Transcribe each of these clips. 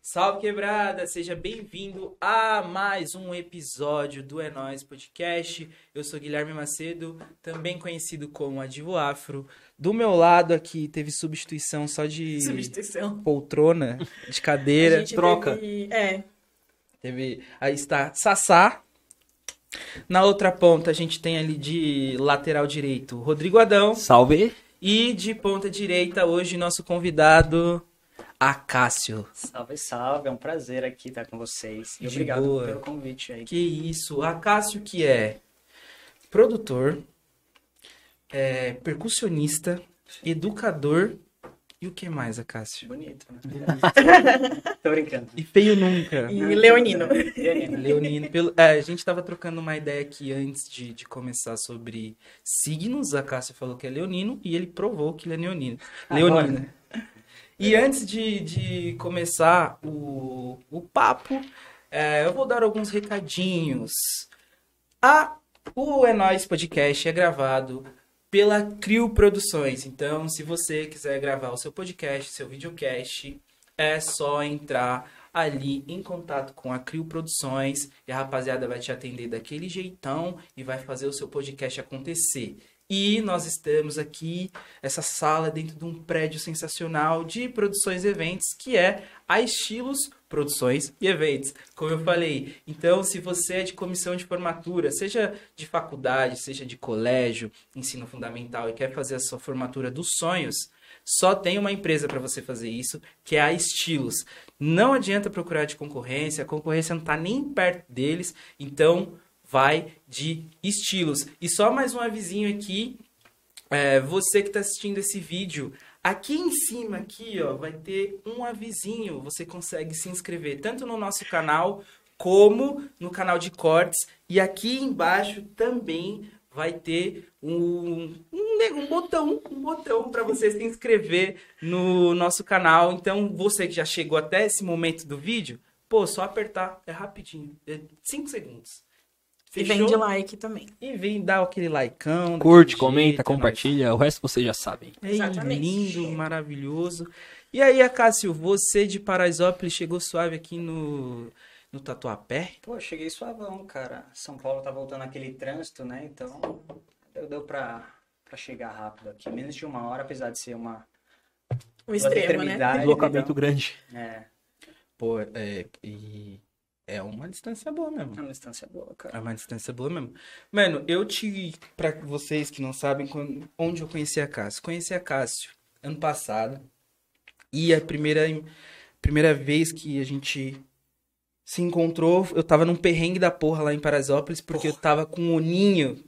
Salve quebrada, seja bem-vindo a mais um episódio do É Nóis Podcast. Eu sou Guilherme Macedo, também conhecido como Adivo Afro. Do meu lado aqui teve substituição só de Substituição. poltrona, de cadeira. troca. teve- É, Teve, aí está Sassá. Na outra ponta a gente tem ali de lateral direito Rodrigo Adão. Salve. E de ponta direita hoje nosso convidado Acácio. Salve, salve, é um prazer aqui estar com vocês. E De obrigado boa. pelo convite aí. Que isso, Acácio que é produtor, é percussionista, educador e o que mais, Acácio? Bonito, né? Tô brincando. E feio nunca. e Leonino. Leonino. Leonino, pelo... é, a gente tava trocando uma ideia aqui antes de, de começar sobre signos. A Cássia falou que é leonino e ele provou que ele é leonino. Leonino. E antes de, de começar o, o papo, é, eu vou dar alguns recadinhos. A, o É Nóis Podcast é gravado pela Crio Produções. Então, se você quiser gravar o seu podcast, seu videocast, é só entrar ali em contato com a Crio Produções e a rapaziada vai te atender daquele jeitão e vai fazer o seu podcast acontecer. E nós estamos aqui, essa sala dentro de um prédio sensacional de produções e eventos, que é a Estilos Produções e Eventos, como eu falei. Então, se você é de comissão de formatura, seja de faculdade, seja de colégio, ensino fundamental e quer fazer a sua formatura dos sonhos, só tem uma empresa para você fazer isso, que é a Estilos. Não adianta procurar de concorrência, a concorrência não está nem perto deles, então vai de estilos. E só mais um avisinho aqui, é, você que está assistindo esse vídeo, aqui em cima aqui, ó, vai ter um avisinho, você consegue se inscrever tanto no nosso canal como no canal de cortes e aqui embaixo também vai ter um, um, botão, um botão para você se inscrever no nosso canal. Então, você que já chegou até esse momento do vídeo, pô, só apertar, é rapidinho, é 5 segundos. E vem de like também. E vem dar aquele likeão. Curte, comenta, jeito, compartilha. O resto vocês já sabem. É Exatamente. lindo, maravilhoso. E aí, Acácio, você de Paraisópolis chegou suave aqui no, no Tatuapé? Pô, cheguei suavão, cara. São Paulo tá voltando aquele trânsito, né? Então, deu, deu pra, pra chegar rápido aqui. Menos de uma hora, apesar de ser uma O extremo, né? extremidade, Deslocamento grande. então, É, Pô, é, e é uma distância boa mesmo. é uma distância boa, É cara. uma distância boa mesmo. Mano, eu te. Pra vocês que não sabem quando- onde eu conheci a Cássio. Conheci a Cássio ano passado. E a primeira, primeira vez que a gente se encontrou, eu tava num perrengue da porra lá em Parasópolis, porque eu tava com o ninho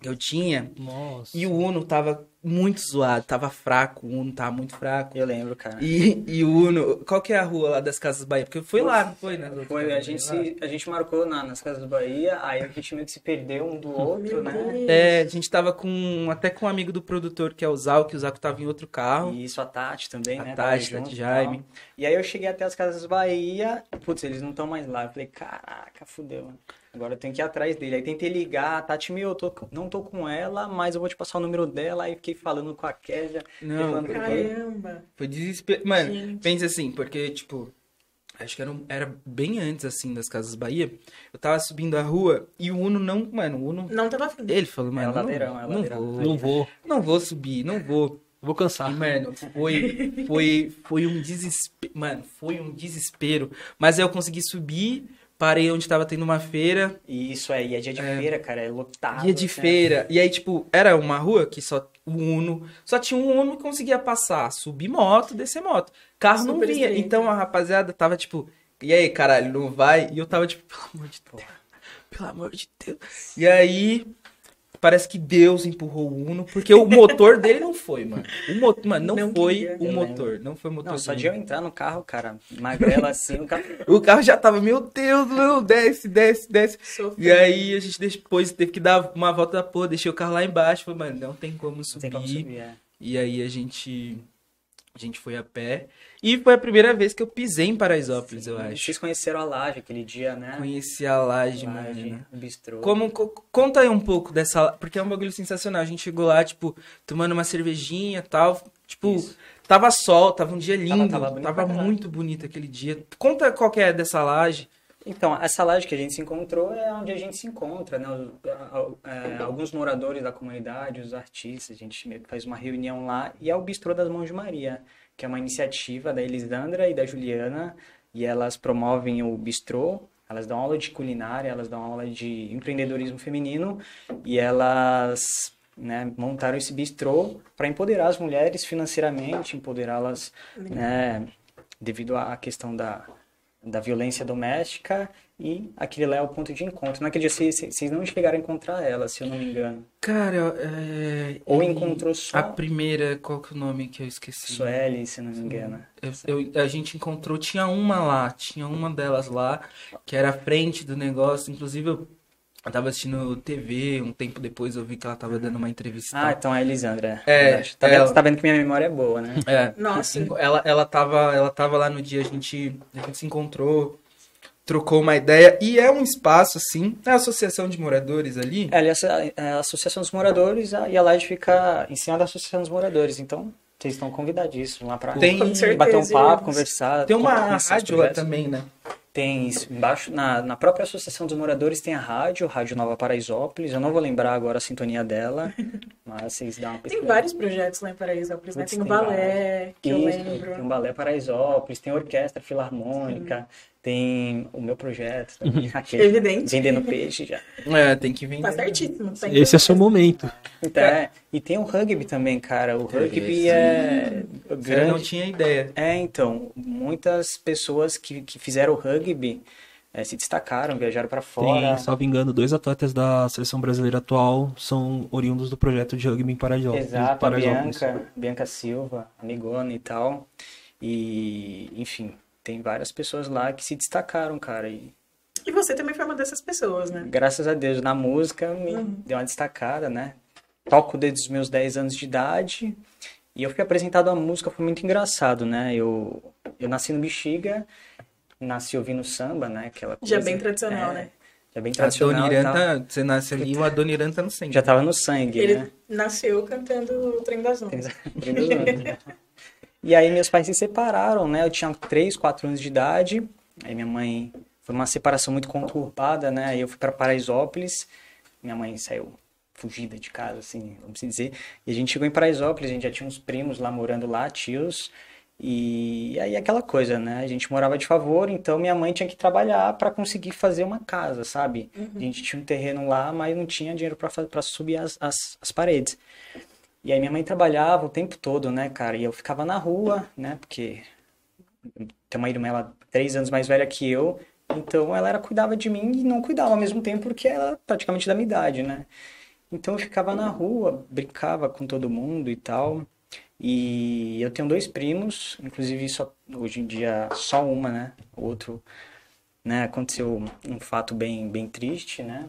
que eu tinha. Nossa. E o Uno tava muito zoado, tava fraco, o Uno tava muito fraco. Eu lembro, cara. E, e o Uno, qual que é a rua lá das Casas Bahia? Porque foi lá, não foi, né? Foi, a gente, se, a gente marcou na- nas Casas do Bahia, aí a gente meio que se perdeu um do outro, né? É, a gente tava com. Até com um amigo do produtor, que é o Zal, que o Zaco tava em outro carro. E isso a Tati também, A né? Tati, Tati Jaime. tal. E aí eu cheguei até as Casas Bahia, putz, eles não estão mais lá. Eu falei, caraca, fudeu, mano. Agora eu tenho que ir atrás dele. Aí tentei ligar, Tati, meu, eu tô, não tô com ela, mas eu vou te passar o número dela. Aí fiquei falando com a Késia. Não. Caramba. foi desespero. Mano, Gente. pensa assim, porque, tipo, acho que era, um- era bem antes, assim, das Casas Bahia. Eu tava subindo a rua e o Uno não. Mano, o Uno. Não tava afim. Ele falou, mano, É o ladeirão, não, é não vou. Não vou. Não vou subir, não vou. Vou cansar. E, mano, foi, foi, foi um desespero. Mano, foi um desespero. Mas aí eu consegui subir, parei onde tava tendo uma feira. E isso aí, é dia de feira, cara, é lotado. Dia de né? feira. E aí, tipo, era uma rua que só o Uno. Só tinha um Uno que conseguia passar. Subir moto, descer moto. Carro não Super vinha. estreito. Então a rapaziada tava tipo, e aí, caralho, não vai? E eu tava tipo, pelo amor de Deus. Pelo amor de Deus. E aí. Parece que Deus empurrou o Uno, porque o motor dele não foi, mano. O motor, mano, não, Não foi queria. o motor, não foi o motor. Não, só de eu entrar no carro, cara, magrela assim, o carro... O carro já tava, meu Deus, não, desce, desce, desce. E aí a gente depois teve que dar uma volta da porra, deixei o carro lá embaixo, falei, mano, não tem como subir. tem como subir, é. E aí a gente a gente foi a pé e foi a primeira vez que eu pisei em Paraisópolis, eu acho. Vocês conheceram a laje aquele dia, né? Conheci a laje, Laje, mano. bistrô. Como co- conta aí um pouco dessa, porque é um bagulho sensacional. A gente chegou lá, tipo, tomando uma cervejinha, tal, Tipo, Isso. tava sol, tava um dia lindo, tava tava, caralho. muito bonito aquele dia. Conta qual que é dessa laje. Então, essa laje que a gente se encontrou é onde a gente se encontra, né? É, alguns moradores da comunidade, os artistas, a gente faz uma reunião lá. E é o Bistrô das Mãos de Maria, que é uma iniciativa da Elisandra e da Juliana. E elas promovem o bistrô, elas dão aula de culinária, elas dão aula de empreendedorismo feminino. E elas né, montaram esse bistrô para empoderar as mulheres financeiramente, empoderá-las né, devido à questão da, da violência doméstica e aquele lá é o ponto de encontro. Naquele dia vocês vocês não chegaram a encontrar ela, se eu não me engano. Cara, é... Ou encontrou só A primeira, qual que é o nome que eu esqueci? Sueli, se não me engano. Eu- eu- a gente encontrou, tinha uma lá, tinha uma delas lá, que era a frente do negócio. Inclusive, eu, eu tava assistindo TV, um tempo depois eu vi que ela tava dando uma entrevista. Ah, então é a Elisandra. É. Tá, ela. vendo, você tá vendo que minha memória é boa, né? É, Nossa. ela, ela, tava, ela tava lá no dia, a gente, a gente se encontrou, trocou uma ideia, e é um espaço, assim, é a associação de moradores ali. É, ali é a Associação dos Moradores e a laje fica em cima da Associação dos Moradores. Então, vocês estão convidadíssimos lá pra Tem- bater um papo, conversar. Tem uma rádio lá também, né? Tem isso. Embaixo, na, na própria Associação dos Moradores tem a rádio, Rádio Nova Paraisópolis. Eu não vou lembrar agora a sintonia dela, mas vocês dão uma Tem vários projetos lá em Paraisópolis, né? Putz, Tem o tem balé, que eu Isso, tem lembro. um balé Paraisópolis, tem orquestra filarmônica, tem o meu projeto também, aquele Evidente. vendendo peixe já. É, tem que vir. Tá certíssimo. tá Esse é seu momento. Então, é, e tem o rugby também, cara. O rugby é Eu não grande. tinha ideia. É, então, muitas pessoas que, que fizeram o rugby eh, se destacaram, viajaram pra fora. Tem, salvo engano, dois atletas da seleção brasileira atual são oriundos do projeto de rugby em Paraisópolis. Exato, Paraisópolis. Bianca, Bianca Silva, amigona e tal. E, enfim, tem várias pessoas lá que se destacaram, cara. E E você também foi uma dessas pessoas, né? graças a Deus, na música me Uhum. deu uma destacada, né? Toco desde os meus 10 anos de idade. E eu fui apresentado à música, foi muito engraçado, né? Eu, eu nasci no Bexiga, nasci ouvindo samba, né? Aquela coisa, Já bem tradicional, é, né? Já bem A tradicional. tá, você nasce ali, o Adoniran tá no centro. Já tava no sangue, Ele né? nasceu cantando o Trem das Ondas. E aí meus pais se separaram, né? Eu tinha 3, 4 anos de idade. Aí minha mãe foi uma separação muito conturbada, né? Aí eu fui para Paraisópolis. Minha mãe saiu fugida de casa, assim, vamos dizer. E a gente chegou em Paraisópolis, a gente já tinha uns primos lá morando lá, tios. E aí aquela coisa, né? A gente morava de favor, então minha mãe tinha que trabalhar para conseguir fazer uma casa, sabe? A gente tinha um terreno lá, mas não tinha dinheiro para subir as, as, as paredes. E aí minha mãe trabalhava o tempo todo, né, cara? E eu ficava na rua, né? Porque tem uma irmã, ela três anos mais velha que eu. Então ela era, cuidava de mim e não cuidava ao mesmo tempo porque ela era praticamente da minha idade, né? Então eu ficava na rua, brincava com todo mundo e tal. E eu tenho dois primos, inclusive só, hoje em dia só uma, né? O outro, né? Aconteceu um fato bem, bem triste, né?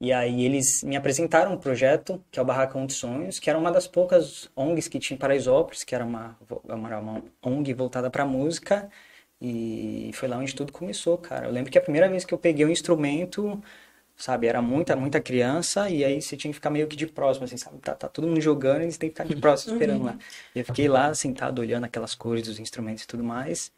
E aí eles me apresentaram um projeto, que é o Barracão de Sonhos, que era uma das poucas ONGs que tinha em Paraisópolis, que era uma, uma, uma ONG voltada para música. E foi lá onde tudo começou, cara. Eu lembro que a primeira vez que eu peguei o instrumento, sabe, era muita, muita criança, e aí você tinha que ficar meio que de próximo, assim, sabe? Tá, tá todo mundo jogando e você tem que ficar de próximo esperando lá. E eu fiquei lá sentado olhando aquelas cores dos instrumentos e tudo mais.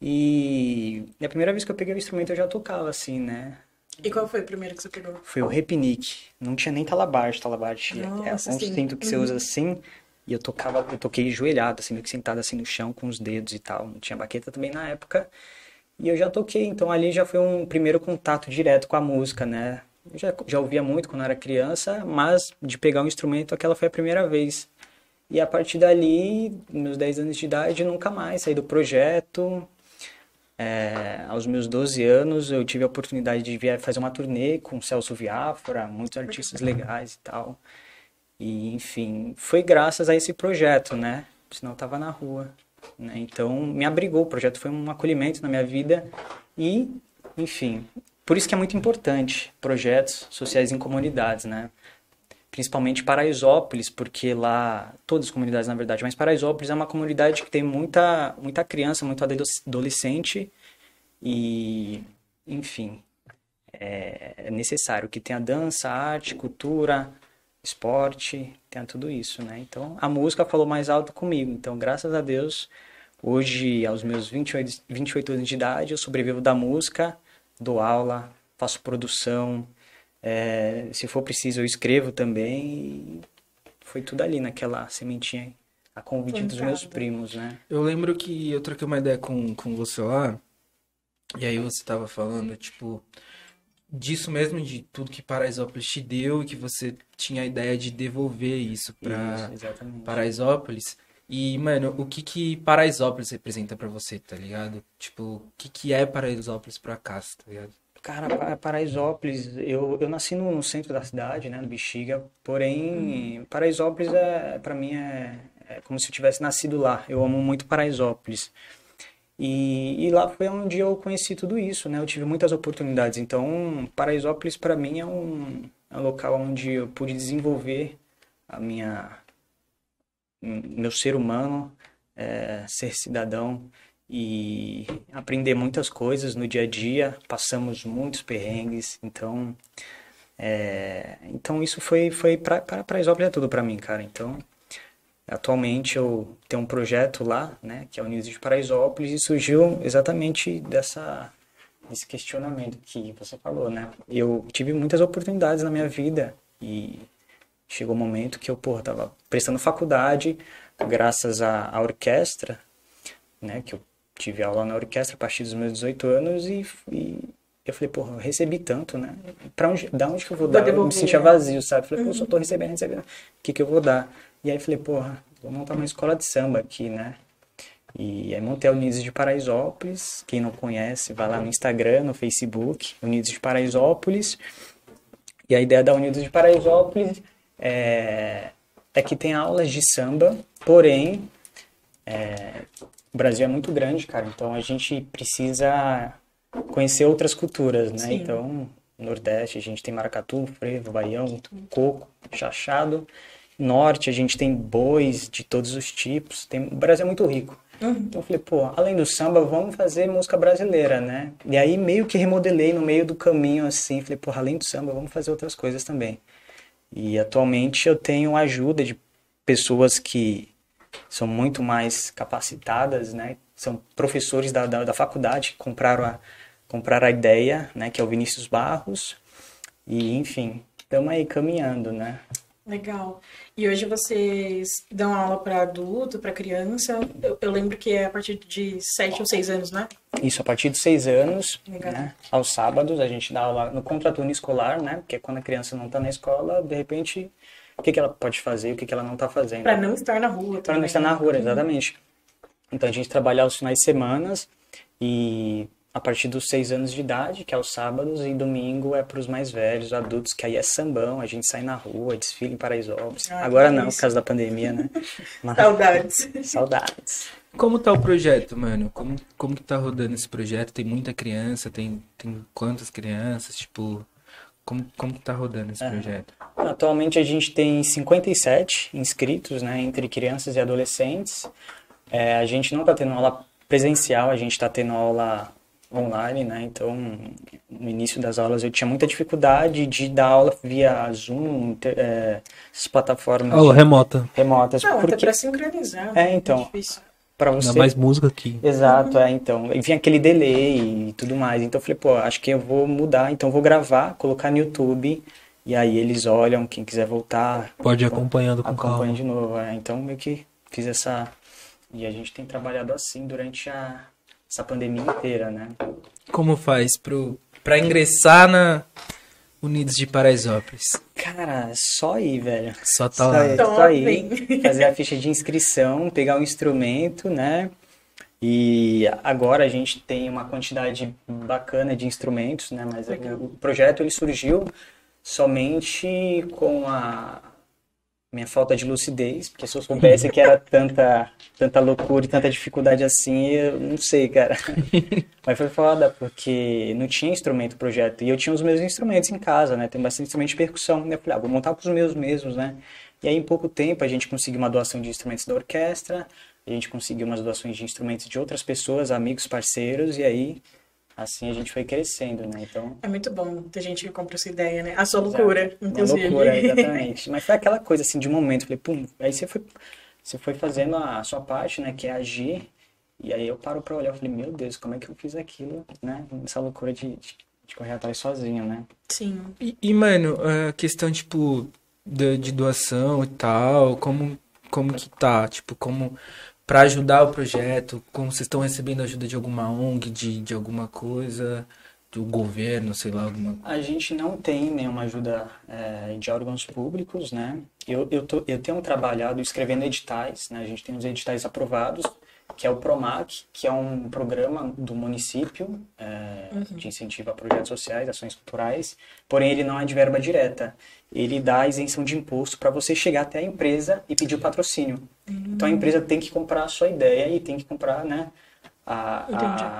E, e a primeira vez que eu peguei o instrumento eu já tocava, assim, né? E qual foi o primeiro que você pegou? Foi o repinique. Não tinha nem talabarte. Talabarte é um cinto que você Uhum. usa assim. E eu tocava, eu toquei ajoelhado, assim, meio que sentado assim no chão com os dedos e tal. Não tinha baqueta também na época. E eu já toquei, então ali já foi um primeiro contato direto com a música, né? Eu já, já ouvia muito quando era criança, mas de pegar um instrumento, aquela foi a primeira vez. E a partir dali, meus 10 anos de idade, nunca mais saí do projeto. É, aos meus 12 anos, eu tive a oportunidade de vir fazer uma turnê com Celso Viáfora, muitos artistas legais e tal. E, enfim, foi graças a esse projeto, né? Senão eu tava na rua. Né? Então, me abrigou. O projeto foi um acolhimento na minha vida. E, enfim, por isso que é muito importante projetos sociais em comunidades, né? Principalmente Paraisópolis, porque lá, todas as comunidades na verdade, mas Paraisópolis é uma comunidade que tem muita, muita criança, muito adolescente e, enfim, é necessário que tenha dança, arte, cultura, esporte, tenha tudo isso, né? Então, a música falou mais alto comigo. Então, graças a Deus, hoje, aos meus 28, 28 anos de idade, eu sobrevivo da música, dou aula, faço produção, é, se for preciso eu escrevo também. E foi tudo ali naquela sementinha, a convite dos meus primos, né? Eu lembro que eu troquei uma ideia com, com você lá, e aí você tava falando, tipo, disso mesmo, de tudo que Paraisópolis te deu, e que você tinha a ideia de devolver isso exatamente. Paraisópolis. E, mano, o que que Paraisópolis representa pra você, tá ligado? Tipo, o que que é Paraisópolis pra cá, tá ligado? Cara, Pa- Paraisópolis, eu, eu nasci no, no centro da cidade, né, no Bexiga, porém, Paraisópolis é, para mim é, é como se eu tivesse nascido lá. Eu amo muito Paraisópolis. E, e lá foi onde eu conheci tudo isso, né? Eu tive muitas oportunidades. Então, Paraisópolis para mim é um, é um local onde eu pude desenvolver a minha meu ser humano, é, ser cidadão e aprender muitas coisas no dia a dia. Passamos muitos perrengues, então é, então isso foi foi para Paraisópolis é tudo para mim, cara. Então atualmente eu tenho um projeto lá, né, que é o Unidos de Paraisópolis e surgiu exatamente dessa desse questionamento que você falou, né? Eu tive muitas oportunidades na minha vida e chegou um momento que eu, porra, tava prestando faculdade graças à, à orquestra, né, que eu tive aula na orquestra a partir dos meus 18 anos e, e eu falei, porra, eu recebi tanto, né? Para onde, da onde que eu vou Vou dar? Eu me sentia né? vazio, sabe? Falei, pô, só tô recebendo, recebendo. O que que eu vou dar? E aí falei, porra, vou montar uma escola de samba aqui, né? E aí montei a Unidos de Paraisópolis. Quem não conhece, vai lá no Instagram, no Facebook, Unidos de Paraisópolis. E a ideia da Unidos de Paraisópolis é, é que tem aulas de samba, porém, é, o Brasil é muito grande, cara, então a gente precisa conhecer outras culturas, né? Sim. Então, no Nordeste a gente tem maracatu, frevo, baião, coco, chachado. Norte a gente tem bois de todos os tipos. Tem... O Brasil é muito rico. Então eu falei, pô, além do samba, vamos fazer música brasileira, né? E aí meio que remodelei no meio do caminho assim, falei, pô, além do samba, vamos fazer outras coisas também. E atualmente eu tenho ajuda de pessoas que são muito mais capacitadas, né? São professores da, da, da faculdade que compraram a, compraram a ideia, né? Que é o Vinícius Barros. E, enfim, estamos aí caminhando, né? Legal. E hoje vocês dão aula para adulto, para criança. Eu, eu lembro que é a partir de 7 ou 6 anos, né? Isso, a partir de seis anos, Legal. né? Aos sábados, a gente dá aula no contraturno escolar, né? Porque quando a criança não está na escola, de repente, o que, que ela pode fazer, o que, que ela não está fazendo. Para não estar na rua. Para não estar na né? rua, exatamente. Então a gente trabalha aos finais de semana e a partir dos seis anos de idade, que é aos sábados, e domingo é para os mais velhos, adultos, que aí é sambão, a gente sai na rua, desfile em Paraisópolis. Ah, Agora não, por delícia. causa da pandemia, né? Mas Saudades. saudades. Como tá o projeto, mano? Como, como que tá rodando esse projeto? Tem muita criança? Tem, tem quantas crianças? Tipo, como, como que tá rodando esse projeto? Atualmente a gente tem 57 inscritos, né, entre crianças e adolescentes. É, a gente não está tendo aula presencial, a gente está tendo aula online, né? Então, no início das aulas eu tinha muita dificuldade de dar aula via Zoom, inter- é, essas plataformas Aula remota. remotas, Não, até porque para sincronizar. É, né? então. difícil. Para Ainda você mais música aqui. Exato, é, então. E vinha aquele delay e tudo mais. Então eu falei, pô, acho que eu vou mudar, então eu vou gravar, colocar no YouTube, e aí eles olham, quem quiser voltar, Pode ir acompanhando com acompanha calma. de novo. é. Então meio que fiz essa. E a gente tem trabalhado assim durante a... essa pandemia inteira, né? Como faz pro, pra ingressar na Unidos de Paraisópolis? Cara, só ir, velho. Só tá Só lá. Então, só ir, vem. fazer a ficha de inscrição, pegar o instrumento, né? E agora a gente tem uma quantidade bacana de instrumentos, né? Mas Legal. o projeto ele surgiu somente com a minha falta de lucidez, porque se eu soubesse que era tanta, tanta loucura e tanta dificuldade assim, eu não sei, cara. Mas foi foda, porque não tinha instrumento projeto. E eu tinha os meus instrumentos em casa, né? Tem bastante instrumento de percussão. né? Eu falei, ah, vou montar com os meus mesmos, né? E aí, em pouco tempo, a gente conseguiu uma doação de instrumentos da orquestra, a gente conseguiu umas doações de instrumentos de outras pessoas, amigos, parceiros, e aí assim a gente foi crescendo, né? Então, É muito bom ter gente que compra essa ideia, né? A sua loucura, uma inclusive. loucura, exatamente. Mas foi aquela coisa assim de momento, falei, pum, aí você foi, você foi fazendo a sua parte, né, que é agir. E aí eu paro pra olhar, falei, meu Deus, como é que eu fiz aquilo, né? Essa loucura de, de, de correr atrás sozinho, né? Sim. E, e, mano, a questão, tipo, de, de doação e tal, como, como que tá? Tipo, como pra ajudar o projeto, como vocês estão recebendo ajuda de alguma ONG, de, de alguma coisa, do governo, sei lá, alguma A gente não tem nenhuma ajuda é, de órgãos públicos, né? Eu, eu, tô, eu tenho trabalhado escrevendo editais, né? A gente tem os editais aprovados, que é o PROMAC, que é um programa do município é, de incentivo a projetos sociais, ações culturais, porém ele não é de verba direta. Ele dá isenção de imposto para você chegar até a empresa e pedir o patrocínio. Então a empresa tem que comprar a sua ideia e tem que comprar, né? a,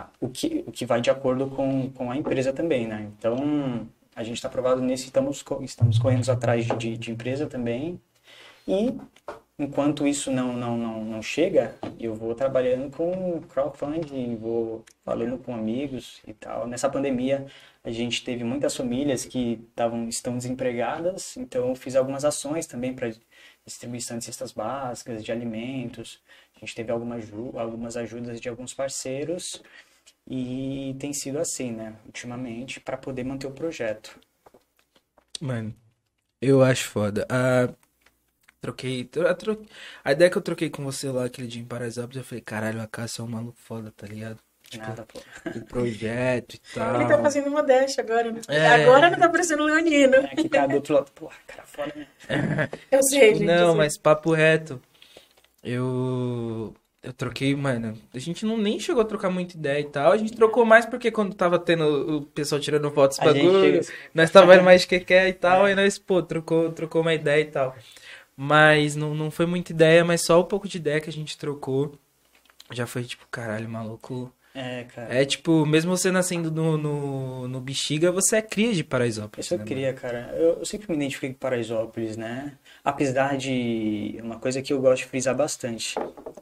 a, o, que, o que vai de acordo com, com a empresa também, né? Então, a gente está aprovado nisso e estamos, estamos correndo atrás de, de, de empresa também. E, enquanto isso não, não, não, não chega, eu vou trabalhando com crowdfunding, vou falando com amigos e tal. Nessa pandemia, a gente teve muitas famílias que tavam, estão desempregadas, então eu fiz algumas ações também para distribuição de cestas básicas, de alimentos. A gente teve alguma algumas ajudas de alguns parceiros e tem sido assim, né, ultimamente, para poder manter o projeto. Mano, eu acho foda. A... Troquei. tro- tro- A ideia que eu troquei com você lá aquele dia em Paraisópolis, eu falei, caralho, a Cássia é um maluco foda, tá ligado? Tipo, Nada, pô. o projeto e tal. Ele tá fazendo modéstia agora, né? É. Agora não tá parecendo leonino. É que tá do outro lado, porra, cara foda, né? Eu sei, gente. Não, sei. mas papo reto. Eu. Eu troquei, mano. A gente não nem chegou a trocar muita ideia e tal. A gente trocou mais porque quando tava tendo o pessoal tirando fotos A gente nós tava mais que quer e tal, aí nós, pô, trocou, trocou uma ideia e tal. Mas não, não foi muita ideia, mas só o pouco de ideia que a gente trocou. Já foi tipo, caralho, maluco. É, cara. É tipo, mesmo você nascendo no, no, no Bexiga, você é cria de Paraisópolis. Eu né, queria, cara. Eu, eu sempre me identifiquei com Paraisópolis, né? Apesar de uma coisa que eu gosto de frisar bastante.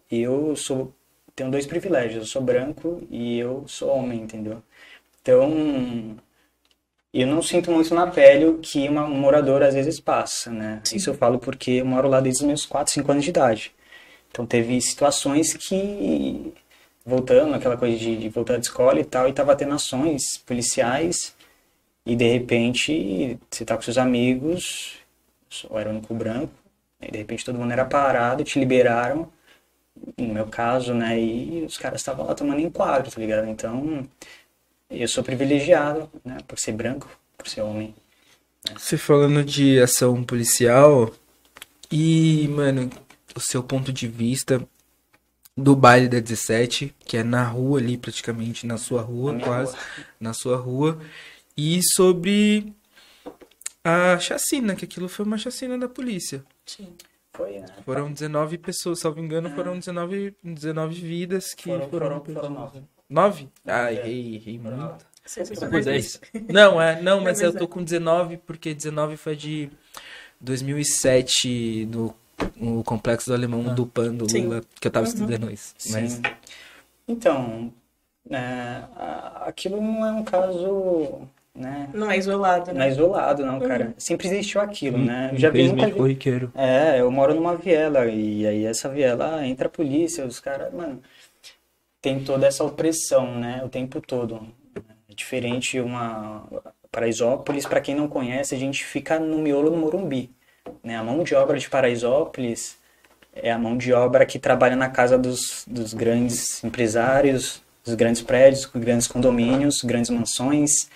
Eu sou tenho dois privilégios. Eu sou branco e eu sou homem, entendeu? Então, eu não sinto muito na pele que uma, um morador às vezes passa, né? Isso eu falo porque eu moro lá desde os meus 4, 5 anos de idade. Então, teve situações que voltando, aquela coisa de, de voltar da escola e tal, e tava tendo ações policiais, e de repente você tá com seus amigos, eu era o único branco, e de repente todo mundo era parado, te liberaram, no meu caso, né, e os caras estavam lá tomando enquadro, tá ligado? Então, eu sou privilegiado, né, por ser branco, por ser homem. Você falando de ação policial e, mano, o seu ponto de vista do baile da 17, que é na rua ali, praticamente, na sua rua, Na quase, rua. na sua rua, e sobre a chacina, que aquilo foi uma chacina da polícia. Sim. Foi, né? Foram 19 pessoas, salvo engano, foram 19, 19 vidas que Foram, foram... foram, foram nove. Nove? Ah, É. errei, errei muito. Você- Por faz 10. isso. Não, é, não, mas eu é. tô com 19 porque 19 foi de 2007 no, no Complexo do Alemão do PAN do Sim. Lula, que eu tava estudando isso. Mas Sim. Então, é, a- aquilo não é um caso, né? Não é isolado, Não é né? isolado, não, cara. Sempre existiu aquilo, né? Eu já vi muita corriqueiro. É, eu moro numa viela e aí essa viela entra a polícia, os caras, mano, tem toda essa opressão, né, o tempo todo. É diferente uma Paraisópolis, para quem não conhece, a gente fica no miolo do Morumbi, né? A mão de obra de Paraisópolis é a mão de obra que trabalha na casa dos, dos grandes empresários, dos grandes prédios, grandes condomínios, grandes mansões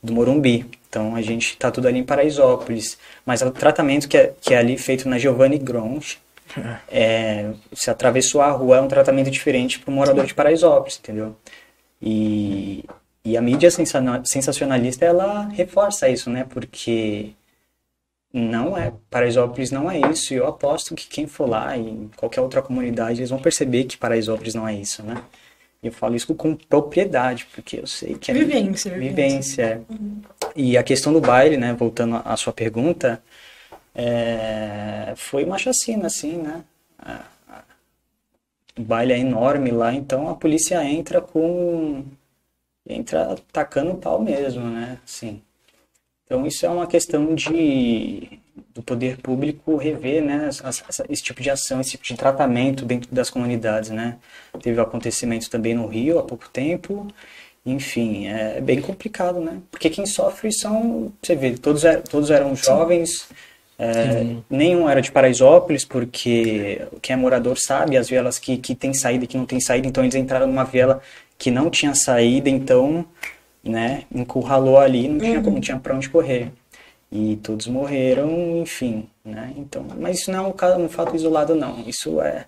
do Morumbi. Então a gente tá tudo ali em Paraisópolis. Mas o tratamento que é, que é ali feito na Giovanni Gronchi, é, se atravessou a rua é um tratamento diferente para o morador de Paraisópolis, entendeu? E, e a mídia sensa- sensacionalista ela reforça isso, né? Porque não é, Paraisópolis não é isso, e eu aposto que quem for lá em qualquer outra comunidade, eles vão perceber que Paraisópolis não é isso, né? E eu falo isso com propriedade, porque eu sei que é Vivência, vivência. vivência. é. E a questão do baile, né, voltando à sua pergunta, é, foi uma chacina, assim, né? O baile é enorme lá, então a polícia entra com entra tacando o pau mesmo, né? Assim. Então isso é uma questão de do poder público rever, né, esse tipo de ação, esse tipo de tratamento dentro das comunidades, né? Teve o acontecimento também no Rio há pouco tempo. Enfim, é bem complicado, né? Porque quem sofre são, você vê, todos, er- todos eram jovens, é, nenhum era de Paraisópolis, porque quem é morador sabe as vielas que, que tem saída e que não tem saída, então eles entraram numa viela que não tinha saída, então, né, encurralou ali, não tinha, não tinha pra onde correr. E todos morreram, enfim, né? Então, mas isso não é um, ca- um fato isolado, não. Isso é.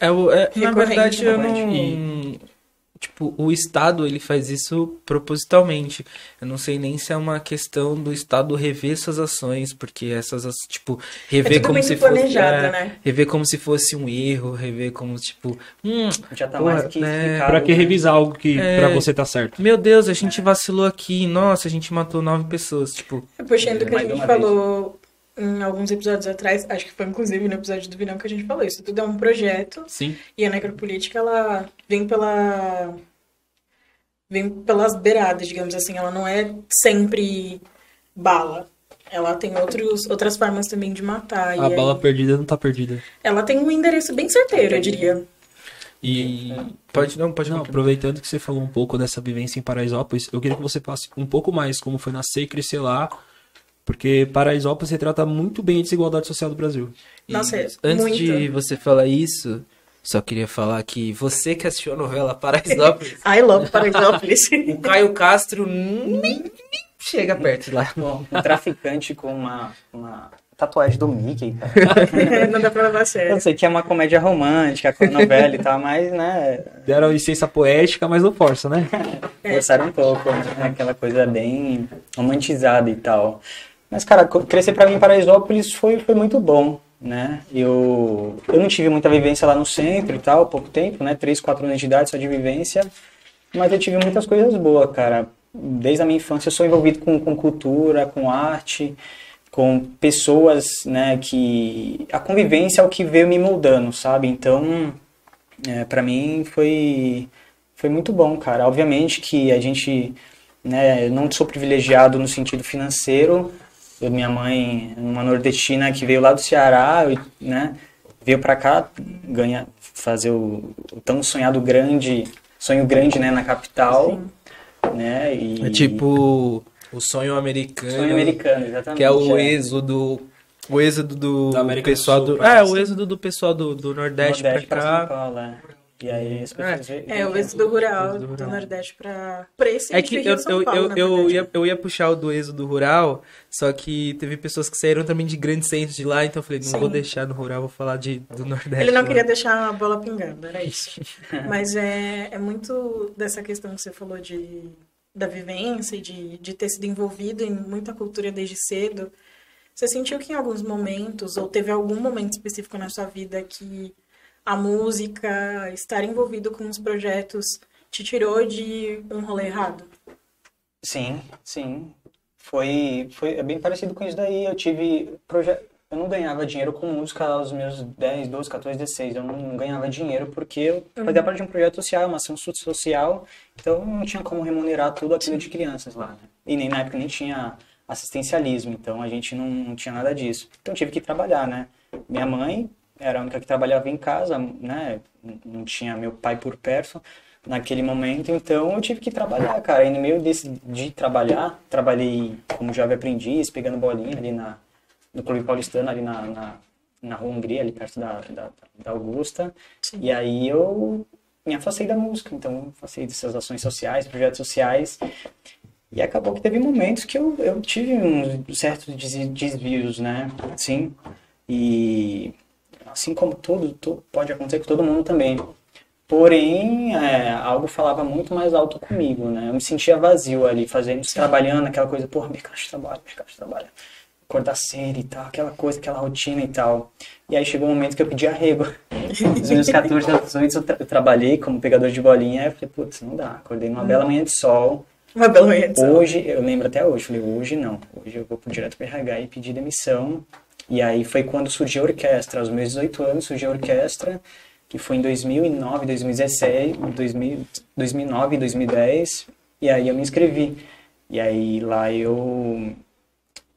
É, o- é- na verdade, eu não. recorrente. Tipo, o Estado ele faz isso propositalmente. Eu não sei nem se é uma questão do Estado rever essas ações, porque essas, as- tipo, rever É como se fosse. é, né? Rever como se fosse um erro, rever como, tipo, hum, Já tá Porra, mais que né? Pra que né? revisar algo que É. pra você tá certo? meu Deus, a gente vacilou aqui, nossa, a gente matou nove pessoas, tipo, Puxando o que a gente falou em alguns episódios atrás, acho que foi inclusive no episódio do Vinão que a gente falou, isso tudo é um projeto sim. e a necropolítica ela vem pela vem pelas beiradas, digamos assim, ela não é sempre bala. Ela tem outros, outras formas também de matar. A e aí- bala perdida não tá perdida. ela tem um endereço bem certeiro, eu diria. E. Pode, não, pode Não, continuar. aproveitando que você falou um pouco dessa vivência em Paraisópolis, eu queria que você falasse um pouco mais como foi nascer e crescer lá, porque Paraisópolis retrata muito bem a desigualdade social do Brasil. Nossa, é Isso. Antes muito. de você falar isso, só queria falar que você que assistiu a novela Paraisópolis, I love Paraisópolis. o Caio Castro nem, nem chega perto de lá. Bom, um traficante com uma, uma tatuagem do Mickey, cara. não dá pra levar a Eu sério. sei que é uma comédia romântica com a novela e tal, mas, né, Deram licença poética, mas não força, né? forçaram um pouco, né? Aquela coisa bem romantizada e tal. Mas, cara, crescer pra mim em Paraisópolis foi, foi muito bom, né? Eu, eu não tive muita vivência lá no centro e tal, pouco tempo, né? Três, quatro anos de idade só de vivência. Mas eu tive muitas coisas boas, cara. Desde a minha infância eu sou envolvido com, com cultura, com arte, com pessoas, né? Que a convivência é o que veio me moldando, sabe? Então, é, para mim foi foi muito bom, cara. Obviamente que a gente, né, eu não sou privilegiado no sentido financeiro. Minha mãe, uma nordestina que veio lá do Ceará, né, veio pra cá ganhar, fazer o, o tão sonhado grande, sonho grande, né, na capital, né? E É tipo o sonho americano. sonho americano, exatamente. Que é o é. êxodo. O êxodo do, do pessoal do. pra É, o êxodo do pessoal do, do Nordeste, Nordeste pra pra cá. São Paulo, é. E aí as pessoas veem- É, o êxodo rural Êxodo do rural. Nordeste pra, pra esse É que eu, eu, Paulo, eu, eu, ia, eu ia puxar o do êxodo rural, só que teve pessoas que saíram também de grandes centros de lá, então eu falei, não Sim. vou deixar no rural, vou falar de, do Nordeste. Ele não lá. queria deixar a bola pingando, era isso. Mas é, é muito dessa questão que você falou de, da vivência e de, de ter sido envolvido em muita cultura desde cedo. Você sentiu que em alguns momentos, ou teve algum momento específico na sua vida que a música, estar envolvido com os projetos, te tirou de um rolê errado? Sim, sim. Foi, foi é bem parecido com isso daí. Eu tive proje... eu não ganhava dinheiro com música aos meus 10, 12, 14, 16. Eu não ganhava dinheiro porque eu fazia parte de um projeto social, uma ação social, então não tinha como remunerar tudo aquilo de crianças lá. né? E nem na época nem tinha assistencialismo, então a gente não, não tinha nada disso. Então tive que trabalhar, né? Minha mãe era a única que trabalhava em casa, né? Não tinha meu pai por perto naquele momento, então eu tive que trabalhar, cara. E no meio desse de trabalhar, trabalhei como jovem aprendiz, pegando bolinha ali na, no Clube Paulistano, ali na, na, na Rua Hungria, ali perto da, da, da Augusta. Sim. E aí eu me afastei da música, então afastei dessas ações sociais, projetos sociais. E acabou que teve momentos que eu, eu tive uns certos des- desvios, né? Sim. E assim como todo, to- pode acontecer com todo mundo também. Porém, é, algo falava muito mais alto comigo, né? Eu me sentia vazio ali, fazendo, trabalhando, aquela coisa, porra, mercado de trabalho, mercado de trabalho. Acordar cedo e tal, aquela coisa, aquela rotina e tal. E aí chegou um momento que eu pedi arrego. Nos meus 14, 18 eu, tra- eu trabalhei como pegador de bolinha, aí eu falei, putz, não dá. Acordei numa bela manhã de sol, Uma bela manhã de sol. Hoje, eu lembro até hoje, falei, hoje não. Hoje eu vou direto pro RH e pedir demissão. E aí foi quando surgiu a orquestra. Aos meus 18 anos surgiu a orquestra, que foi em 2009, 2016, 2000, 2009, 2010. E aí eu me inscrevi. E aí lá eu,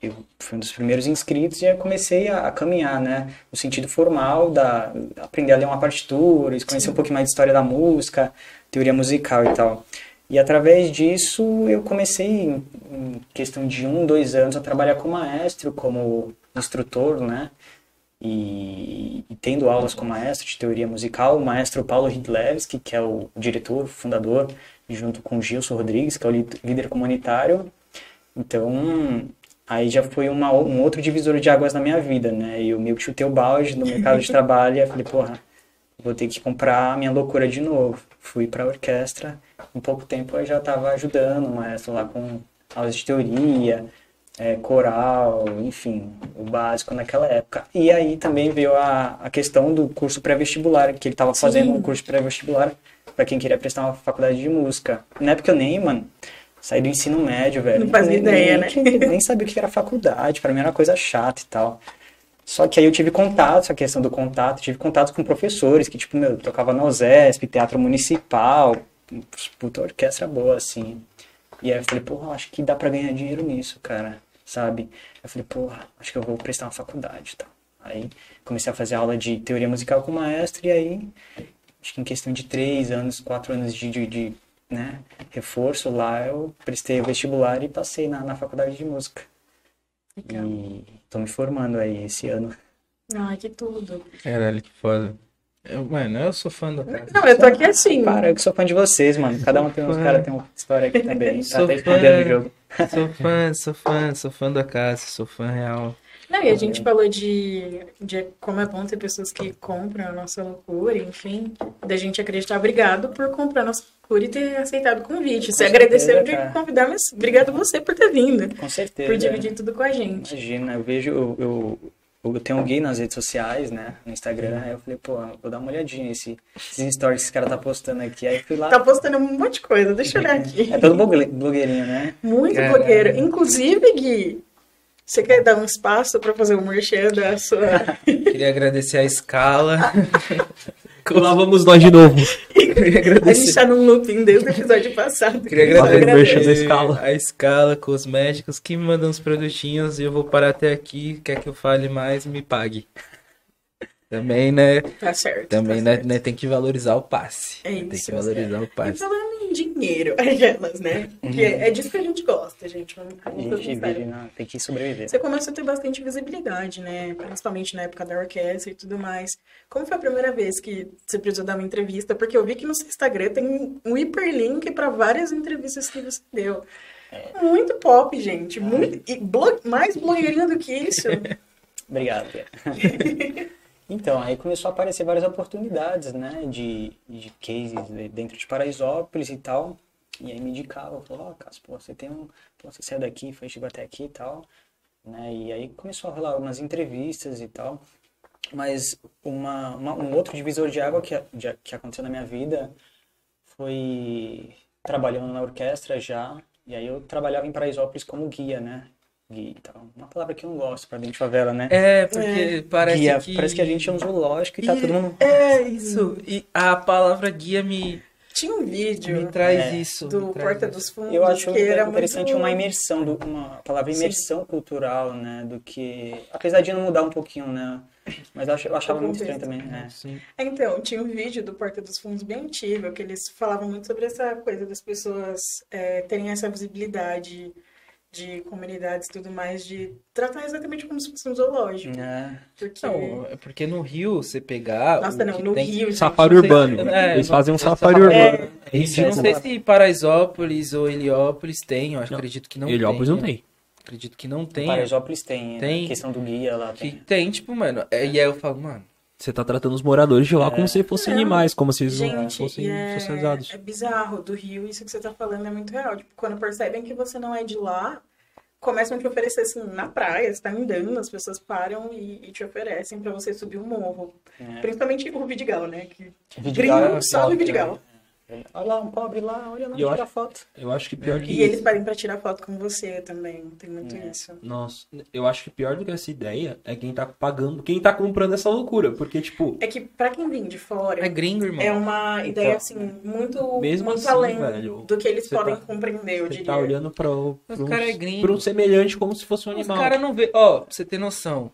eu fui um dos primeiros inscritos e aí comecei a, a caminhar, né? No sentido formal, da, aprender a ler uma partitura, conhecer um pouquinho mais de história da música, teoria musical e tal. E através disso eu comecei, em, em questão de um, dois anos, a trabalhar como maestro, como instrutor, né? E, e, tendo aulas com o maestro de teoria musical, o maestro Paulo Hidlewski, que é o diretor, fundador, junto com Gilson Rodrigues, que é o líder comunitário. Então, aí já foi uma, um outro divisor de águas na minha vida, né? E eu meio que chutei o balde no mercado de trabalho e falei, porra, vou ter que comprar a minha loucura de novo. Fui para a orquestra, em pouco tempo eu já estava ajudando o maestro lá com aulas de teoria, é, coral, enfim, o básico naquela época. E aí também veio a, a questão do curso pré-vestibular, que ele estava fazendo um curso pré-vestibular para quem queria prestar uma faculdade de música. Na época eu nem, mano, saí do ensino médio, velho. Não fazia nem, ideia, nem, né? Nem sabia o que era faculdade, para mim era coisa chata e tal. Só que aí eu tive contato, essa questão do contato, tive contato com professores que, tipo, meu, tocava na OSESP, teatro municipal, puta orquestra boa, assim. E aí eu falei, porra, acho que dá pra ganhar dinheiro nisso, cara sabe? Eu falei, porra, acho que eu vou prestar uma faculdade, tá? Aí comecei a fazer aula de teoria musical com o maestro e aí, acho que em questão de três anos, quatro anos de, de, de né, reforço lá, eu prestei o vestibular e passei na, na faculdade de música. Legal. E tô me formando aí esse ano. Ai, que tudo. Caralho, que foda. Eu, mano, eu sou fã do cara. Não, eu tô aqui assim. Para, eu que sou fã de vocês, mano. Cada um tem uns cara tem uma história aqui também. Tá Sou até fã. escondendo o jogo. Sou fã, sou fã, sou fã da casa, sou fã real. Não, e a gente falou de, de como é bom ter pessoas que compram a nossa loucura, enfim, da gente acreditar. Obrigado por comprar a nossa loucura e ter aceitado o convite. Você certeza, agradeceu de cara. convidar, mas obrigado você por ter vindo, Com certeza. por dividir tudo com a gente. Imagina, eu vejo, eu, eu, eu tenho um gay nas redes sociais, né, no Instagram, aí eu falei, pô, vou dar uma olhadinha nesse, esses stories que esse cara tá postando aqui, aí fui lá, Tá postando um monte de coisa, deixa eu olhar aqui. é todo blogue- blogueirinho, né? Muito Caralho. blogueiro. Inclusive, Gui, você quer dar um espaço pra fazer um merchan da sua. Queria agradecer a escala. Lá vamos nós de novo. A gente tá num looping desde o episódio passado. Queria agradecer merchan da escala. a escala cosméticos que me mandam os produtinhos e eu vou parar até aqui. Quer que eu fale mais, me pague. Também, né? Tá certo. Também, tá né, certo. né, tem que valorizar o passe. É Tem isso, que valorizar o E passe. Dinheiro, aquelas, né? Que é, é disso que a gente gosta, gente. Vamos, A vamos ser gente vive, na- tem que sobreviver. Você começa a ter bastante visibilidade, né? Principalmente na época da orquestra e tudo mais. Como foi a primeira vez que você precisou dar uma entrevista? Porque eu vi que no seu Instagram tem um hiperlink para várias entrevistas que você deu. Muito pop, gente. Muito, e mais blogueirinho do que isso. Obrigado. Então, aí começou a aparecer várias oportunidades, né, de, de cases dentro de Paraisópolis e tal. E aí me indicavam, falou, ó, Cássio, pô, você tem um, pô, você saiu daqui, foi, chegou até aqui e tal, né, e aí começou a rolar algumas entrevistas e tal. Mas uma, uma- um outro divisor de água que, de- que aconteceu na minha vida foi trabalhando na orquestra já, e aí eu trabalhava em Paraisópolis como guia, né, guia e tal. Uma palavra que eu não gosto pra dentro de favela, né? É, porque parece guia. que... Parece que a gente é um zoológico e tá E- todo mundo. É, isso. E a palavra guia me, Tinha um vídeo me traz É. isso. do traz Porta isso. dos Fundos Eu acho que era interessante muito... uma imersão, do, uma palavra Sim. imersão cultural, né? Do que. Apesar de não mudar um pouquinho, né? Mas eu, ach- eu achava muito estranho também. É. Sim. Então, tinha um vídeo do Porta dos Fundos bem antigo, que eles falavam muito sobre essa coisa das pessoas é, terem essa visibilidade de comunidades e tudo mais, de tratar exatamente como se fosse um zoológico. É. Porque, Não, é porque no Rio, você pegar. nossa, não, que no tem- Rio, gente, Safari urbano. é, Eles fazem um é safari safari- urbano. É Eu ridículo. não sei se Paraisópolis ou Heliópolis tem, eu Não. acredito que não Heliópolis tem. não tem. Acredito que não tem. Paraisópolis tem, Tem. A questão do guia lá Que tem. tem, tipo, mano. é, e aí eu falo, mano, Você tá tratando os moradores de lá como se fossem Não. animais, como se eles não Gente, fossem e é, socializados. é bizarro do Rio, isso que você tá falando é muito real. Tipo, quando percebem que você não é de lá, começam a te oferecer assim, na praia, você tá andando, as pessoas param e, e te oferecem pra você subir um morro. É. Principalmente o Vidigal, né? Que Vidigal gringo é sobe Vidigal. Olha lá, um pobre lá, olha lá, E tira acho- foto. Eu acho que pior que E eles pedem pra tirar foto com você também. Tem muito É. isso. Nossa, eu acho que pior do que essa ideia é quem tá pagando, quem tá comprando essa loucura. Porque, tipo, É que pra quem vem de fora, É gringo, irmão. é uma ideia assim, muito, Mesmo muito assim, além velho, do que eles você podem tá- compreender, eu você diria. tá olhando pra, um- Os pra, um, cara é gringo. pra um semelhante como se fosse um Os animal. caras não vê. Ó, pra você ter noção.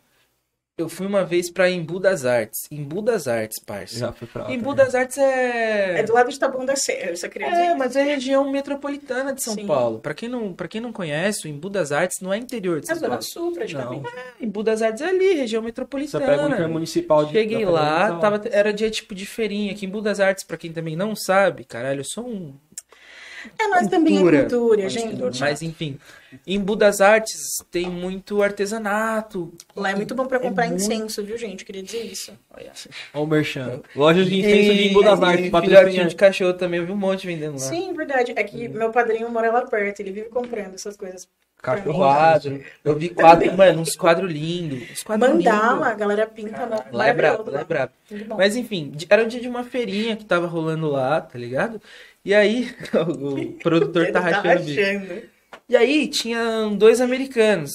Eu fui uma vez pra Embu das Artes. Embu das Artes, parça. Já foi pra lá Embu também. das Artes é. É do lado de Taboão da Serra, só queria dizer. É, mas é região metropolitana de São Sim. Paulo. Pra quem, não, pra quem não conhece, o Embu das Artes não é interior de É São Zona Paulo. Sul, praticamente. Embu das Artes é ali, região Você metropolitana. pega o intermunicipal de Cheguei lá, tava, era dia tipo de feirinha aqui em Embu das Artes, pra quem também não sabe, caralho, eu sou um É, nós também é Cultura. cultura, gente. Mas enfim, em Embu das Artes tem muito artesanato. Lá é muito bom pra comprar muito- incenso, viu, gente? Queria dizer isso. Olha. Ó o Merchan. Loja de incenso de E- Artes, e patrocínio. filhotinho de cachorro também, eu vi um monte vendendo lá. Sim, verdade. É que meu padrinho mora lá perto, ele vive comprando essas coisas. Cachorro. Quadro. Eu vi quadro, mano, uns quadros lindos. Uns quadros Mandala, lindos. a galera pinta na Lá é brabo, lá é lá. brabo. Mas enfim, de- era o dia de uma feirinha que tava rolando lá, tá ligado? E aí, o produtor Ele tá rachando bico. rachando. E aí, tinham dois americanos.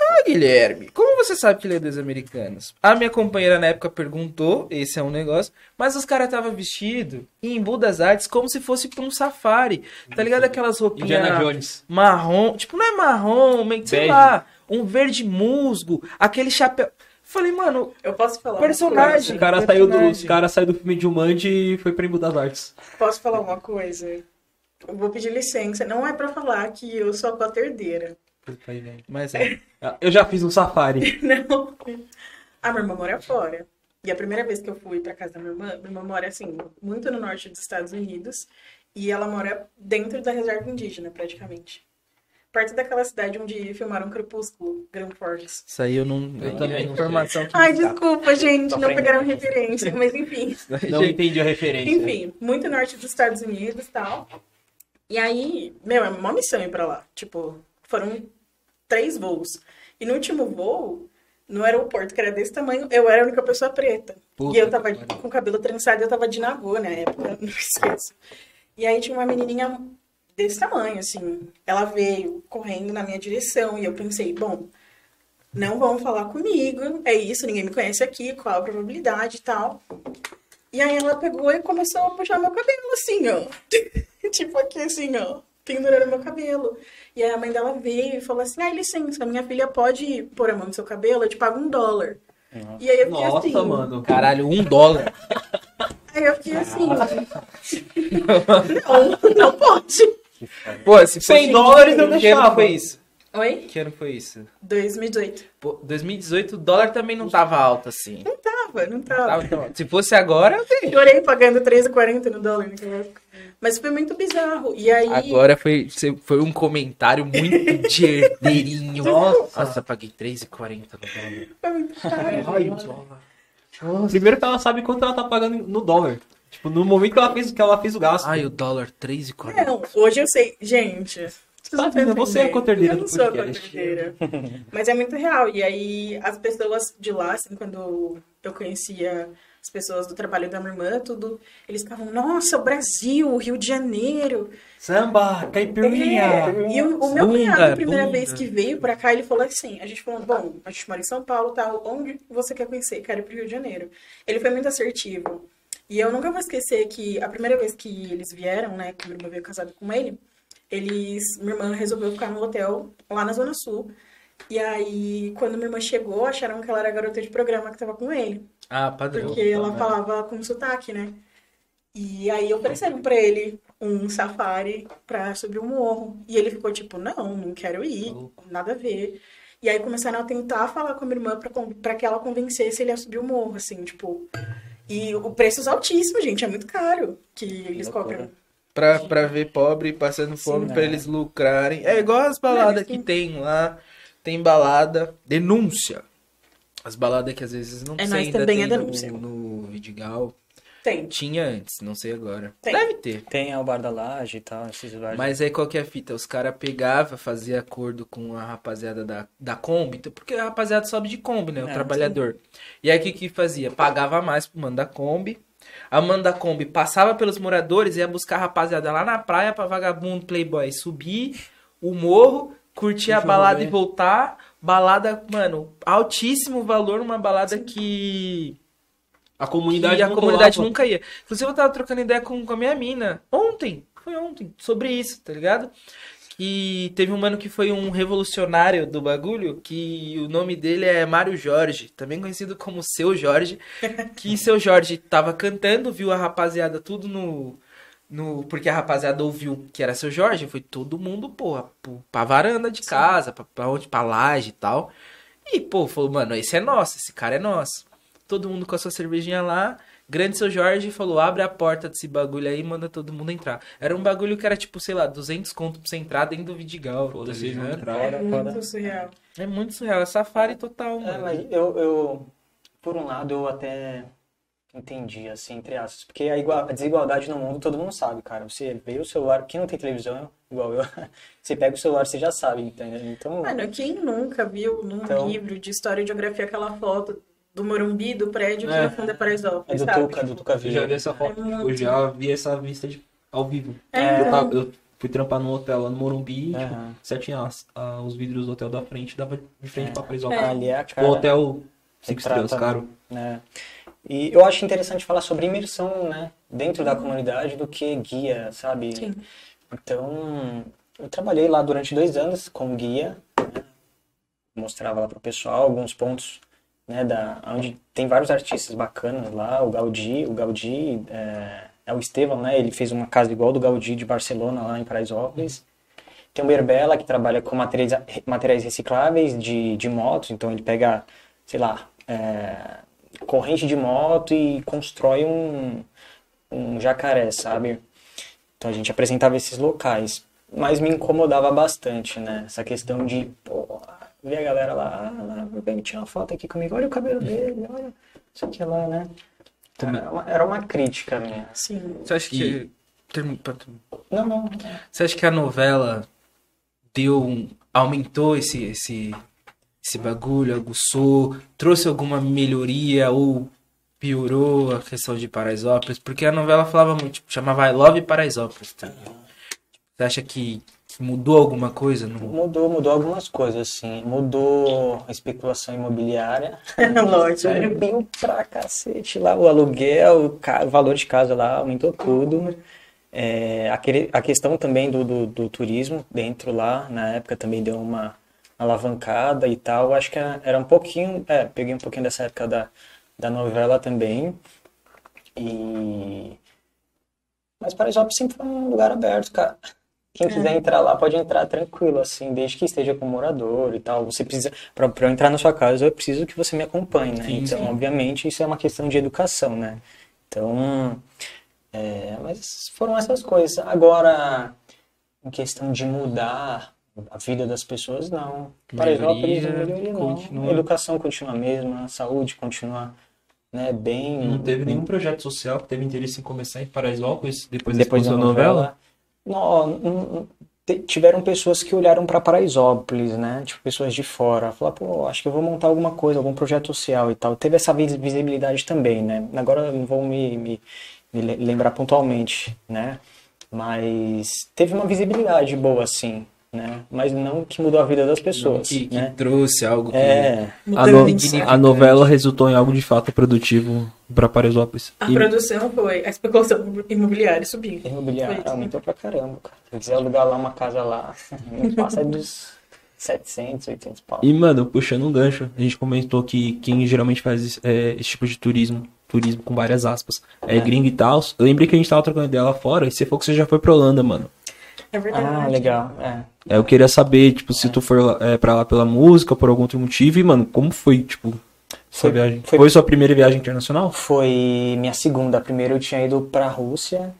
Ah, Guilherme, como você sabe que ele é dos americanos? A minha companheira na época perguntou, esse é um negócio, mas os caras estavam vestidos em Embu das Artes como se fosse pra um safari. Tá ligado aquelas roupinhas Indiana Jones. marrom, tipo, não é marrom, meio que, sei Bege. lá, um verde musgo, aquele chapéu. Falei, mano, Eu posso falar uma Personagem. O coisa? cara, saiu do, personagem. o cara saiu do filme de Jumanji e foi pra Embu das Artes. Posso falar uma coisa? Eu vou pedir licença. Não é pra falar que eu sou a cota herdeira. Puta aí, velho. mas é. Eu já fiz um safari. Não. A minha irmã mora fora. E a primeira vez que eu fui pra casa da minha irmã, minha irmã mora, assim, muito no norte dos Estados Unidos. E ela mora dentro da reserva indígena, praticamente. Perto daquela cidade onde filmaram Crepúsculo, Grand Forks. Isso aí eu não. Eu é também não informação que Ai, dá. desculpa, gente, Tô não pegaram referência, mas enfim. Não entendi a referência. Enfim, muito norte dos Estados Unidos e tal. E aí, meu, é uma missão ir pra lá. Tipo, foram três voos. E no último voo, no aeroporto, que era desse tamanho, eu era a única pessoa preta. Puta e eu tava com o cabelo trançado, eu tava de navô na época, não esqueço. E aí tinha uma menininha desse tamanho, assim. Ela veio correndo na minha direção e eu pensei, bom, não vão falar comigo, é isso, ninguém me conhece aqui, qual a probabilidade e tal. E aí ela pegou e começou a puxar meu cabelo, assim, ó. tipo aqui, assim, ó. Pendurando meu cabelo. E aí a mãe dela veio e falou assim, ai, licença, minha filha pode pôr a mão no seu cabelo, eu te pago um dólar. E aí eu fiquei Nossa, assim. mano. Caralho, um dólar. Aí eu fiquei assim. não, não pode. Pô, se 100 dólares eu deixava. foi isso? Oi? Que ano foi isso? 2018. Pô, 2018 o dólar também não tava alto assim. Não tava, não tava. Tava tão alto. Se fosse agora, eu tenho. Chorei pagando 13,40 no dólar naquela época. Mas foi muito bizarro. E aí. Agora foi, foi um comentário muito de herdeirinho. Nossa. Nossa, paguei 3,40 no dólar. Foi muito caro. Ai, dólar. Primeiro que ela sabe quanto ela tá pagando no dólar. Tipo, no momento que ela fez, que ela fez o gasto. Ai, o dólar 3,40. Não, hoje eu sei. Gente. Tá vendo? Você é a entendem. coterdeira Eu não do sou a podcast. coterdeira. Mas é muito real. E aí, as pessoas de lá, assim, quando eu conhecia as pessoas do trabalho da minha irmã, tudo, eles ficavam, nossa, o Brasil, o Rio de Janeiro. Samba, caipirinha. É, E o, o meu cunhado, a primeira bunda. vez que veio pra cá, ele falou assim: a gente falou, bom, a gente mora em São Paulo tal, onde você quer conhecer? Quero ir pro Rio de Janeiro. Ele foi muito assertivo. E eu nunca vou esquecer que a primeira vez que eles vieram, né, que minha irmã veio casada com ele, eles, minha irmã resolveu ficar no hotel lá na Zona Sul. E aí, quando minha irmã chegou, acharam que ela era a garota de programa que tava com ele. Ah, padrão. Porque ela falava com sotaque, né? E aí ofereceram pra ele um safari pra subir o morro. E ele ficou tipo, não, não quero ir, nada a ver. E aí começaram a tentar falar com a minha irmã pra, pra que ela convencesse ele a subir o morro, assim, tipo. E o preço é altíssimo, gente, é muito caro que eles cobram. Pra, pra ver pobre passando fome, Sim. pra eles lucrarem. É igual as baladas Sim. que tem lá. Tem balada. Denúncia. As baladas que às vezes não É, sei, ainda também tem é denúncia. no, no Vidigal. Tem. Tinha antes, não sei agora. Tem. Deve ter. Tem a Bar da Laje e tal, esses bares. Mas aí qual que é a fita? Os caras pegavam, faziam acordo com a rapaziada da, da Kombi, então- porque a rapaziada sobe de Kombi, né? O É, trabalhador. E aí o que que fazia? Pagava mais pro mano da Kombi, A Amanda Kombi passava pelos moradores, ia buscar a rapaziada lá na praia pra vagabundo playboy subir o morro, curtir a Deixa balada e voltar. Balada, mano, altíssimo valor, uma balada que A comunidade, a comunidade nunca ia. Inclusive, eu tava trocando ideia com, com a minha mina ontem, foi ontem, sobre isso, tá ligado? Que teve um mano que foi um revolucionário do bagulho, que o nome dele é Mário Jorge, também conhecido como Seu Jorge, que Seu Jorge tava cantando, viu a rapaziada tudo no. No, porque a rapaziada ouviu que era seu Jorge, foi todo mundo, porra, pra varanda de casa, pra, pra onde, pra laje e tal. E, pô, falou, mano, esse é nosso, esse cara é nosso. Todo mundo com a sua cervejinha lá. Grande seu Jorge falou, abre a porta desse bagulho aí e manda todo mundo entrar. Era um bagulho que era tipo, sei lá, 200 conto pra você entrar dentro do Vidigal. Tá vão ligado? entrar. É muito foda. surreal. é muito surreal, é safari total, É, mano. mas eu, eu, por um lado, eu até entendi, assim, entre aspas. Porque a, igua- a desigualdade no mundo todo mundo sabe, cara. Você vê o celular, quem não tem televisão, igual eu, você pega o celular, você já sabe, entendeu? Então, Mano, quem nunca viu num Então- livro de história e geografia aquela foto do Morumbi, do prédio que É. no fundo é é Paraisópolis, do sabe? Tuca, do Tuca Eu já vi essa foto. É muito. Eu já vi essa vista de- ao vivo. É, Eu, tava- eu fui trampar num hotel lá no Morumbi, tipo, Aham. você tinha as- a- os vidros do hotel da frente, dava de frente É. pra Paraisópolis. Ali é a Tipo, cara. hotel cinco estrelas, caro. né? E eu acho interessante falar sobre imersão, né? Dentro da comunidade do que guia, sabe? Sim. Então, eu trabalhei lá durante dois anos como guia, né? mostrava lá pro pessoal alguns pontos, né? Da, onde tem vários artistas bacanas lá, o Gaudí, o Gaudí é, é o Estevão, né? Ele fez uma casa igual do Gaudí de Barcelona lá em Paraisópolis. Tem o Berbela, que trabalha com materiais, materiais recicláveis de, de motos, então ele pega, sei lá, é, corrente de moto e constrói um, um jacaré, sabe? Então a gente apresentava esses locais. Mas me incomodava bastante, né? Essa questão de, ver a galera lá, ah, lá, vem tirar uma foto aqui comigo, olha o cabelo dele, olha isso aqui lá, né? Era uma, era uma crítica minha. Sim. Você acha que. Terminar. Não, não. Você acha que a novela deu um, aumentou esse, esse, esse bagulho, aguçou, trouxe alguma melhoria ou piorou a questão de Paraisópolis? Porque a novela falava muito, tipo, chamava I Love Paraisópolis. Tá? Você acha que mudou alguma coisa? No... Mudou, mudou algumas coisas, assim. Mudou a especulação imobiliária. Lógico. Subiu pra cacete lá. O aluguel, o ca- o valor de casa lá aumentou tudo. É, aquele, a questão também do, do, do turismo dentro lá, na época também deu uma alavancada e tal. Acho que era era um pouquinho. É, peguei um pouquinho dessa época da, da novela também. E. Mas Paraisópolis sempre foi um lugar aberto, cara. Quem quiser entrar lá pode entrar tranquilo, assim, desde que esteja com morador e tal. Você precisa, para eu entrar na sua casa, eu preciso que você me acompanhe, né? Sim, então, sim. obviamente, isso é uma questão de educação, né? Então, é, mas foram essas coisas. Agora, em questão de mudar a vida das pessoas, não. Paraisópolis, Melhoria, melhoria não. continua. A educação continua a mesma, a saúde continua né, bem. Não teve nenhum projeto social que teve interesse em começar em Paraisópolis depois, depois da da novela? novela. Não, tiveram pessoas que olharam para Paraisópolis, né? Tipo, pessoas de fora. Falaram, pô, acho que eu vou montar alguma coisa, algum projeto social e tal. Teve essa vis- visibilidade também, né? Agora não vou me, me, me le- lembrar pontualmente, né? Mas teve uma visibilidade boa, assim, né? Mas não que mudou a vida das pessoas, que, que né? trouxe algo que... É, A, no- a novela resultou em algo de fato produtivo pra Paraisópolis. A E- produção foi, a especulação imobiliária Foi isso. aumentou pra caramba, cara. Se eu quiser alugar lá uma casa lá, não passa dos 700, 800 pau. E, mano, puxando um gancho, a gente comentou que quem geralmente faz é, esse tipo de turismo, turismo com várias aspas, é, É. gringo e tal. Eu lembrei que a gente tava trocando ideia lá fora e você falou que você já foi pra Holanda, mano. É verdade. Ah, legal. É. É, eu queria saber, tipo, se tu for é, pra lá pela música por algum outro motivo. E, mano, como foi, tipo, essa Foi- viagem? foi- Foi... sua primeira viagem internacional? Foi minha segunda. A primeira eu tinha ido pra Rússia.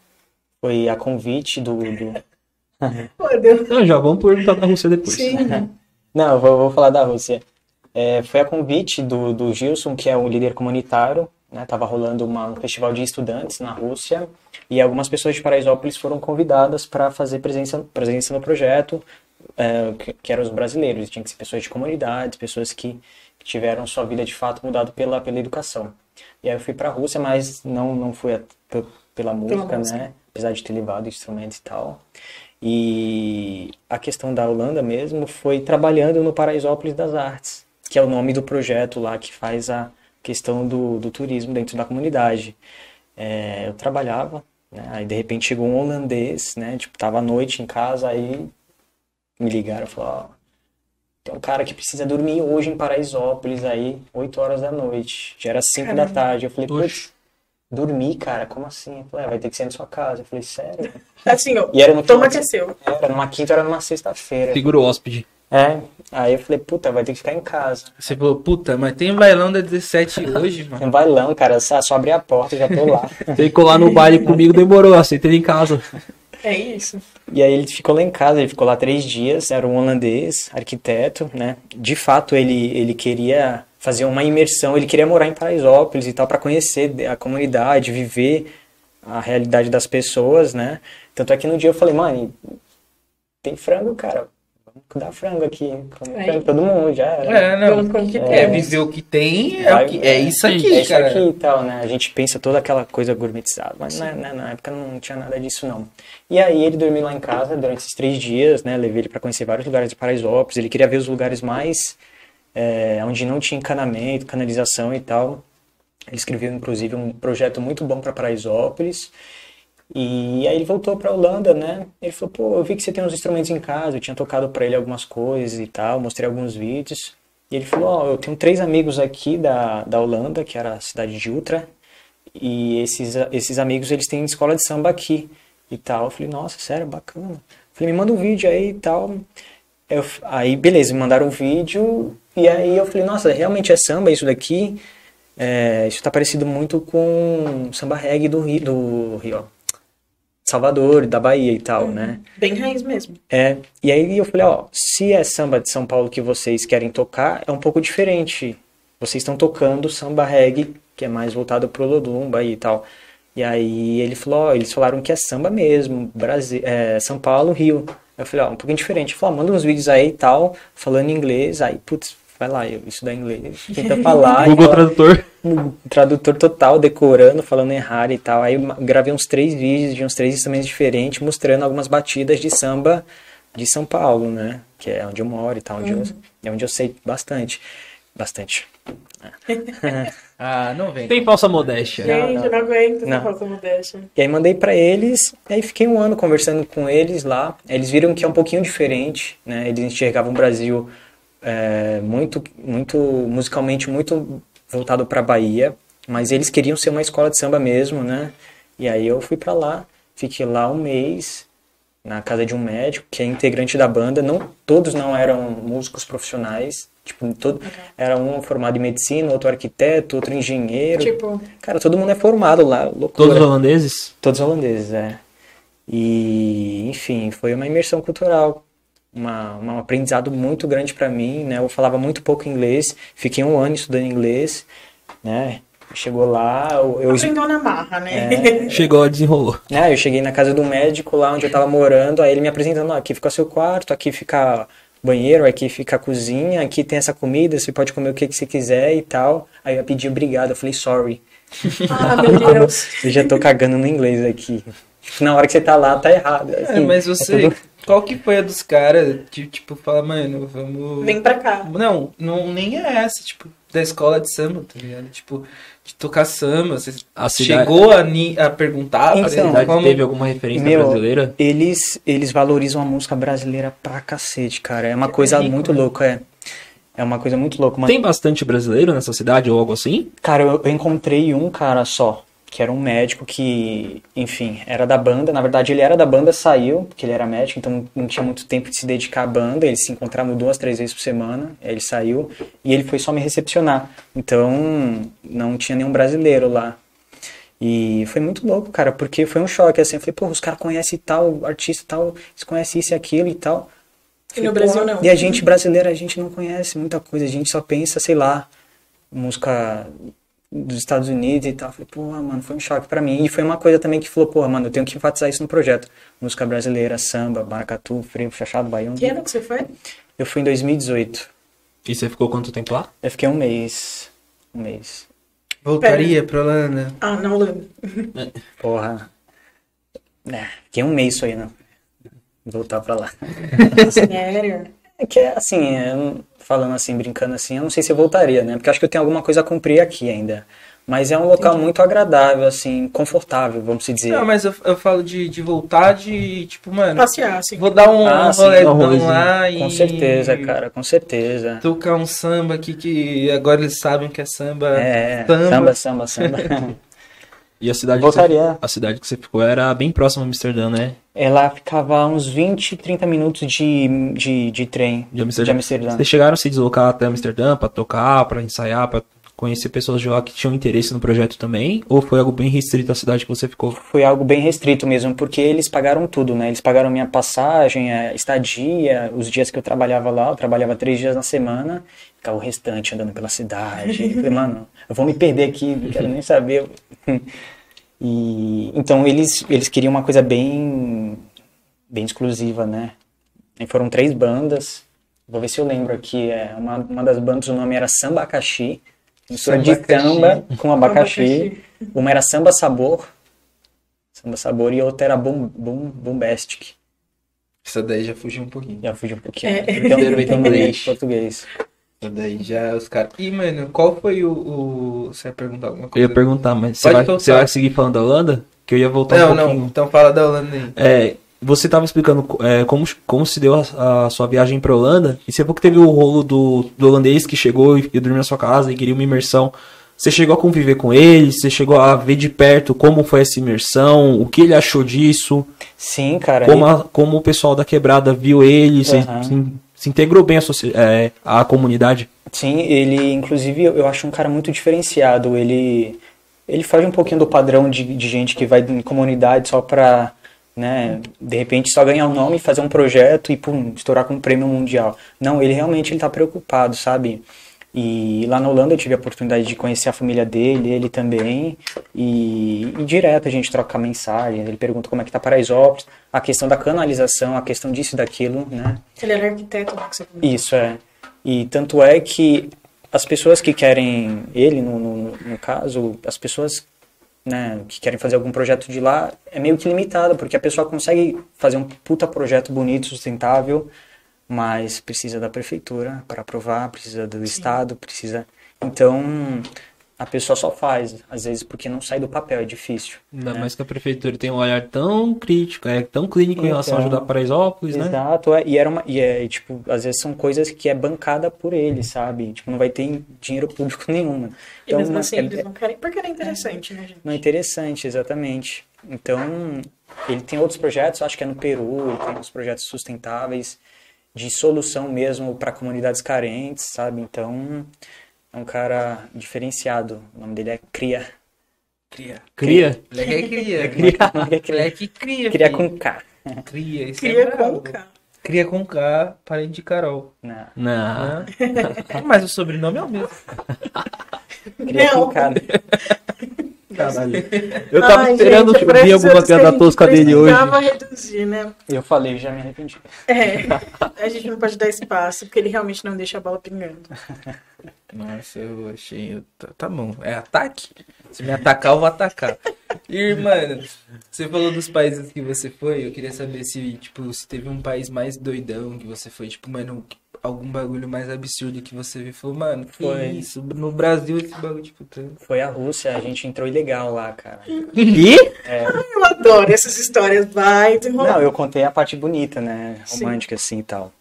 Foi a convite do. do... Não, já vamos perguntar da Rússia depois. Sim. Não, eu vou, vou falar da Rússia. É, foi a convite do, do Gilson, que é um líder comunitário. Né? Tava rolando uma- um festival de estudantes na Rússia. E algumas pessoas de Paraisópolis foram convidadas para fazer presença, presença no projeto, é, que, que eram os brasileiros. Tinha que ser pessoas de comunidades, pessoas que, que tiveram sua vida de fato mudada pela, pela educação. E aí eu fui pra Rússia, mas não, não fui a- pe- pela música, música. né? Apesar de ter levado instrumentos e tal. E a questão da Holanda mesmo foi trabalhando no Paraisópolis das Artes, que é o nome do projeto lá que faz a questão do, do turismo dentro da comunidade. É, eu trabalhava, né? Aí de repente chegou um holandês, né? Tipo, tava à noite em casa, aí me ligaram e falaram, ó, tem um cara que precisa dormir hoje em Paraisópolis aí, 8 horas da noite. Já era 5 da tarde. Eu falei, putz, dormir, cara, como assim? Eu falei, "É, vai ter que ser na sua casa. Eu falei, sério? Assim, ó, E era no toma que é seu. Era numa quinta, era numa sexta-feira. Segura o hóspede. É, aí eu falei, puta, vai ter que ficar em casa. Você falou, puta, mas tem bailão da 17 hoje, mano. Tem um bailão, cara, só, só abrir a porta, já tô lá. Tem que colar no baile comigo, demorou. Aceitei em casa. É isso. E aí ele ficou lá em casa, ele ficou lá três dias, era um holandês, arquiteto, né? De fato, ele, ele queria fazer uma imersão, ele queria morar em Paraisópolis e tal, para conhecer a comunidade, viver a realidade das pessoas, né? Tanto é que no dia eu falei, mano, tem frango, cara, dar frango aqui, come Aí. frango todo mundo, já era. É, não. Vamos que É, tem. viver o que tem é, Vai- o que- é isso aqui, é isso cara. aqui e tal, né? A gente pensa toda aquela coisa gourmetizada, mas né, né, na época não tinha nada disso, não. E aí ele dormiu lá em casa durante esses três dias, né? Levei ele para conhecer vários lugares de Paraisópolis. Ele queria ver os lugares mais... é, onde não tinha encanamento, canalização e tal. Ele escreveu, inclusive, um projeto muito bom para Paraisópolis. E aí ele voltou para Holanda, né? Ele falou, pô, eu vi que você tem uns instrumentos em casa, eu tinha tocado para ele algumas coisas e tal, mostrei alguns vídeos. E ele falou, ó, eu tenho três amigos aqui da, da Holanda, que era a cidade de Utra, e esses, esses amigos, eles têm escola de samba aqui e tal. Eu falei, nossa, sério, bacana. Eu falei, me manda um vídeo aí e tal. Eu, aí, beleza, me mandaram um vídeo, e aí eu falei, nossa, realmente é samba isso daqui? É, isso tá parecido muito com samba reggae do Rio, do Rio. Salvador, da Bahia e tal, né? Bem raiz mesmo. É, e aí eu falei, ó, se é samba de São Paulo que vocês querem tocar, é um pouco diferente. Vocês estão tocando samba reggae, que é mais voltado pro Lodumba e tal. E aí ele falou, ó, eles falaram que é samba mesmo, Brasil, é, São Paulo, Rio. Eu falei, ó, um pouquinho diferente. Ele falou, ó, manda uns vídeos aí e tal, falando inglês. Aí, putz, vai lá, eu estudar inglês. Tenta falar. Google falar- Tradutor. tradutor total, decorando, falando errado e tal. Aí gravei uns três vídeos de uns três instrumentos diferentes, mostrando algumas batidas de samba de São Paulo, né? Que é onde eu moro e tal, onde eu, é onde eu sei bastante. Bastante. Ah, não vem. Tem falsa modéstia. Gente, eu não aguento essa Não. falsa modéstia. E aí mandei pra eles, e aí fiquei um ano conversando com eles lá. Eles viram que é um pouquinho diferente, né? Eles enxergavam o Brasil é, muito, muito musicalmente muito voltado pra Bahia, mas eles queriam ser uma escola de samba mesmo, né? E aí eu fui pra lá, fiquei lá um mês na casa de um médico que é integrante da banda. Não todos não eram músicos profissionais, tipo todo era um formado em medicina, outro arquiteto, outro engenheiro. Tipo, Cara, todo mundo é formado lá, loucura. Todos holandeses? Todos holandeses, é. E, enfim, foi uma imersão cultural, uma, um aprendizado muito grande para mim, né? Eu falava muito pouco inglês, fiquei um ano estudando inglês, né? Chegou lá, eu, eu, aprendeu na marra, né? É. Chegou, desenrolou. né, eu cheguei na casa do médico lá onde eu tava morando, aí ele me apresentando, ó, aqui fica o seu quarto, aqui fica o banheiro, aqui fica a cozinha, aqui tem essa comida, você pode comer o que, que você quiser e tal. Aí eu pedi obrigado, eu falei sorry. ah, meu Deus. Eu já tô cagando no inglês aqui. Na hora que você tá lá, tá errado. É, assim, mas é você. tudo- Qual que foi a dos caras de, tipo, fala, mano, vamos. Vem pra cá. Não, não, nem é essa, tipo, da escola de samba, tá ligado? Tipo, de tocar samba. Você A cidade- chegou a, ni- a perguntar Então, pra como... teve alguma referência Meu, brasileira? Eles, eles valorizam a música brasileira pra cacete, cara. É uma coisa rico, muito né? louca, é. É uma coisa muito louca. Tem bastante brasileiro nessa cidade ou algo assim? Cara, eu, eu encontrei um cara só, que era um médico que, enfim, era da banda. Na verdade, ele era da banda, saiu, porque ele era médico, então não tinha muito tempo de se dedicar à banda. Eles se encontravam duas, três vezes por semana. Aí ele saiu e ele foi só me recepcionar. Então, não tinha nenhum brasileiro lá. E foi muito louco, cara, porque foi um choque, assim. Eu falei, pô, os caras conhecem tal artista, tal, eles conhecem isso e aquilo e tal. E no Brasil não. E a gente brasileira, a gente não conhece muita coisa, a gente só pensa, sei lá, música dos Estados Unidos e tal. Falei, porra, mano, foi um choque pra mim. E foi uma coisa também que falou, porra, mano, eu tenho que enfatizar isso no projeto. Música brasileira, samba, maracatu, freio, chachado, baiano. Que ano que você foi? Eu fui em 2018. E você ficou quanto tempo lá? Eu fiquei um mês. Um mês. Voltaria pra Holanda? Ah, na Holanda. Porra. É, fiquei um mês isso aí, né? Voltar pra lá. Sério? É que, assim, eu- falando assim, brincando assim, eu não sei se eu voltaria, né? Porque acho que eu tenho alguma coisa a cumprir aqui ainda. Mas é um local muito agradável, assim, confortável, vamos se dizer. Não, mas eu, eu falo de, de voltar de, tipo, mano, Passear, assim. vou dar um, Ah, um sim, lá e... Com certeza, cara, com certeza. Tocar um samba aqui que agora eles sabem que é samba. É, Samba. samba, samba, samba. E a cidade, que Voltaria. você, a cidade que você ficou era bem próxima a Amsterdã, né? Ela ficava uns 20, 30 minutos de, de, de trem De Amsterdã. de Amsterdã. Vocês chegaram a se deslocar até Amsterdã pra tocar, pra ensaiar, pra conhecer pessoas de lá que tinham interesse no projeto também? Ou foi algo bem restrito à cidade que você ficou? Foi algo bem restrito mesmo, porque eles pagaram tudo, né? Eles pagaram minha passagem, a estadia, os dias que eu trabalhava lá, eu trabalhava três dias na semana, ficava o restante andando pela cidade. Falei, mano, eu vou me perder aqui, não quero nem saber. E então eles eles queriam uma coisa bem bem exclusiva, né? E foram três bandas. Vou ver se eu lembro aqui. É uma, uma das bandas o nome era Samba Abacaxi, mistura de samba com abacaxi. Abacaxi. Uma era Samba Sabor, Samba Sabor e outra era Boom, Boom, Bombastic. Essa daí já fugiu um pouquinho. Já fugi um pouquinho. É. Então, então, inglês. português. Essa daí já os caras. E, mano, qual foi o. o... Você ia perguntar alguma Eu coisa? ia perguntar, mas você vai, você vai seguir falando da Holanda? Que eu ia voltar Não, um pouquinho. não. Então fala da Holanda aí. É, você estava explicando é, como, como se deu a, a sua viagem para Holanda, e você falou que teve o rolo do, do holandês que chegou e, e dormiu na sua casa e queria uma imersão. Você chegou a conviver com ele? Você chegou a ver de perto como foi essa imersão? O que ele achou disso? Sim, cara. Como, a- como o pessoal da quebrada viu ele? Você Aham. se, se integrou bem à, é, à comunidade? Sim, ele, inclusive, eu acho um cara muito diferenciado. Ele, ele foge um pouquinho do padrão de, de gente que vai em comunidade só pra, né, de repente só ganhar o nome, fazer um projeto e, pum, estourar com um prêmio mundial. Não, ele realmente ele tá preocupado, sabe? E lá na Holanda eu tive a oportunidade de conhecer a família dele, ele também, e, e direto a gente troca mensagem, ele pergunta como é que tá Paraisópolis, a questão da canalização, a questão disso e daquilo, né? Ele era arquiteto, né, que você comentou. Isso é. E tanto é que as pessoas que querem ele, no, no, no caso, as pessoas né, que querem fazer algum projeto de lá, é meio que limitado, porque a pessoa consegue fazer um puta projeto bonito, sustentável, mas precisa da prefeitura para aprovar, precisa do estado, precisa. Então, a pessoa só faz, às vezes porque não sai do papel, é difícil. Ainda né? mais que a prefeitura tem um olhar tão crítico, é tão clínico em relação a Então, ajudar Paraisópolis, né? Exato, é, e era uma, e é, tipo, às vezes são coisas que é bancada por ele, sabe? Tipo, não vai ter dinheiro público nenhum. né? E mesmo uma- assim, é- eles não querem. Porque era interessante, né, gente? não é interessante, exatamente. Então, ele tem outros projetos, acho que é no Peru, ele tem uns projetos sustentáveis de solução mesmo para comunidades carentes, sabe? Então, é um cara diferenciado. O nome dele é Cria. Cria. Cria? Moleque é cria. Cria, cria, Moleque cria. cria filho. com K. Cria. Isso Cria é com K. Cria com K, parente de Carol. Não, Não. Né? Mas o sobrenome é o mesmo. cria Não. com K. Caralho. Eu tava Ai, esperando gente, ver alguma piada tosca dele hoje. reduzir, né? Eu falei, já me arrependi. É, a gente não pode dar espaço, porque ele realmente não deixa a bola pingando. Nossa, eu achei. Tá, tá bom. É ataque? Se me atacar, eu vou atacar. E, mano, você falou dos países que você foi. Eu queria saber se, tipo, se teve um país mais doidão que você foi. Tipo, mano, algum bagulho mais absurdo que você viu. Falou, mano, que Foi. isso? No Brasil, esse bagulho, tipo, tanto. Foi a Rússia, a gente entrou ilegal lá, cara. E? Eu adoro essas histórias, vai. Não, eu contei a parte bonita, né? Sim. Romântica, assim e tal.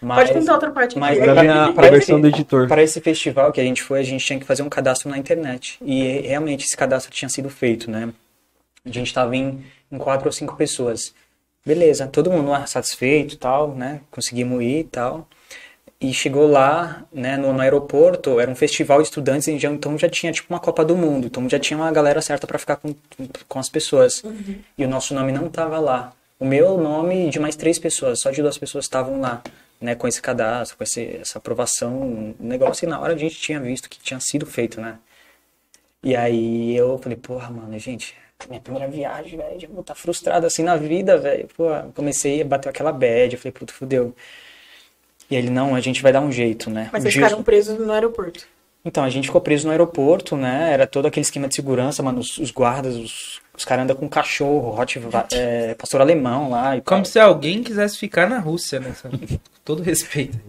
Mas, Pode contar outra parte mas aqui. Pra mim, a, a versão do editor. Para esse festival que a gente foi, a gente tinha que fazer um cadastro na internet. E realmente esse cadastro tinha sido feito, né? A gente estava em, em quatro ou cinco pessoas. Beleza, todo mundo satisfeito e tal, né? Conseguimos ir e tal. E chegou lá, né, no, no aeroporto, era um festival de estudantes, então já tinha tipo uma Copa do Mundo, então já tinha uma galera certa para ficar com, com as pessoas. E o nosso nome não tava lá. O meu nome e de mais três pessoas, só de duas pessoas estavam lá, né, com esse cadastro, com esse, essa aprovação, um negócio, e na hora a gente tinha visto que tinha sido feito, né. E aí eu falei, porra, mano, gente, minha primeira viagem, velho, já vou estar frustrado assim na vida, velho. Pô, comecei a bater aquela bad, eu falei, puta, fudeu. E ele, não, a gente vai dar um jeito, né? Mas vocês ficaram presos no aeroporto. Então, a gente ficou preso no aeroporto, né? Era todo aquele esquema de segurança, mano. Os, os guardas, os, os caras andam com cachorro, hot, é, pastor alemão lá e Como tal. se alguém quisesse ficar na Rússia, né? todo respeito.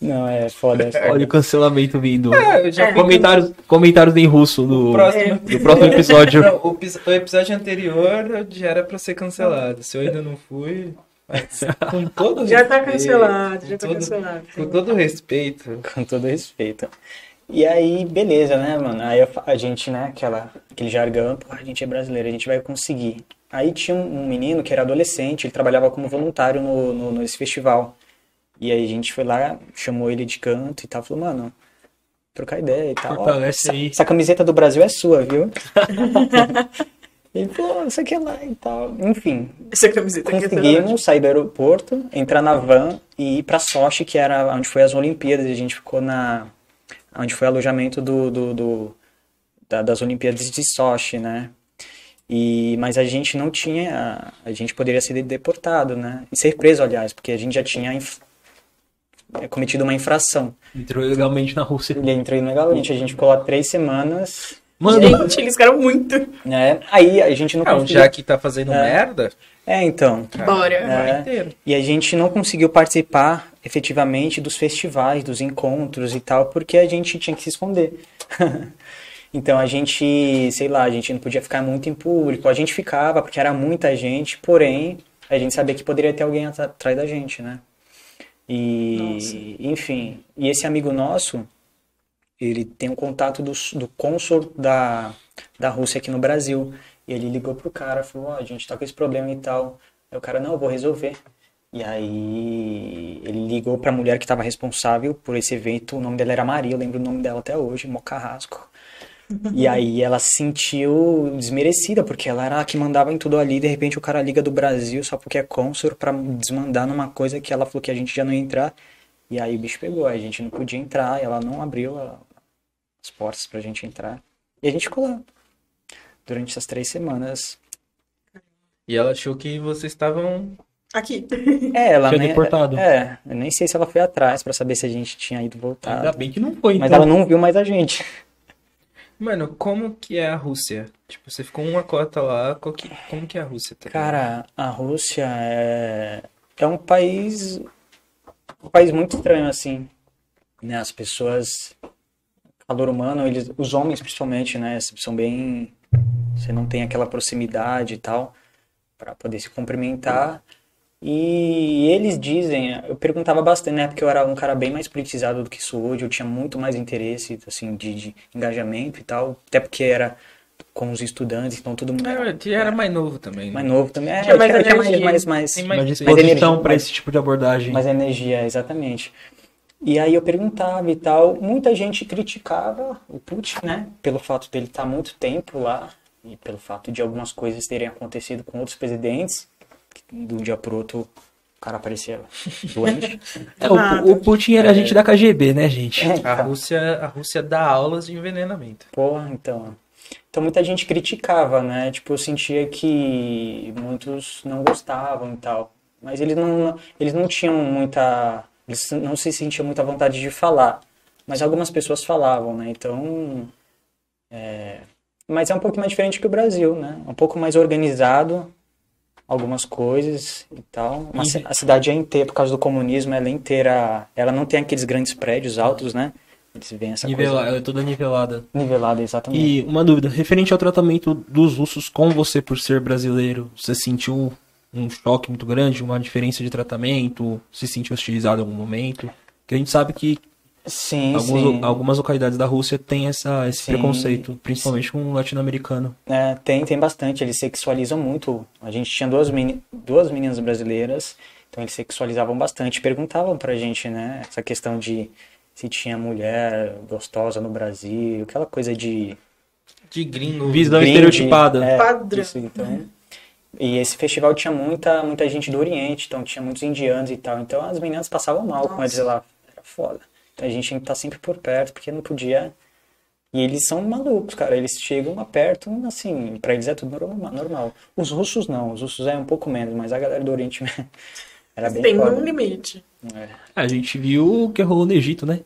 Não, é foda. É foda. Olha o cancelamento vindo. É, já Comentários, comentários em russo do, Próximo. do próximo episódio. Não, o, pis- o episódio anterior já era pra ser cancelado. Se eu ainda não fui. Mas com todo Já tá respeito, cancelado, já tá todo- cancelado. Com todo respeito. Com todo respeito. E aí, beleza, né, mano? Aí a gente, né, aquela, aquele jargão, pô, a gente é brasileiro, a gente vai conseguir. Aí tinha um, menino que era adolescente, ele trabalhava como voluntário no, no, nesse festival. E aí a gente foi lá, chamou ele de canto e tal, falou, mano, trocar ideia e tal. Ó, essa, essa camiseta do Brasil é sua, viu? ele falou, isso aqui é lá e tal. Enfim, Essa camiseta aqui é Conseguimos sair do aeroporto, entrar na van e ir pra Sochi, que era onde foi as Olimpíadas. E a gente ficou na. onde foi o alojamento do, do, do- da- das Olimpíadas de Sochi, né? E, mas a gente não tinha. A gente poderia ser deportado, né? E ser preso, aliás, porque a gente já tinha inf- é, cometido uma infração. Entrou legalmente na Rússia. Ele entrou ilegalmente. A gente ficou lá três semanas, Mano, Gente, eles ficaram muito. né? Aí a gente não Não, conseguiu. já que tá fazendo É. merda, É, então. Bora. É. inteiro. E a gente não conseguiu participar efetivamente dos festivais, dos encontros e tal, porque a gente tinha que se esconder. então a gente, sei lá, a gente não podia ficar muito em público. A gente ficava porque era muita gente, porém a gente sabia que poderia ter alguém at- atrás da gente, né? E, enfim, e esse amigo nosso, ele tem um contato do, do da, da Rússia aqui no Brasil. E ele ligou pro cara, falou, ó, a gente tá com esse problema e tal. Aí o cara, não, eu vou resolver. E aí ele ligou pra mulher que estava responsável por esse evento, o nome dela era Maria, eu lembro o nome dela até hoje, Mó Carrasco. E aí ela se sentiu desmerecida, porque ela era a que mandava em tudo ali, de repente o cara liga do Brasil só porque é cônsul pra desmandar numa coisa que ela falou que a gente já não ia entrar. E aí o bicho pegou, a gente não podia entrar, ela não abriu a- as portas pra gente entrar. E a gente ficou lá. Durante essas três semanas. E ela achou que vocês estavam. Aqui. É, ela Tinha nem, deportado. É, eu nem sei se ela foi atrás pra saber se a gente tinha ido ainda voltar. bem que não foi, Mas então. ela não viu mais a gente. Mano, como que é a Rússia? Tipo, você ficou uma cota lá, qual que- como que é a Rússia? tá? Cara, a Rússia é, é um país, um país muito estranho assim, né? As pessoas, calor humano, eles, os homens principalmente, né? São bem, você não tem aquela proximidade e tal para poder se cumprimentar. E eles dizem, eu perguntava bastante, né? Porque eu era um cara bem mais politizado do que sou hoje, eu tinha muito mais interesse, assim, de, de engajamento e tal, até porque era com os estudantes, então todo mundo É, você era mais novo também. né? mais novo também. É, Tinha mais tinha, tinha mais, energia. mais, mais, mais disposição mais- esse tipo de abordagem. mais energia, exatamente. E aí eu perguntava e tal, muita gente criticava o Putin, né, pelo fato dele estar muito tempo lá e pelo fato de algumas coisas terem acontecido com outros presidentes, de um dia pro outro o cara aparecia doente. É, o, o Putin era agente da KGB, né, gente? É, A então. Rússia, a Rússia dá aulas de envenenamento. Porra, então. Então muita gente criticava, né? Tipo, eu sentia que muitos não gostavam e tal. Mas eles não, eles não tinham muita. Eles não se sentiam muita vontade de falar. Mas algumas pessoas falavam, né? Então. é, Mas é um pouco mais diferente que o Brasil, né? Um pouco mais organizado, algumas coisas e tal. Uma a cidade é inteira, por causa do comunismo, ela é inteira. Ela não tem aqueles grandes prédios altos, né? Eles veem essa Nivela, coisa ela é toda nivelada. nivelada, exatamente. E uma dúvida, referente ao tratamento dos russos com você por ser brasileiro, você sentiu um choque muito grande, uma diferença de tratamento? Se sentiu hostilizado em algum momento? Porque a gente sabe que Sim, alguns- sim. algumas localidades da Rússia têm essa, esse Sim. preconceito, principalmente com o latino-americano. É, tem, tem bastante. Eles sexualizam muito. A gente tinha duas, meni duas meninas brasileiras, então eles sexualizavam bastante. Perguntavam pra gente, né, essa questão de se tinha mulher gostosa no Brasil, aquela coisa de De gringo. Visão estereotipada. é, Padrão. isso, então. E esse festival tinha muita, muita gente do Oriente, então tinha muitos indianos e tal. Então as meninas passavam mal com eles lá. Era foda. Então a gente tinha que estar sempre por perto, porque não podia. E eles são malucos, cara. Eles chegam lá perto, assim, pra eles é tudo norma- normal. Os russos não, os russos é um pouco menos, mas a galera do Oriente era bem Tem foda. um limite. É. A gente viu o que rolou no Egito, né?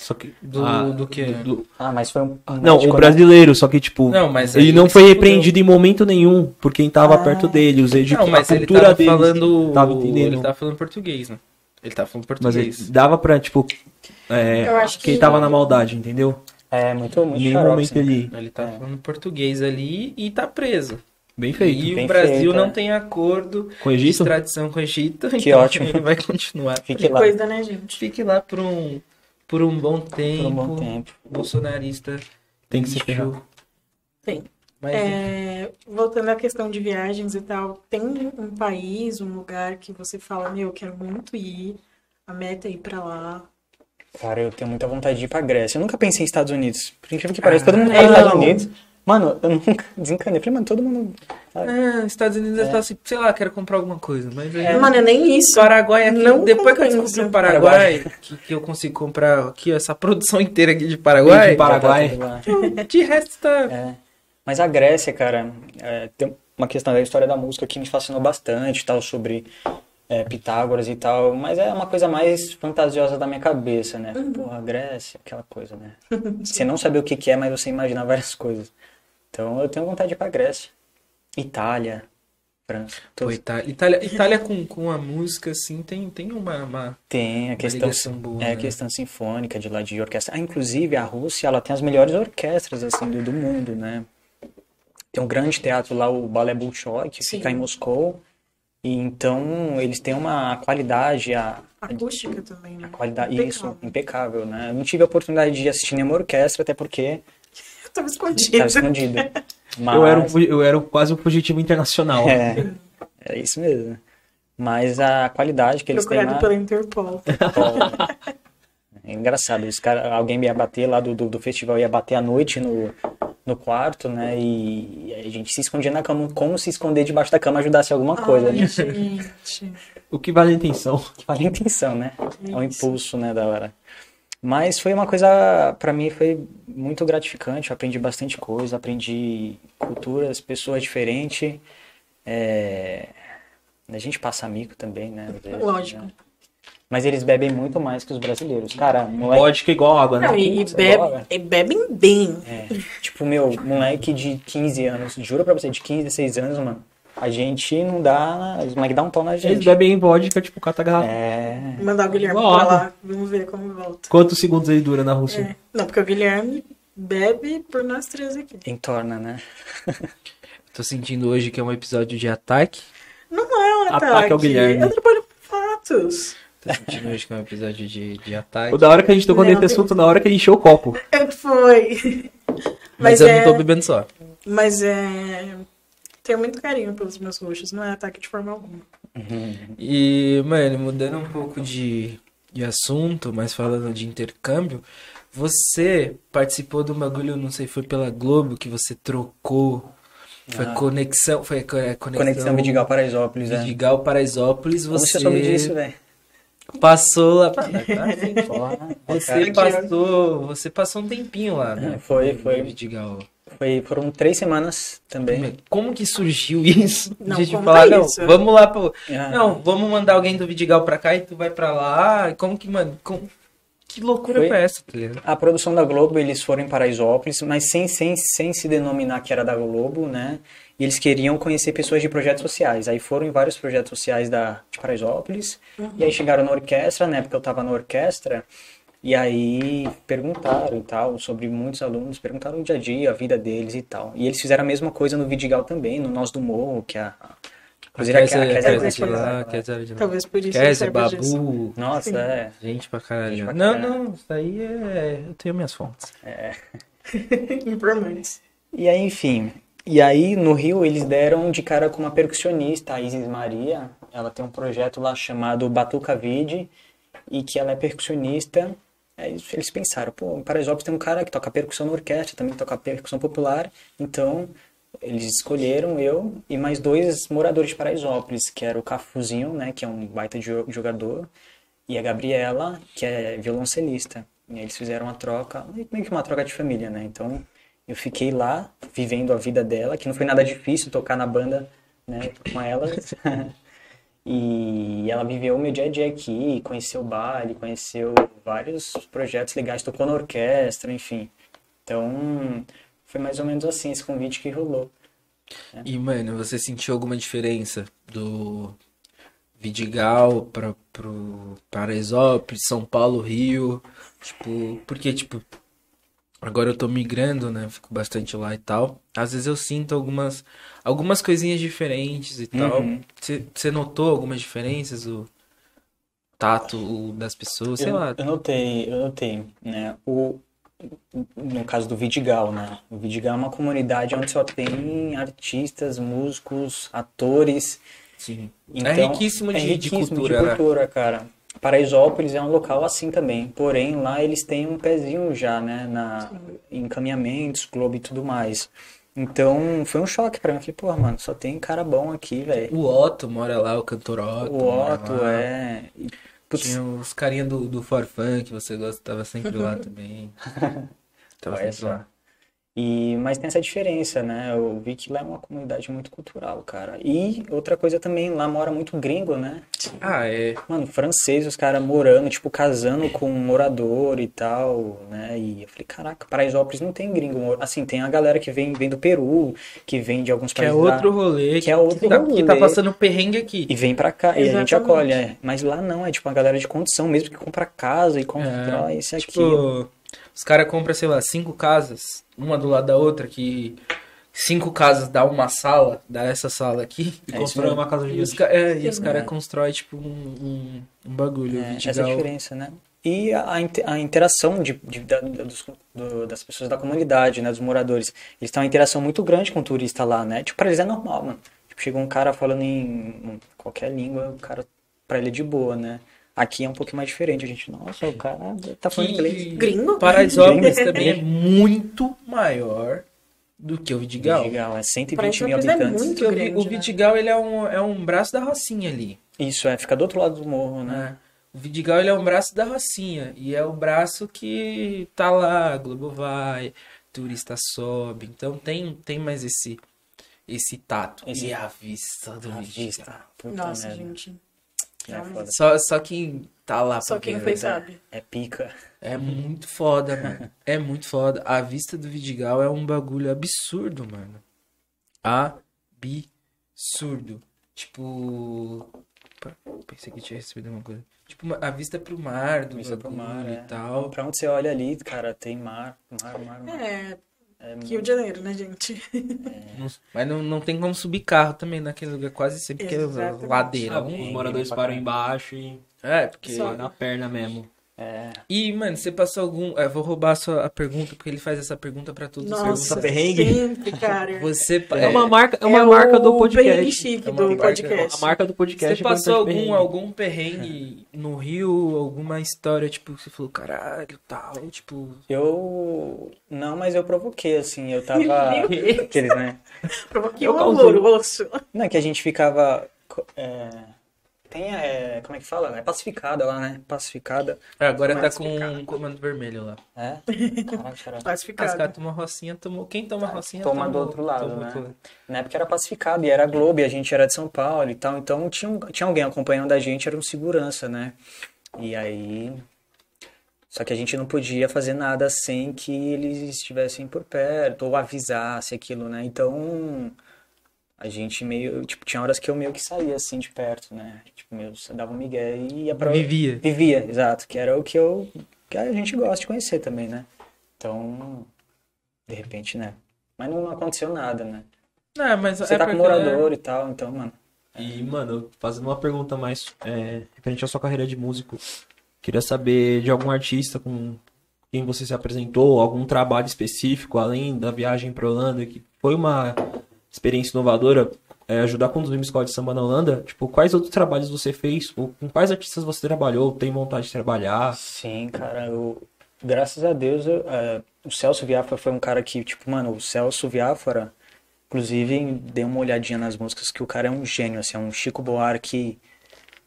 Só que. Do, ah, do que? do- Ah, mas foi um. um Não, né? brasileiro, só que, tipo. Não, mas ele não foi repreendido em momento nenhum por quem tava Ah. perto dele. Os de Não, mas a ele cultura tava deles falando. tava entendendo. Ele tava falando português, né? Ele tava falando Mas ele português. dava pra, tipo. É, Eu acho que ele que- tava na maldade, entendeu? É, muito, muito nenhum momento né? ele. Ele tava É. falando português ali e tá preso. Bem feito. E Bem o Brasil feito, não é. tem acordo Com o de Egito? extradição com o Egito. Que então ótimo. Ele vai continuar. Fique Que lá coisa, né, gente? Fique lá por um, por um bom tempo. por um bom tempo. Bolsonarista. Tem que se lixo. ferrar. Tem. Mas, É, voltando à questão de viagens e tal, tem um país, um lugar que você fala, meu, eu quero muito ir, a meta é ir pra lá. Cara, eu tenho muita vontade de ir pra Grécia. Eu nunca pensei em Estados Unidos. Por incrível que pareça, todo mundo é, fala nos Estados não. Unidos. Mano, eu nunca desencanei. Eu falei, mano, todo mundo. é, Estados Unidos é. assim, sei lá, quero comprar alguma coisa. Mas aí, Mano, é nem isso. Paraguai aqui, Não depois que eu descobri o Paraguai, que, que eu consigo comprar aqui essa produção inteira aqui de Paraguai, De Paraguai. De resto tá... É. Mas a Grécia, cara, é, tem uma questão da história da música que me fascinou bastante, tal, sobre é, Pitágoras e tal, mas é uma coisa mais fantasiosa da minha cabeça, né? Porra, a Grécia, aquela coisa, né? Você não sabe o que que é, mas você imagina várias coisas. Então eu tenho vontade de ir pra Grécia. Itália, França. Pô, todos- Itália, Itália, Itália com, com a música, assim, tem, tem uma... uma... Tem a questão, boa, é, né? a questão sinfônica de lá de orquestra. Ah, inclusive a Rússia, ela tem as melhores orquestras assim do, do mundo, né? Tem um grande teatro lá, o Balé Bolshoi, que Sim. fica em Moscou. E então eles têm uma qualidade, a, Acústica também, né? a qualidade, Impecável. isso, impecável, né? Eu não tive a oportunidade de assistir nenhuma orquestra, até porque tava estava escondida. escondido. Mas, Eu, era um, eu era quase um fugitivo internacional. é, é isso mesmo. Mas a qualidade que eles têm Procurado lá... pela Interpol. É engraçado, os cara, alguém ia bater lá do, do, do festival, ia bater à noite no, no quarto, né? E, a gente se escondia na cama, como se esconder debaixo da cama ajudasse alguma coisa, Ai, né? gente. O que vale a intenção. Que vale a intenção, né? É o Isso. impulso, né, da hora. Mas foi uma coisa, pra mim, foi muito gratificante. Eu aprendi bastante coisa, aprendi culturas, pessoas diferentes. É... A gente passa amigo também, né? vezes, Lógico. né? Mas eles bebem muito mais que os brasileiros. Cara, moleque, Vodka igual água, né? Não, e, bebe, e bebem bem. É, tipo, meu, moleque de 15 anos, juro pra você, de 15, 16 anos, mano, a gente não dá. Os moleques dão um pau na Eles gente. bebem vodka, tipo, cata garrafa. É. Mandar o Guilherme Igual pra lá. Vamos ver como volta. Quantos segundos ele dura na Rússia? É. Não, porque o Guilherme bebe por nós três aqui. Entorna, né? Tô sentindo hoje que é um episódio de ataque. Não é um Ataque ataque. ao Guilherme. Eu trabalho com fatos. Tô sentindo hoje que é um episódio de, de ataque. O da hora que a gente tocou nesse assunto, na hora que ele encheu o copo. É, Foi. Mas, Mas, eu é, não tô bebendo só. mas é. Tenho muito carinho pelos meus roxos, não é ataque de forma alguma. E, mano, mudando um pouco de, de assunto, mas falando de intercâmbio, você participou de um bagulho, não sei, foi pela Globo que você trocou. Foi Ah. conexão, foi é, conexão, Conexão Vidigal Paraisópolis, é. Vidigal Paraisópolis, Como você você soube disso, velho? passou lá. Tá, tá Porra, Você passou, você passou um tempinho lá, né? É, foi, foi. Vidigal. Foi, foram três semanas também. Como que surgiu isso? Não, a gente falar, não, isso. vamos lá pro. Ah, Não, vamos mandar alguém do Vidigal pra cá e tu vai pra lá. Como que, mano? como- Que loucura Foi- foi essa, tá ligado? A produção da Globo, eles foram em Paraisópolis, mas sem, sem, sem se denominar que era da Globo, né? E eles queriam conhecer pessoas de projetos sociais. Aí foram em vários projetos sociais da, de Paraisópolis. E aí chegaram na orquestra, né? Porque eu tava na orquestra. E aí perguntaram e tal, sobre muitos alunos, perguntaram o dia a dia, a vida deles e tal. E eles fizeram a mesma coisa no Vidigal também, no Nós do Morro, que é a... Inclusive a, Kézia- a, Kézia de lá? Kézia de lá. Talvez por isso Kézia, disso. Babu, Nossa, Sim. é. gente pra caralho. Gente pra não, caralho. não, isso aí é... Eu tenho minhas fontes. Informantes. E aí, enfim. E aí, no Rio, eles deram de cara com uma percussionista, a Isis Maria. Ela tem um projeto lá chamado Batuca Vide, e que ela é percussionista. Aí eles pensaram, pô, em Paraisópolis tem um cara que toca percussão na orquestra, também toca percussão popular. Então, eles escolheram eu e mais dois moradores de Paraisópolis, que era o Cafuzinho, né, que é um baita de jo- jogador, e a Gabriela, que é violoncelista. E eles fizeram uma troca, meio que uma troca de família, né? Então, eu fiquei lá, vivendo a vida dela, que não foi nada difícil tocar na banda, né, com elas. E ela viveu o meu dia a dia aqui, conheceu o baile, conheceu vários projetos legais, tocou na orquestra, enfim. Então, foi mais ou menos assim esse convite que rolou. E, mano, você sentiu alguma diferença do Vidigal para pro Paraisópolis, São Paulo, Rio? Tipo, porque, tipo, agora eu tô migrando, né? Fico bastante lá e tal. Às vezes eu sinto algumas, algumas coisinhas diferentes e tal. Uhum. Você você notou algumas diferenças? O tato das pessoas, sei eu, lá. eu notei, eu notei, né? O, no caso do Vidigal, né? O Vidigal é uma comunidade onde só tem artistas, músicos, atores. Sim. Então, é riquíssimo de, é de riquíssimo cultura, de né? cultura, cara. Paraisópolis é um local assim também. Porém, lá eles têm um pezinho já, né? Na, em encaminhamentos, Globo e tudo mais. Então, foi um choque pra mim. Eu falei, pô, mano, só tem cara bom aqui, velho. O Otto mora lá, o cantor Otto. O Otto é. putz, Tinha os carinha do, do Forfã que você gosta, tava sempre lá também. Tava Olha sempre só. lá. E, mas tem essa diferença, né? Eu vi que lá é uma comunidade muito cultural, cara. E outra coisa também, lá mora muito gringo, né? Ah, é. Mano, francês, os caras morando, tipo, casando com um morador e tal, né? E eu falei, caraca, Paraisópolis não tem gringo. Assim, tem a galera que vem, vem do Peru, que vem de alguns Que é países lá, outro rolê. que é outro tá, que tá rolê. passando perrengue aqui. E vem pra cá, e a gente Exatamente. acolhe, é. Mas lá não, é tipo uma galera de condição mesmo que compra casa e constrói isso e aquilo. Tipo, os caras compram, sei lá, cinco casas, uma do lado da outra, que cinco casas dá uma sala, dá essa sala aqui. E É constrói uma casa E os, é, e os caras constroem, tipo, um, um, um bagulho. É, Vidigal. essa é a diferença, né? E a, a inte- a interação de, de- da- dos- do- das pessoas da comunidade, né? Dos moradores. Eles têm uma interação muito grande com o turista lá, né? Tipo, pra eles é normal, mano. Tipo, chega um cara falando em qualquer língua, o cara, pra ele é de boa, né? Aqui é um pouquinho mais diferente. A gente, nossa, o cara tá falando inglês. Que Gringo? Paraisópolis também é muito maior do que o Vidigal. Legal, é 120 mil é habitantes. muito Porque o, grande, o né? Vidigal, ele é um, é um braço da Rocinha ali. Isso, é, fica do outro lado do morro, né? né? O Vidigal ele é um braço da Rocinha e é o braço que tá lá, Globo vai, turista sobe, então tem tem mais esse esse tato Esse- e a vista do A Vidigal. vista. Puta Nossa, merda. gente. É foda. Só só quem tá lá Só pra quem foi né? sabe. É pica. É muito foda, mano. É muito foda. A vista do Vidigal é um bagulho absurdo, mano. Absurdo. Tipo. Opa, Pensei que tinha recebido alguma coisa. Tipo, a vista pro mar do Vista pro mar, bagulho é. e tal. Pra onde você olha ali, cara, tem mar, mar, mar, mar. É, É Rio de Janeiro, né, gente? Não- mas não, não tem como subir carro também naquele lugar, quase sempre que é ladeira. Ah, os moradores param embaixo e É, porque. Só- na perna mesmo. É, E, mano, você passou algum. Eu vou roubar a sua a pergunta, porque ele faz essa pergunta pra todos os Nossa, Pergunta perrengue? sempre, cara. Você. É uma marca, é uma É marca do podcast. perrengue chique É uma do marca- podcast. A marca do podcast. Você é passou de algum, perrengue. algum perrengue no Rio, alguma história, tipo, que você falou, caralho, tal, tipo. eu. Não, mas eu provoquei, assim. Eu tava. Aqueles, né? Provoquei Eu um alvoroço. Não, é que a gente ficava. é, Tem, é, como é que fala? É pacificada lá, né? Pacificada. É, agora tá com um comando vermelho lá. É? Caraca, cara. Os caras tomam rocinha, tomou. Quem toma rocinha Toma do outro lado, né? Na época era pacificado e era Globo e a gente era de São Paulo e tal. Então tinha, um- tinha alguém acompanhando a gente, era um segurança, né? E aí. Só que a gente não podia fazer nada sem que eles estivessem por perto ou avisasse aquilo, né? Então. A gente meio. Tipo, tinha horas que eu meio que saía assim de perto, né? Tipo, meio, dava um migué e ia pra. Vivia. Vivia, exato. Que era o que eu. Que a gente gosta de conhecer também, né? Então. De repente, né? Mas não aconteceu nada, né? Não, mas Você é tá com morador e tal, então, mano. E, mano, fazendo uma pergunta mais é, referente à sua carreira de músico, queria saber de algum artista com quem você se apresentou, algum trabalho específico, além da viagem pra Holanda, que foi uma experiência inovadora, é, ajudar a conduzir uma escola de samba na Holanda. Tipo, quais outros trabalhos você fez? Ou com quais artistas você trabalhou? Tem vontade de trabalhar? Sim, cara, eu. Graças a Deus, eu, é, o Celso Viáfara foi um cara que, tipo, mano, o Celso Viáfara, inclusive, dei uma olhadinha nas músicas, que o cara é um gênio, assim, é um Chico Buarque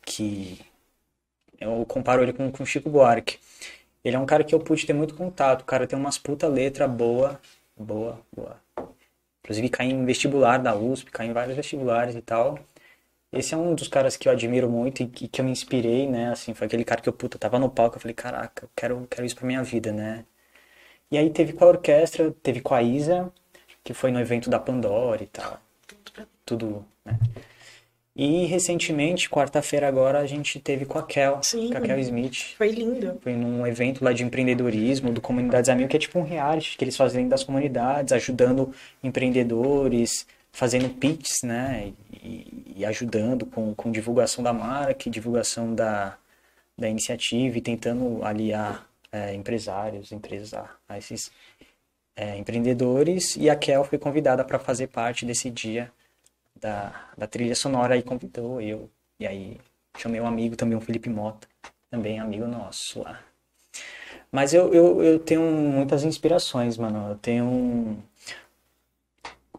que. Eu comparo ele com o Chico Buarque. Ele é um cara que eu pude ter muito contato. O cara tem umas puta letra boa, boa, boa. Inclusive cai em vestibular da USP, cai em vários vestibulares e tal. esse é um dos caras que eu admiro muito e que, que eu me inspirei, né? Assim, foi aquele cara que eu, puta, tava no palco, eu falei, caraca, eu quero, quero isso pra minha vida, né? E aí teve com a orquestra, teve com a Isa, que foi no evento da Pandora e tal. Tudo, né? E recentemente, quarta-feira agora, a gente teve com a Kel, Sim. com a Kel Smith. Foi lindo. Foi num evento lá de empreendedorismo, do Comunidades Amigo, que é tipo um reality que eles fazem dentro das comunidades, ajudando empreendedores, fazendo pitches, né? E, e ajudando com, com divulgação da marca, divulgação da, da iniciativa e tentando aliar é, empresários, empresas a, a esses é, empreendedores. E a Kel foi convidada para fazer parte desse dia da, da trilha sonora e convidou eu. E aí chamei um amigo também, o Felipe Mota, também amigo nosso lá. Mas eu, eu, eu tenho muitas inspirações, mano. Eu tenho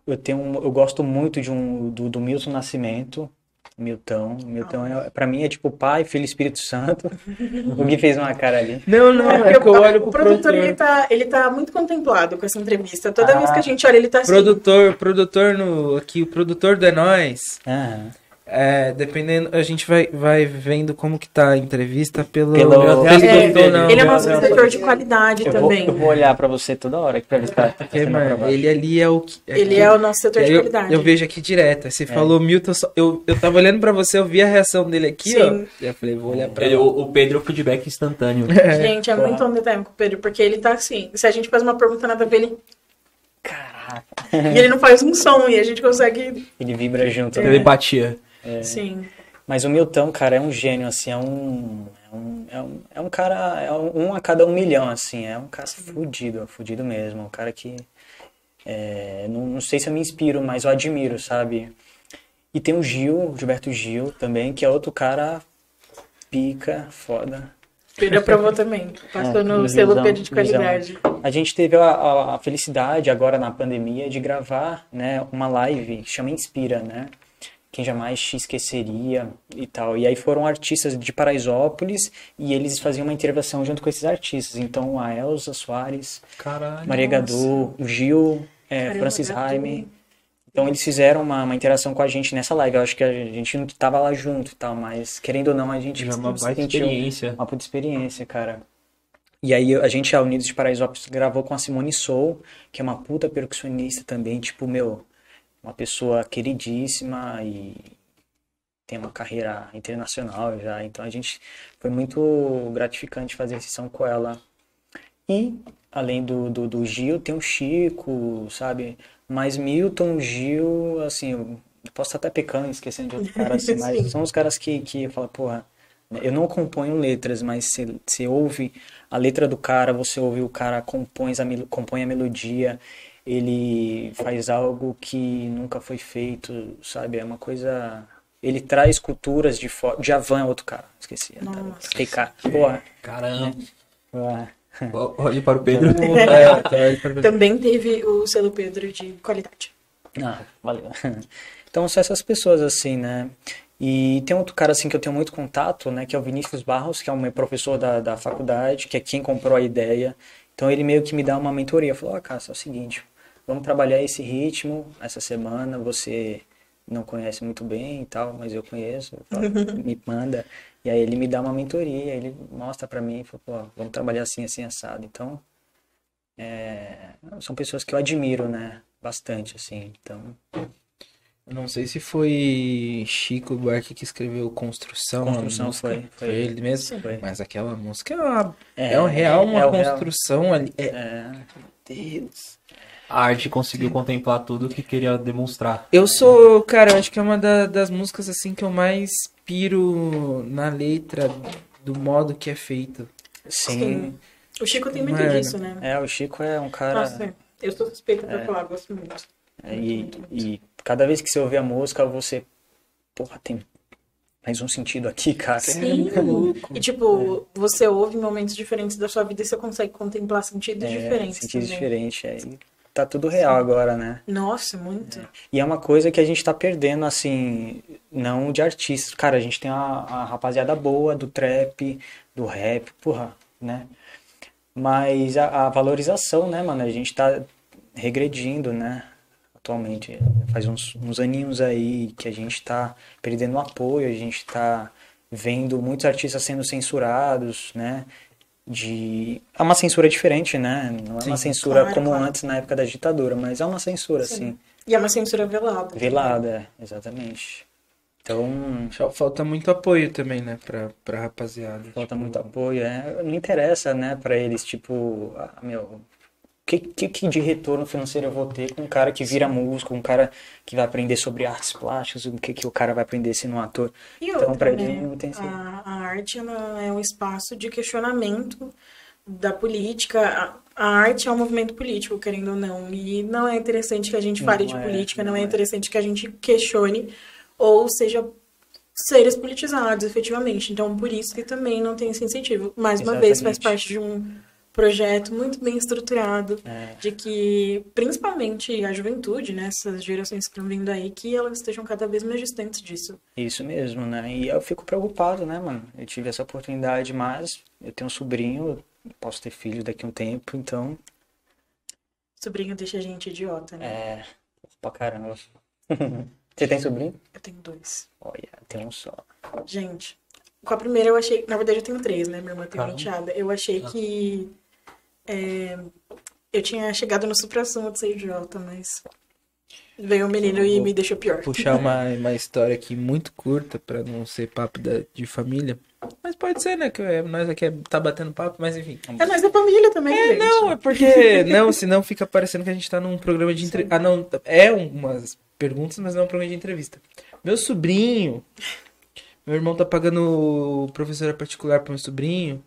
eu tenho eu gosto muito de um do, do Milton Nascimento. Milton, Milton é, para mim é tipo Pai, Filho Espírito Santo. O Gui fez uma cara ali. Não, não, é, porque que eu o- olho o pro produtor, produtor. ele tá, ele tá muito contemplado com essa entrevista. Toda Ah. vez que a gente olha, ele tá assim. Produtor, produtor no. Aqui, o produtor do É Nós. Aham. É, dependendo, a gente vai, vai vendo como que tá a entrevista pelo. Pelo- pelo É, ele é nosso não. de qualidade Eu vou, também. eu vou olhar pra você toda hora pra ver se tá, tá Porque, sendo mano, ele ali é o que. Ele que- é o nosso setor de eu, qualidade. eu vejo aqui direto. Aí Você falou Milton, eu, eu tava olhando pra você, eu vi a reação dele aqui, Sim. ó. E eu falei, vou olhar pra Ele- o, o Pedro, o feedback instantâneo. Gente, é muito on the time com o Pedro, porque ele tá assim. Se a gente faz uma pergunta nada a ver, ele. Caraca. E ele não faz um som, e a gente consegue. Ele vibra junto. né? Telepatia. Sim. Mas o Milton, cara, é um gênio, assim, é um. É um, é um, é um cara. É um, a cada um milhão, assim. É um cara fudido, fudido mesmo. Um cara que. é, não, não sei se eu me inspiro, mas eu admiro, sabe? E tem o Gil, o Gilberto Gil também, que é outro cara pica, foda. Pedro aprovou também. Passou É, no selo Pedro de qualidade. A gente teve a, a- a felicidade agora na pandemia de gravar, né, uma live que chama Inspira, né? Quem jamais te esqueceria e tal. E aí foram artistas de Paraisópolis e eles faziam uma intervenção junto com esses artistas. Então a Elza Soares, Caralho. Maria Gadu, o Gil, é, Caramba, Francis. Jaime. Então eles fizeram uma, uma interação com a gente nessa live. Eu acho que a gente não tava lá junto e tal, mas querendo ou não, a gente Já é uma baita sentiu- experiência. uma puta experiência, cara. E aí a gente, a Unidos de Paraisópolis, gravou com a Simone Soul, que é uma puta percussionista também, tipo, meu, uma pessoa queridíssima e tem uma carreira internacional já. Então a gente foi muito gratificante fazer esse som com ela. E além do, do, do Gil, tem o Chico, sabe? Mas Milton, Gil, assim, eu posso estar até pecando, esquecendo de outro cara, assim, mas são os caras que, que eu falo, porra, eu não componho letras, mas você, você ouve a letra do cara, você ouve o cara compõe a, compõe a melodia, ele faz algo que nunca foi feito, sabe? É uma coisa. Ele traz culturas de fora. Javan é outro cara, esqueci. Nossa. TK. Porra. Caramba. Ó, Olhe para o Pedro. É, tá, Também teve o selo Pedro de qualidade. Ah, valeu. Então são essas pessoas assim, né? E tem outro cara assim que eu tenho muito contato, né? Que é o Vinícius Barros, que é um professor da, da faculdade, que é quem comprou a ideia. Então ele meio que me dá uma mentoria. Falou, ó, Cássio, é o seguinte, vamos trabalhar esse ritmo essa semana, você não conhece muito bem e tal, mas eu conheço, falo, me manda. E aí ele me dá uma mentoria, ele mostra pra mim, fala, pô, vamos trabalhar assim, assim, assado. Então, é, são pessoas que eu admiro, né? Bastante, assim. Então, não sei se foi Chico Buarque que escreveu Construção. Construção música. foi- foi Foi ele mesmo? Foi. Mas aquela música é, uma, É, é, um real uma é o real. construção ali. É, é, Deus. A arte conseguiu contemplar tudo o que queria demonstrar. Eu sou, cara, eu acho que é uma da- das músicas assim que eu mais piro na letra do modo que é feito. sim. Sim. O Chico tem muito Mano. disso, né? É, o Chico é um cara. Nossa, eu sou suspeita pra falar, gosto muito. é, e, e cada vez que você ouvir a música, você. Porra, tem mais um sentido aqui, cara. Sim. E tipo, você ouve em momentos diferentes da sua vida e você consegue contemplar sentidos É, diferentes. sentidos diferentes. Aí tá tudo real agora, né? Nossa, muito. E é uma coisa que a gente tá perdendo, assim, não de artistas. Cara, a gente tem a, a rapaziada boa do trap, do rap, porra, né? Mas a, a valorização, né, mano? A gente tá regredindo, né? Atualmente. Faz uns, uns aninhos aí que a gente tá perdendo apoio, a gente tá vendo muitos artistas sendo censurados, né? De... É uma censura diferente, né? Não é uma censura claro, como claro. antes na época da ditadura, mas é uma censura, sim. E é uma censura velada. Velada, é, exatamente. Então, Fal- Falta muito apoio também, né, pra, pra rapaziada. falta Tipo, muito apoio, é. Não interessa, né, pra eles, tipo, ah, meu, que, que, que de retorno financeiro eu vou ter com um cara que vira músico, um cara que vai aprender sobre artes plásticas, o que, que o cara vai aprender sendo um ator. E Então, pra né? ele não tem sentido. a, a arte é um espaço de questionamento da política. A, a arte é um movimento político, querendo ou não. E não é interessante que a gente fale Não de é, política, não, não é é. interessante que a gente questione ou seja seres politizados, efetivamente. Então, por isso que também não tem esse incentivo. Mais uma vez, faz Exatamente. parte de um projeto muito bem estruturado, É. de que, principalmente a juventude, né, essas gerações que estão vindo aí, que elas estejam cada vez mais distantes disso. Isso mesmo, né? E eu fico preocupado, né, mano? Eu tive essa oportunidade, mas eu tenho um sobrinho, posso ter filho daqui a um tempo, então, Sobrinho deixa a gente idiota, né? é. pra caramba. Você tem sobrinho? Eu tenho dois. Olha, tem um só. Gente, com a primeira eu achei. Na verdade, eu tenho três, né? Minha irmã tem Caramba. enteada. Eu achei que. É, eu tinha chegado no supra-sumo de ser idiota, mas. Veio o menino e me deixou pior. puxar uma, uma história aqui muito curta pra não ser papo da- de família. Mas pode ser, né? Que é- nós aqui é- tá batendo papo, mas enfim. É nós da família também, É, gente. não, é porque. Não, senão fica parecendo que a gente tá num programa de entrevista. Ah, não. É umas perguntas, mas não é um programa de entrevista. Meu sobrinho. Meu irmão tá pagando professora particular pro meu sobrinho.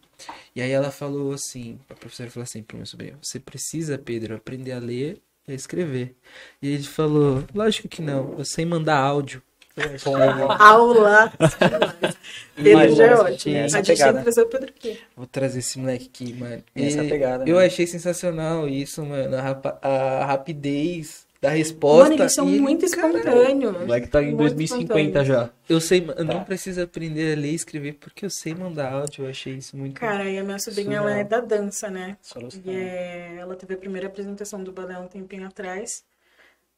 E aí ela falou assim: a professora falou assim pro meu sobrinho: Você precisa, Pedro, aprender a ler e a escrever. E ele falou: Lógico que não, eu sei mandar áudio. Aula! Pedro já é ótimo. A essa gente tem pegada. que trazer o Pedro aqui. Vou trazer esse moleque aqui, mano. Essa E pegada, Eu né? achei sensacional isso, mano. A, rapa- a rapidez da resposta. Mano, eles são e ele- muito Caralho, espontâneos. O moleque tá em Muito 2050 espontâneos. já. Eu sei, eu não Tá. preciso aprender a ler e escrever porque eu sei mandar áudio. Eu achei isso muito. Cara, e a minha sobrinha, Surreal. ela é da dança, né? E é, ela teve a primeira apresentação do balé um tempinho atrás.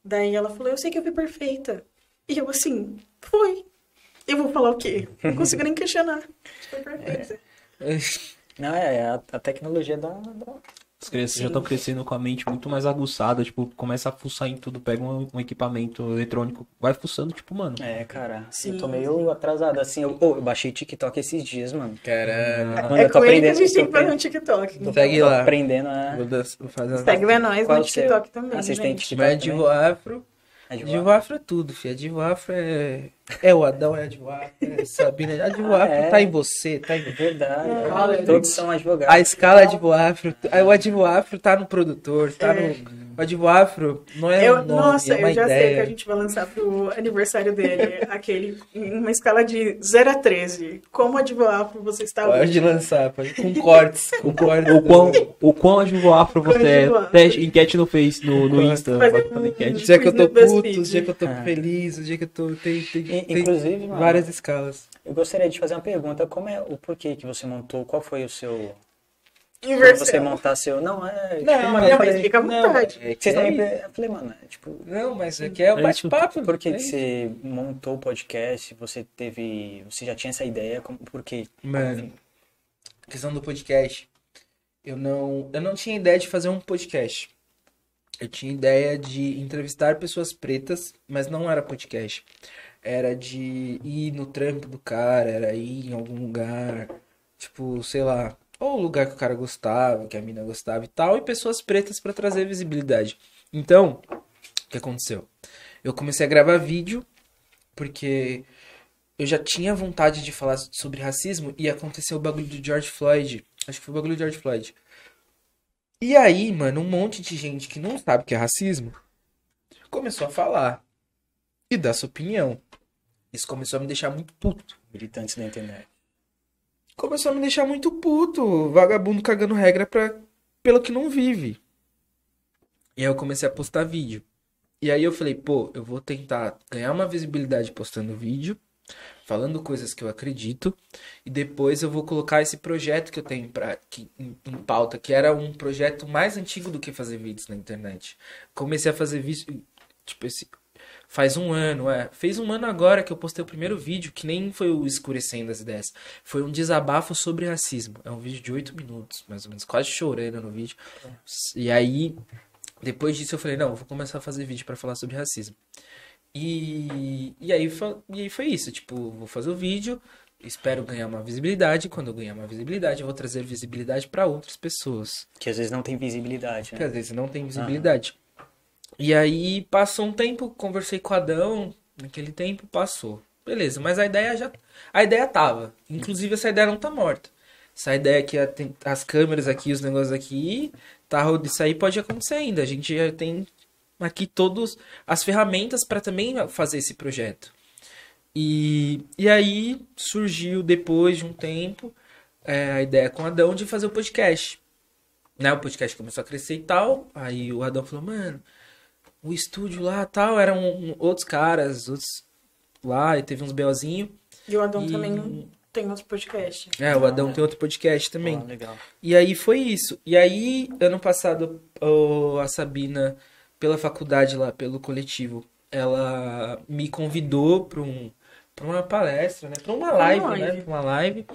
Daí ela falou, eu sei que eu fui perfeita. E eu assim, foi. Eu vou falar o quê? Não consigo nem questionar. Foi perfeita. Não, é, a, a tecnologia da, da- As crianças já estão crescendo com a mente muito mais aguçada, tipo, começa a fuçar em tudo, pega um, um equipamento eletrônico, vai fuçando, tipo, mano. É, cara, Sim, eu tô meio atrasado, assim, eu, ô, eu baixei TikTok esses dias, mano. Caramba. Mano, é eu tô com ele que a aprendendo, gente tem que fazer um TikTok. Tô- Segue tô lá. aprendendo a... Vou, fazer uma... Segue nós Qual no o seu? TikTok também, Ah, vocês têm. TikTok Mas? Divo Afro. É de Divo Afro é tudo, filho. A Divo Afro é. É o Adão, é a Divo Afro, é Sabina. A Divo Ah, Afro é? tá em você, tá em Verdade, É. todos são advogados. A escala Divo Afro. O Advo Afro tá no produtor, tá É. no. O Advo Afro não é Eu, um nome, nossa, é uma eu já sei que ideia. a gente vai lançar pro aniversário dele, aquele, em uma escala de 0 a 13. Como advoafro você está Pode hoje? lançar, pode. Com cortes. Com cortes. O quão, o quão advo afro você é. Teste, enquete no Face, no, no Insta. Fazer pode um- fazer O enquete. dia que eu tô puto, o dia que eu tô Ah. feliz, o dia que eu tô. Tem, tem, Tem Inclusive, mano, várias escalas. eu gostaria de fazer uma pergunta, como é o porquê que você montou, qual foi o seu... Inversão. você montar seu... Não, é... tipo, Não, mano, não, mas falei, fica à não, vontade. é que Vocês é também... Eu falei, mano, é, tipo... Não, mas aqui é um É bate-papo. Por que, é que você montou o podcast? Você teve... Você já tinha essa ideia? Como, por quê? Mano, questão do podcast. Eu não, eu não tinha ideia de fazer um podcast. Eu tinha ideia de entrevistar pessoas pretas, mas não era podcast. Era de ir no trampo do cara, era ir em algum lugar, tipo, sei lá, ou lugar que o cara gostava, que a mina gostava e tal, e pessoas pretas pra trazer visibilidade. Então, o que aconteceu? Eu comecei a gravar vídeo porque eu já tinha vontade de falar sobre racismo e aconteceu o bagulho do George Floyd. Acho que foi o bagulho do George Floyd. E aí, mano, um monte de gente que não sabe o que é racismo começou a falar e dar sua opinião. Isso começou a me deixar muito puto. Militantes da internet. Começou a me deixar muito puto. Vagabundo cagando regra pra, pelo que não vive. E aí eu comecei a postar vídeo. E aí eu falei, pô, eu vou tentar ganhar uma visibilidade postando vídeo, falando coisas que eu acredito, e depois eu vou colocar esse projeto que eu tenho pra, que, em, em pauta, que era um projeto mais antigo do que fazer vídeos na internet. Comecei a fazer vídeo, tipo, esse. Faz um ano, é. Fez um ano agora que eu postei o primeiro vídeo, que nem foi o escurecendo as ideias. Foi um desabafo sobre racismo. É um vídeo de oito minutos, mais ou menos, quase chorando no vídeo. E aí, depois disso, eu falei, não, eu vou começar a fazer vídeo pra falar sobre racismo. E, e, aí, e aí foi isso, tipo, vou fazer o vídeo, espero ganhar uma visibilidade. Quando eu ganhar uma visibilidade, eu vou trazer visibilidade pra outras pessoas Que às vezes não tem visibilidade, que né? às vezes não tem visibilidade. E aí passou um tempo, conversei com o Adão, naquele tempo passou. Beleza, mas a ideia já. A ideia tava. Inclusive essa ideia não tá morta. Essa ideia que as câmeras aqui, os negócios aqui, tá, isso aí pode acontecer ainda. A gente já tem aqui todas as ferramentas para também fazer esse projeto. E, e aí surgiu depois de um tempo é, a ideia com o Adão de fazer o podcast né, o podcast começou a crescer e tal. Aí o Adão falou, mano, o estúdio lá tal, eram um- outros caras, outros lá, e teve uns BOzinho. E o Adão E- também tem outro podcast. É, o Adão tem outro podcast também. Ah, legal. E aí foi isso. E aí, ano passado, a Sabina, pela faculdade lá, pelo coletivo, ela me convidou para um, pra uma palestra, né? Pra uma live, né? live. Pra uma live.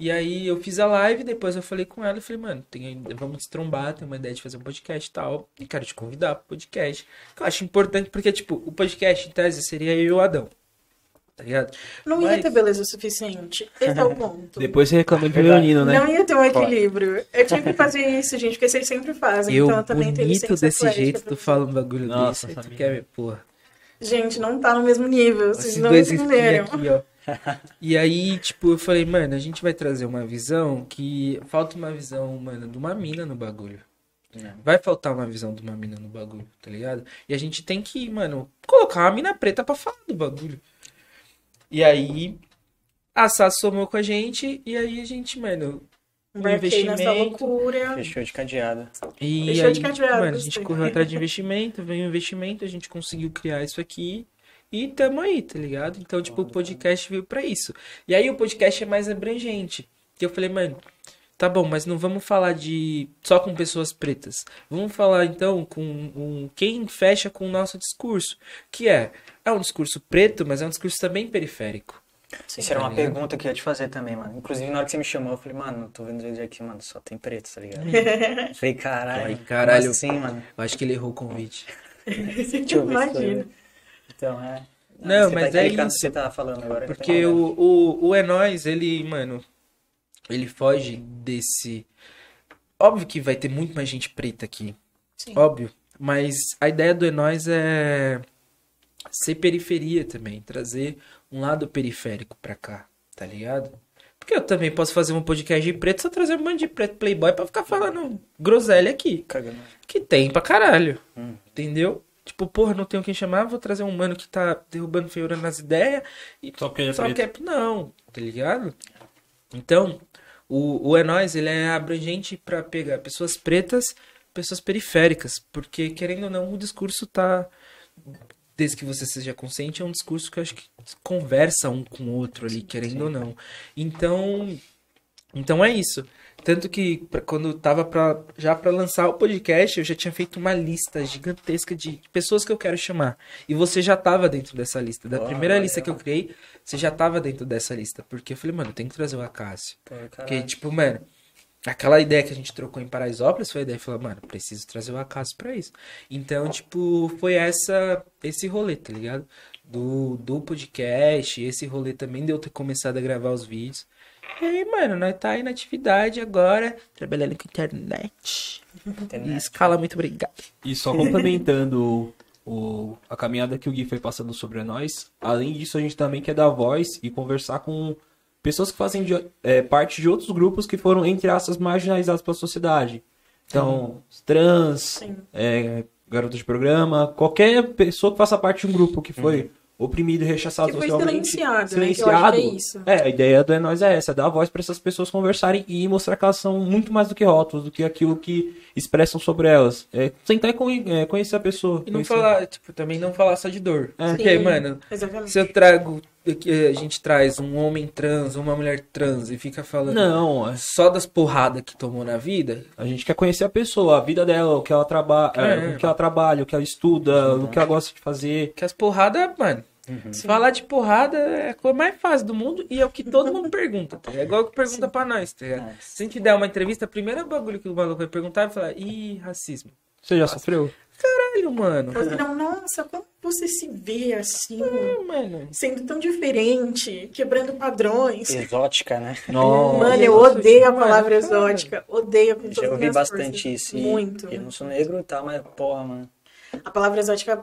E aí eu fiz a live, depois eu falei com ela e falei, mano, tem, vamos trombar, tem uma ideia de fazer um podcast e tal. E quero te convidar pro podcast. Que eu acho importante, porque, tipo, o podcast, em tese, seria eu e o Adão. Tá ligado? Não ia Mas- ter beleza suficiente. Esse é o ponto. Depois você reclama de. Leonino, né? Não ia ter um equilíbrio. Eu tinha que fazer isso, gente, porque vocês sempre fazem. eu, então eu também tenho bonito licença desse jeito, tu fala um bagulho Nossa, desse, tu quer ver, porra. Gente, não tá no mesmo nível. Vocês Esses não entenderam. aqui, ó. E aí, tipo, eu falei, mano, a gente vai trazer uma visão que. Falta uma visão, mano, de uma mina no bagulho. É. Vai faltar uma visão de uma mina no bagulho, tá ligado? E a gente tem que, mano, colocar uma mina preta pra falar do bagulho. E aí, a Sá somou com a gente, e aí a gente, mano. Embarquei nessa investimento. loucura. Fechou de cadeado. E Fechou aí, de cadeado, mano, a gente correu atrás de investimento, veio um investimento, a gente conseguiu criar isso aqui e tamo aí, tá ligado? Então, tipo, o podcast veio pra isso. E aí o podcast é mais abrangente. Que eu falei, mano, tá bom, mas não vamos falar de só com pessoas pretas. Vamos falar então com um, quem fecha com o nosso discurso, que é é um discurso preto, mas é um discurso também periférico. Sim. Isso era uma Tá ligado? pergunta que eu ia te fazer também, mano. Inclusive, na hora que você me chamou, eu falei, mano, eu tô vendo ele aqui, mano, só tem preto, tá ligado? Falei, caralho. Ai, caralho. assim, mano. Eu acho que ele errou o convite. Deixa eu ver se foi, Imagina. Né? Então, é. Não, você mas tá é isso. você tá falando agora. tô Porque entendendo. o, o, o É Nóis, ele, mano, ele foge desse. Óbvio que vai ter muito mais gente preta aqui. Sim. Óbvio. Mas a ideia do É Nóis é ser periferia também. Trazer um lado periférico pra cá, tá ligado? Porque eu também posso fazer um podcast de preto, só trazer um monte de preto playboy pra ficar falando groselha aqui. Cagando. Que tem pra caralho. Hum. Entendeu? Tipo, porra, não tenho quem chamar, vou trazer um mano que tá derrubando feiura nas ideias e Só porque ele é só preto. que é... Não, tá ligado? Então, o, o É Nóis, ele é abrangente pra pegar pessoas pretas, pessoas periféricas, porque, querendo ou não, o discurso tá... Desde que você seja consciente, é um discurso que eu acho que conversa um com o outro ali, querendo ou não. Então, então é isso. Tanto que pra- quando tava pra, já pra lançar o podcast, eu já tinha feito uma lista gigantesca de pessoas que eu quero chamar. E você já tava dentro dessa lista. Da primeira lista que eu criei, você já tava dentro dessa lista. Porque eu falei, mano, tem que trazer o Acácio. Pô, Porque, tipo, mano, aquela ideia que a gente trocou em Paraisópolis foi a ideia de falar, mano, preciso trazer o Acácio pra isso. Então, tipo, foi essa esse rolê, tá ligado? Do, do podcast, esse rolê também de eu ter começado a gravar os vídeos. E aí, mano, nós tá aí na atividade agora, trabalhando com internet. E Entendeu? escala, muito obrigado. E só complementando o, a caminhada que o Gui foi passando sobre nós, além disso, a gente também quer dar voz e conversar com pessoas que fazem de- é, parte de outros grupos que foram, entre aspas, marginalizados pela sociedade. Então, trans, Sim. é, garotas de programa, qualquer pessoa que faça parte de um grupo que foi oprimido e rechaçado Que foi socialmente. silenciado, né? Que eu acho que é isso. É, a ideia do É Nós é essa, dar voz para essas pessoas conversarem e mostrar que elas são muito mais do que rótulos, do que aquilo que expressam sobre elas. É, tentar é, conhecer a pessoa. E não conhecer- falar, tipo, também não falar só de dor. É. Porque, Sim, mano, Exatamente. se eu trago a gente traz um homem trans, uma mulher trans e fica falando Não, é- só das porradas que tomou na vida, a gente quer conhecer a pessoa, a vida dela, o que ela trabalha, É. o que ela trabalha, o que ela estuda, o que ela gosta de fazer. que as porradas, mano. Falar de porrada é a coisa mais fácil do mundo e é o que todo mundo pergunta. Tá? É igual que pergunta pra nós, tá ligado? É. Se a gente der uma entrevista, o primeiro bagulho que o maluco vai perguntar é falar, ih, racismo. Você já sofreu? Caralho, mano. Ou senão, nossa, como você se vê assim, mano. sendo tão diferente, quebrando padrões. Exótica, né? Nossa. Mano, eu Nossa, odeio a mano, palavra cara. exótica. Odeio com Já todas as ouvi bastante forças. isso. e Muito. Eu não sou negro e tal, mas porra, mano. A palavra exótica é,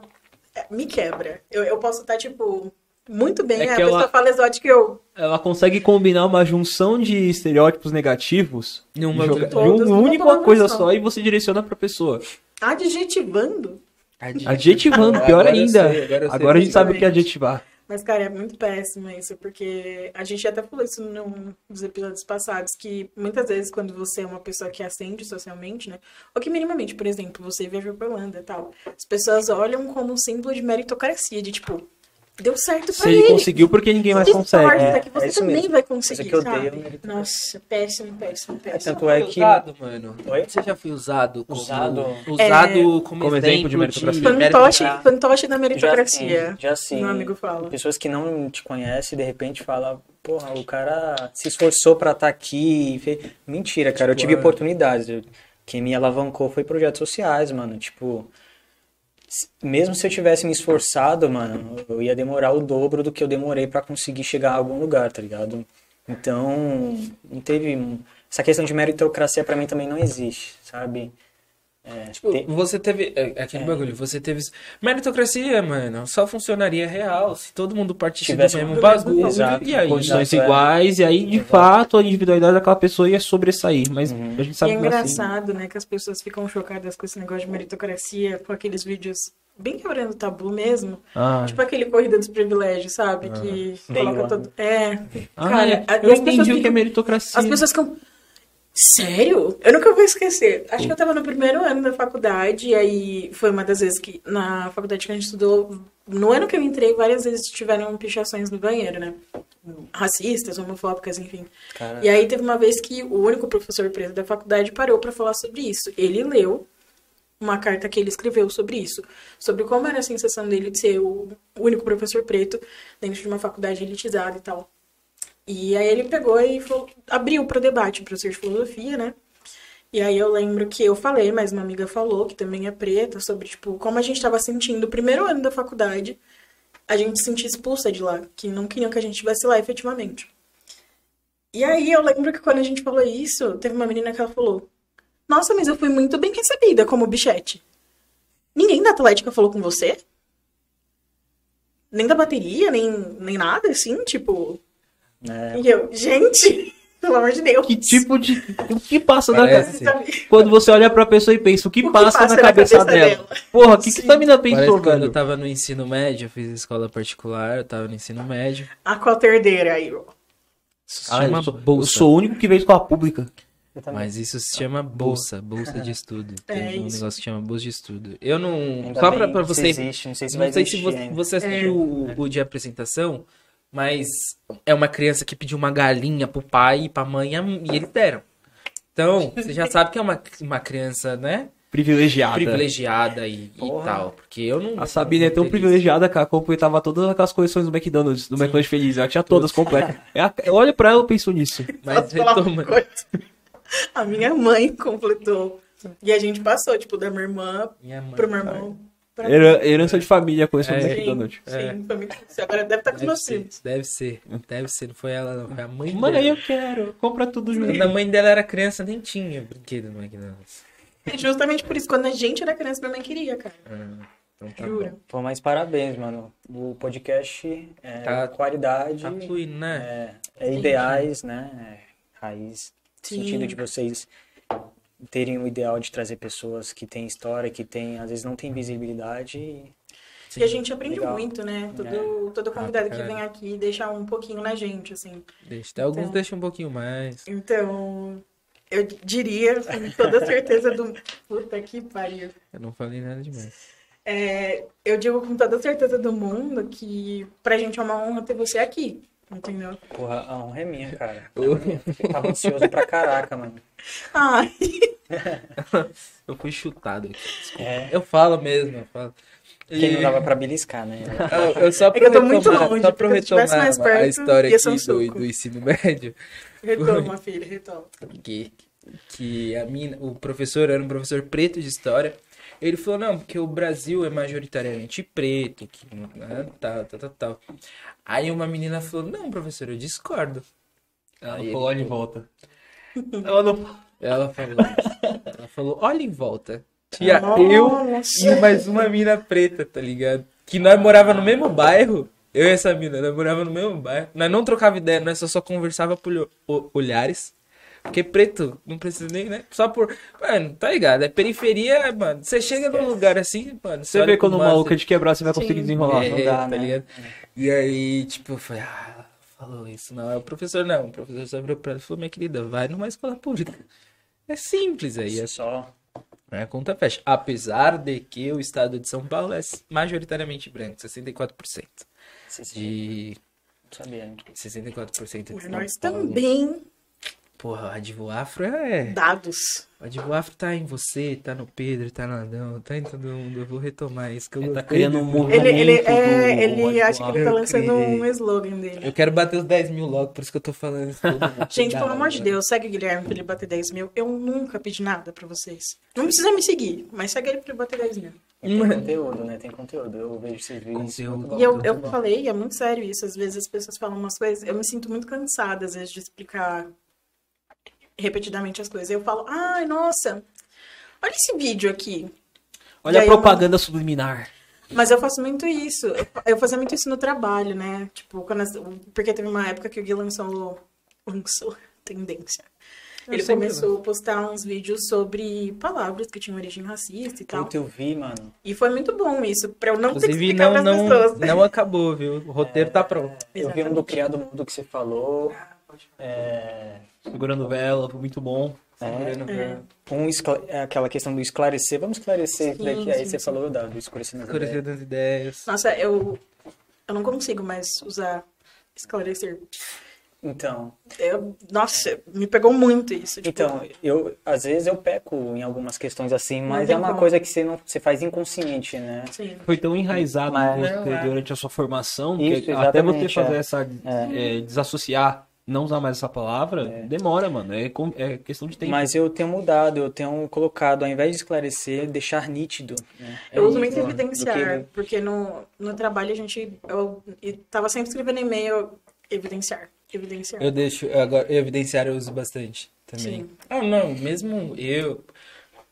me quebra. Eu, eu posso estar, tipo, muito bem. É a que pessoa ela- fala exótica e eu. Ela consegue combinar uma junção de estereótipos negativos Em uma de, joga- uma única coisa só. só e você direciona pra pessoa. Adjetivando. Adjetivando, pior Agora ainda. sei, agora Agora a gente sabe o que é adjetivar. Mas, cara, é muito péssimo isso, porque a gente até falou isso num dos episódios passados, que muitas vezes quando você é uma pessoa que ascende socialmente, né? Ou que minimamente, por exemplo, você viajou pra Holanda e tal, as pessoas olham como um símbolo de meritocracia, de tipo, deu certo pra Se ele conseguiu, porque ninguém mais Se consegue. sorte, É, que você é isso também mesmo. vai conseguir, que eu odeio, sabe? meritocracia. Nossa, péssimo, péssimo, É, péssimo. tanto é que. usado, mano. Oi? Você já foi usado como... Usado? Usado como, Como exemplo de meritocracia. Fantoche, Já- fantoche da Já meritocracia. sim, já sim. Meu amigo fala. Pessoas que não te conhecem, de repente fala, porra, o cara se esforçou pra estar aqui. e fez-" Mentira, cara, eu Tipo, tive é. oportunidades. Eu- Quem me alavancou foi projetos sociais, mano. Tipo, mesmo se eu tivesse me esforçado, mano, eu ia demorar o dobro do que eu demorei pra conseguir chegar a algum lugar, tá ligado? Então, não teve. Essa questão de meritocracia pra mim também não existe, sabe? É, Tipo, tem- você teve. É, é aquele bagulho, você teve. Meritocracia, mano, só funcionaria real se todo mundo partisse Tivesse do mesmo bagulho. Exato. E aí? Condições Exato, é. iguais, e aí, de Exato. fato, a individualidade daquela pessoa ia sobressair. Mas Uhum. a gente E sabe é que não é assim. engraçado, né, que as pessoas ficam chocadas com esse negócio de meritocracia, com aqueles vídeos bem quebrando o tabu mesmo. Ah, Tipo aquele Corrida dos Privilégios, sabe? Que Day coloca one. todo. É. Ah, cara, é. eu entendi o que é meritocracia. As pessoas ficam. Sério? Eu nunca vou esquecer. Acho que eu tava no primeiro ano da faculdade, e aí foi uma das vezes que na faculdade que a gente estudou. No ano que eu entrei, várias vezes tiveram pichações no banheiro, né? Racistas, homofóbicas, enfim. Cara, E aí teve uma vez que o único professor preto da faculdade parou pra falar sobre isso. Ele leu uma carta que ele escreveu sobre isso, sobre como era a sensação dele de ser o único professor preto dentro de uma faculdade elitizada e tal. E aí ele pegou e falou- abriu para o debate, professor de filosofia, né? E aí eu lembro que eu falei, mas uma amiga falou, que também é preta, sobre, tipo, como a gente estava sentindo o primeiro ano da faculdade, a gente se sentia expulsa de lá, que não queriam que a gente estivesse lá efetivamente. E aí eu lembro que quando a gente falou isso, teve uma menina que ela falou, nossa, mas eu fui muito bem recebida como bichete. Ninguém da Atlética falou com você? Nem da bateria, nem, nem nada, assim, tipo... é, E eu, gente, pelo amor de Deus. Que tipo de. O que passa na Parece. cabeça? Quando você olha pra pessoa e pensa, o que, O que passa, passa na na cabeça, cabeça dela? dela? Porra, o que, que Sim. essa mina Parece pensou, que quando eu tava no ensino médio, eu fiz escola particular, eu tava no ensino médio. A quaterdeira aí, ó. Ah, eu, sou, eu sou o único que veio escola pública. eu também. Mas isso se chama bolsa, bolsa de estudo. Tem É um isso. negócio que chama bolsa de estudo. Eu não. Ainda só pra, pra que você. existe, não sei se não vai sei se você, você assistiu o, o de apresentação, mas é uma criança que pediu uma galinha pro pai e pra mãe e eles deram. Então, você já sabe que é uma, uma criança, né? Privilegiada. Privilegiada e, e tal. Porque eu não. A Sabina é tão teria privilegiada que ela completava todas aquelas coleções do McDonald's, do McDonald's Feliz. Ela tinha todas completas. É a- Eu olho pra ela e penso nisso. isso. Mas coisa? A minha mãe completou. E a gente passou, tipo, da minha irmã Minha mãe. pro meu irmão. Pra Era herança de família a coleção do É. McDonald's. Sim, É. sim, foi muito difícil. Agora deve estar com os Deve meus ser, filhos. deve ser, deve ser, não foi ela não, foi a mãe Mano, dela. aí eu quero. Compra tudo junto. Quando a mãe dela era criança, nem tinha brinquedo no McDonald's. E justamente por isso, quando a gente era criança, minha mãe queria, cara. Ah, então tá Jura. bom. Pô, mas parabéns, mano. O podcast é Tá- qualidade, Tá fluindo, né? é, é ideais, né? É raiz. Sim. sentido de vocês terem o ideal de trazer pessoas que têm história, que têm, às vezes não têm visibilidade. e- E a gente aprende Legal. muito, né? Todo, todo convidado que caralho. vem aqui deixa um pouquinho na gente, assim. Deixa, até alguns Então. deixam um pouquinho mais. Então, eu diria, com toda certeza do. Puta que pariu. Eu não falei nada demais. É, eu digo com toda a certeza do mundo que pra gente é uma honra ter você aqui. Entendeu? Porra, a honra é minha, cara. Eu tava ansioso pra caraca, mano. Ai, Eu fui chutado aqui. desculpa. É. Eu falo mesmo, eu falo. Porque E- não dava pra beliscar, né? Eu, eu só É que eu tô muito retomar- longe, Só pra retomar mais a perto, história ia ser um aqui do, do ensino médio. retoma, filha, retoma. que, que a mina, o professor era um professor preto de história. Ele falou, não, porque o Brasil é majoritariamente preto, que né, tal, tal, tal, tal. Aí uma menina falou, não, professor, eu discordo. Ela Aí falou, olha em volta. Ela não... Ela falou, ela falou, olha em volta. E a- eu Nossa. e mais uma mina preta, tá ligado? Que nós morava no mesmo bairro. Eu e essa mina, nós morava no mesmo bairro. Nós não trocava ideia, nós só, só conversava por olhares. Porque preto, não precisa nem, né? Só por. Mano, tá ligado? É periferia, mano. Você chega num lugar assim, mano. Você vê quando maluco você- é de quebrar, você vai Sim. conseguir desenrolar. é, não dá, tá né? ligado? E aí, tipo, eu falei, ah, falou isso. Não, é o professor não. O professor só virou pra ela e falou, minha querida, vai numa escola pública. É simples aí, é Só. né, a conta fecha. Apesar de que o estado de São Paulo é majoritariamente branco, 64%. De Não sabia. hein? 64% de Mas São nós Paulo. também, Porra, o Advo Afro é. dados. O Advo Afro tá em você, tá no Pedro, tá no Adão, tá em todo mundo. Eu vou retomar isso que eu Ele tá criando um movimento Ele, ele, do- é, ele do- acha que ele tá lançando criei. um slogan dele. Eu quero bater os 10 mil logo, por isso que eu tô falando isso. Gente, pelo amor de. Deus, segue o Guilherme pra ele bater 10 mil. Eu nunca pedi nada pra vocês. Não precisa me seguir, mas segue ele pra ele bater 10 mil. E tem conteúdo, né? Tem conteúdo. Eu vejo esses vídeos. Conteúdo. muito bom, E eu, muito eu bom. falei, é muito sério isso. Às vezes as pessoas falam umas coisas, eu me sinto muito cansada, às vezes, de explicar repetidamente as coisas. Eu falo, ai, nossa, olha esse vídeo aqui. Olha E a propaganda subliminar. Mas eu faço muito isso. Eu- Eu fazia muito isso no trabalho, né? Tipo, quando as- porque teve uma época que o Gui lançou, lançou tendência. Eu Ele começou a postar uns vídeos sobre palavras que tinham origem racista e tal. Puta, eu vi, mano. E foi muito bom isso, pra eu não ter que Inclusive, explicar não, pras não, pessoas. não acabou, viu? O roteiro tá pronto. Eu vi um do criado mudo que você falou. É, Segurando vela, foi muito bom. É. um escla- é aquela questão do esclarecer. Vamos esclarecer Sim, daqui. Aí sim, você sim. falou da, do escurecendo as Escurecer ideias. das ideias. Nossa, eu, eu não consigo mais usar esclarecer. Então, Eu, nossa, me pegou muito isso. Tipo, então eu, às vezes eu peco em algumas questões assim, mas é uma como. coisa que você, não, você faz inconsciente, né? sim. Foi tão enraizado Mas- você é. durante a sua formação Isso, que até você fazer é. essa é, desassociar, não usar mais essa palavra, demora, mano. É, é questão de tempo. Mas eu tenho mudado, eu tenho colocado, ao invés de esclarecer, deixar nítido. Né? Eu É uso muito evidenciar, que- porque no, no trabalho a gente. Eu, eu tava sempre escrevendo e-mail, evidenciar. Evidenciar. Eu deixo, agora, evidenciar eu uso bastante também. Sim. Ah, não, mesmo eu.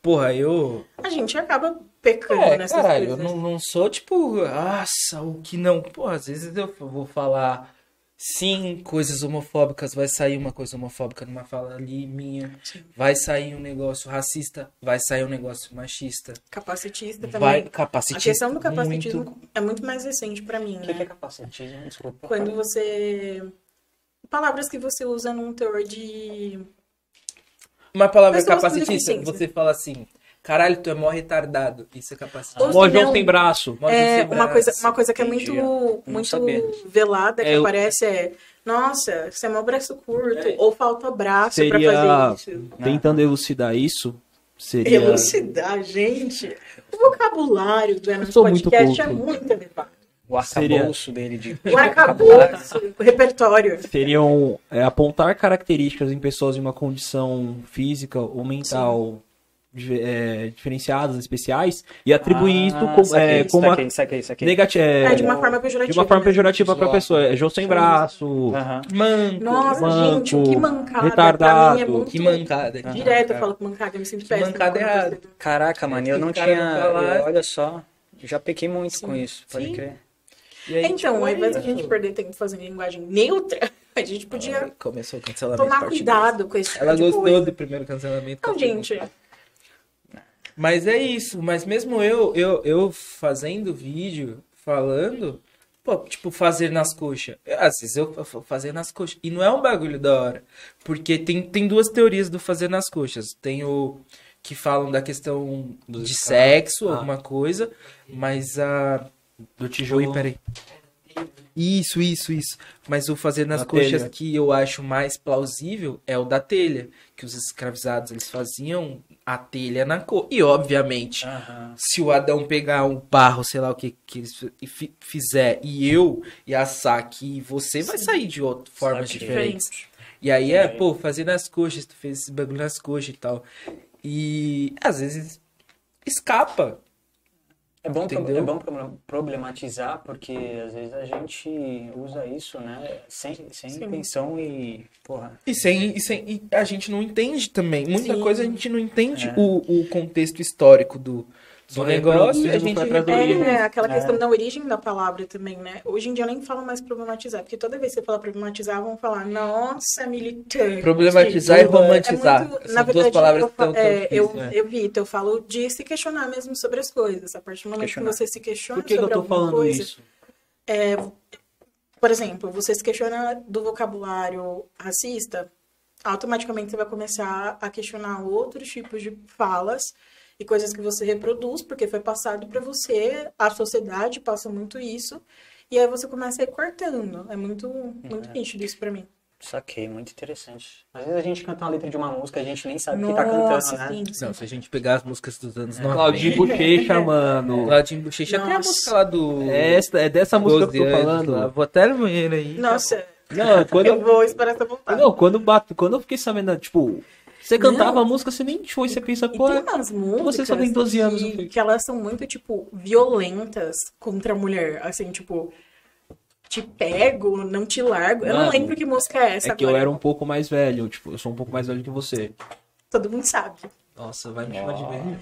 Porra, eu. A gente acaba pecando É, nessas caralho, eu coisas. não, não sou tipo, nossa, o que não. Pô, às vezes eu vou falar sim coisas homofóbicas, vai sair uma coisa homofóbica numa fala ali minha, vai sair um negócio racista, vai sair um negócio machista, Capacitista também. vai A capacitista. questão do capacitismo muito- é muito mais recente pra mim, O que, né? que é capacitismo? Desculpa. Quando você. Palavras que você usa num teor de. Uma palavra Pessoas capacitista, você fala assim, caralho, tu é mó retardado. Isso é capacitista. Ou Mó João sem braço. Mó É, uma braço. coisa, uma coisa que é muito, muito velada que É, eu- aparece é nossa, você é meu braço curto, ou falta braço pra Seria, fazer isso. tentando elucidar isso, seria... Elucidar, gente. O vocabulário do Enos sou muito Podcast é muito elevado. O Seria- arcabouço dele de. O arcabouço, o repertório. seriam é, apontar características em pessoas em uma condição física ou mental é, diferenciadas, especiais, e atribuir isso com, é, como saquei, saquei, saquei. negativa. É, de uma forma pejorativa. de uma forma né? pejorativa pra pessoa. É João sem braço, Aham. Manco. Nossa, manco, gente, que mancada. retardado, pra mim é muito... Que mancada. Direto eu falo que mancada, eu me sinto Que péssima. mancada errado. você- Caraca, mano, eu não tinha. olha só, já pequei muito com isso, pode Sim. crer. Aí, Então, tipo, ao invés é da gente isso. perder tempo fazendo linguagem neutra, a gente podia Ai, Começou o cancelamento. tomar cuidado com esse tipo Ela de gostou coisa. do primeiro cancelamento. Não, gente, Mas é isso. Mas mesmo eu, eu, eu fazendo vídeo, falando, pô, tipo, fazer nas coxas. Às vezes eu fa- fazer nas coxas. E não é um bagulho da hora. Porque tem, tem duas teorias do fazer nas coxas. Tem o. que falam da questão Dos de sexo, Ah. alguma coisa, mas a Do tijolo. Oi, peraí. Isso, isso, isso. Mas o fazer nas Na coxas telha. que eu acho mais plausível é o da telha, que os escravizados eles faziam a telha na cor. E obviamente, Aham. se o Adão pegar um barro, sei lá o que que fizer, e eu e assar aqui, você vai sair de outra formas diferentes. Diferente. E aí é, Entendi. pô, fazer nas coxas, tu fez esse bagulho nas coxas e tal. E às vezes escapa. É bom, Entendeu? é bom pro- problematizar, porque às vezes a gente usa isso, né? Sem, sem Sim. intenção e. Porra. E, sem, e, sem, e a gente não entende também. Muita Sim. coisa a gente não entende É. o, o contexto histórico do, do Só negócio. E a gente origem. É, aquela É. questão da origem da palavra também, né? Hoje em dia eu nem falo mais problematizar, porque toda vez que você fala problematizar, vão falar, nossa, militante. Problematizar e Tipo, romantizar. é muito- São na duas verdade, palavras eu, estão fa- é, tão eu, né? eu Vitor, eu falo de se questionar mesmo sobre as coisas. A partir do momento Questionar. que você se questiona Por que, que eu sobre tô falando coisa, isso? por exemplo, você se questiona do vocabulário racista, automaticamente você vai começar a questionar outros tipos de falas e coisas que você reproduz, porque foi passado para você, a sociedade passa muito isso, e aí você começa a ir cortando. É muito, muito nítido isso para mim. Saquei, muito interessante. Às vezes a gente canta uma letra de uma música, a gente nem sabe o que tá cantando, né? sim, sim. Não, se a gente pegar as músicas dos anos 90. Claudinho Bochecha, mano. Claudinho Bochecha tem a música lá do. É, essa, é dessa música que eu 12 tô anos falando. lá. Vou até no banheiro aí. Nossa, Não, quando eu eu, vou esperar essa vontade. não, quando, bato, quando eu fiquei sabendo, tipo, você Não. cantava a música, você nem foi, você pensa, pô, tem umas músicas você só tem 12 anos, eu que, que elas são muito, tipo, violentas contra a mulher. Assim, tipo, te pego, não te largo. Eu não Mano, lembro que música é essa é que eu agora. era um pouco mais velho, tipo, eu sou um pouco mais velho que você. Todo mundo sabe. Nossa, vai me chamar de velho.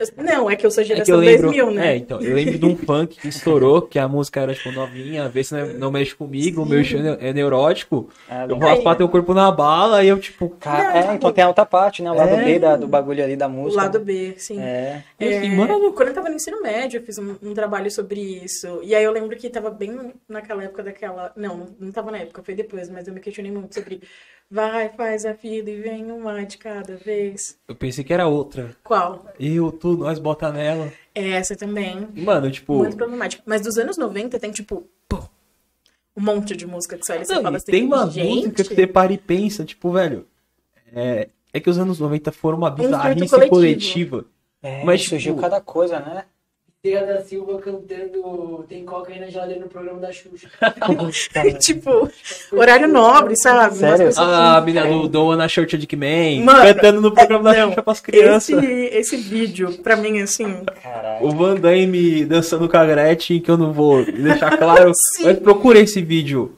Eu- Não, é que eu sou É que eu geração lembro, 2000, né? é, então, eu lembro de um funk que estourou, que a música era, tipo, novinha, vê se não, não mexe comigo, o meu estilo é neurótico, É, eu vou raspar teu corpo na bala, e eu, tipo, Cara, é, então tem a outra parte, né? O lado É. B da- do bagulho ali da O música. lado B, sim. É. eu É, assim, mano, Quando eu tava no ensino médio, eu fiz um, um trabalho sobre isso. E aí eu lembro que tava bem naquela época daquela. Não, não tava na época, foi depois, mas eu me questionei muito sobre. Vai, faz a fila e vem uma de cada vez. eu pensei que era outra. Qual? Eu, nós bota nela. Essa também. Mano, tipo, Muito problemática. Mas dos anos 90 tem, tipo, pô, um monte de música que você olha e você Não, fala e assim, tem uma gente, música que você para e pensa, tipo, velho, é, é que os anos 90 foram uma bizarrice coletiva. É, Mas, surgiu tipo, cada coisa, né? Teia da Silva cantando Tem Coca aí na geladeira no programa da Xuxa. tipo, horário nobre, sabe? Sério? coisas A assim. mina do Wanna Short Dick Man, Mano, cantando no programa da não, Xuxa pras Esse, crianças. esse vídeo, pra mim, assim, Caralho. O Van Damme dançando com a Gretchen, que eu não vou deixar claro, mas procure esse vídeo.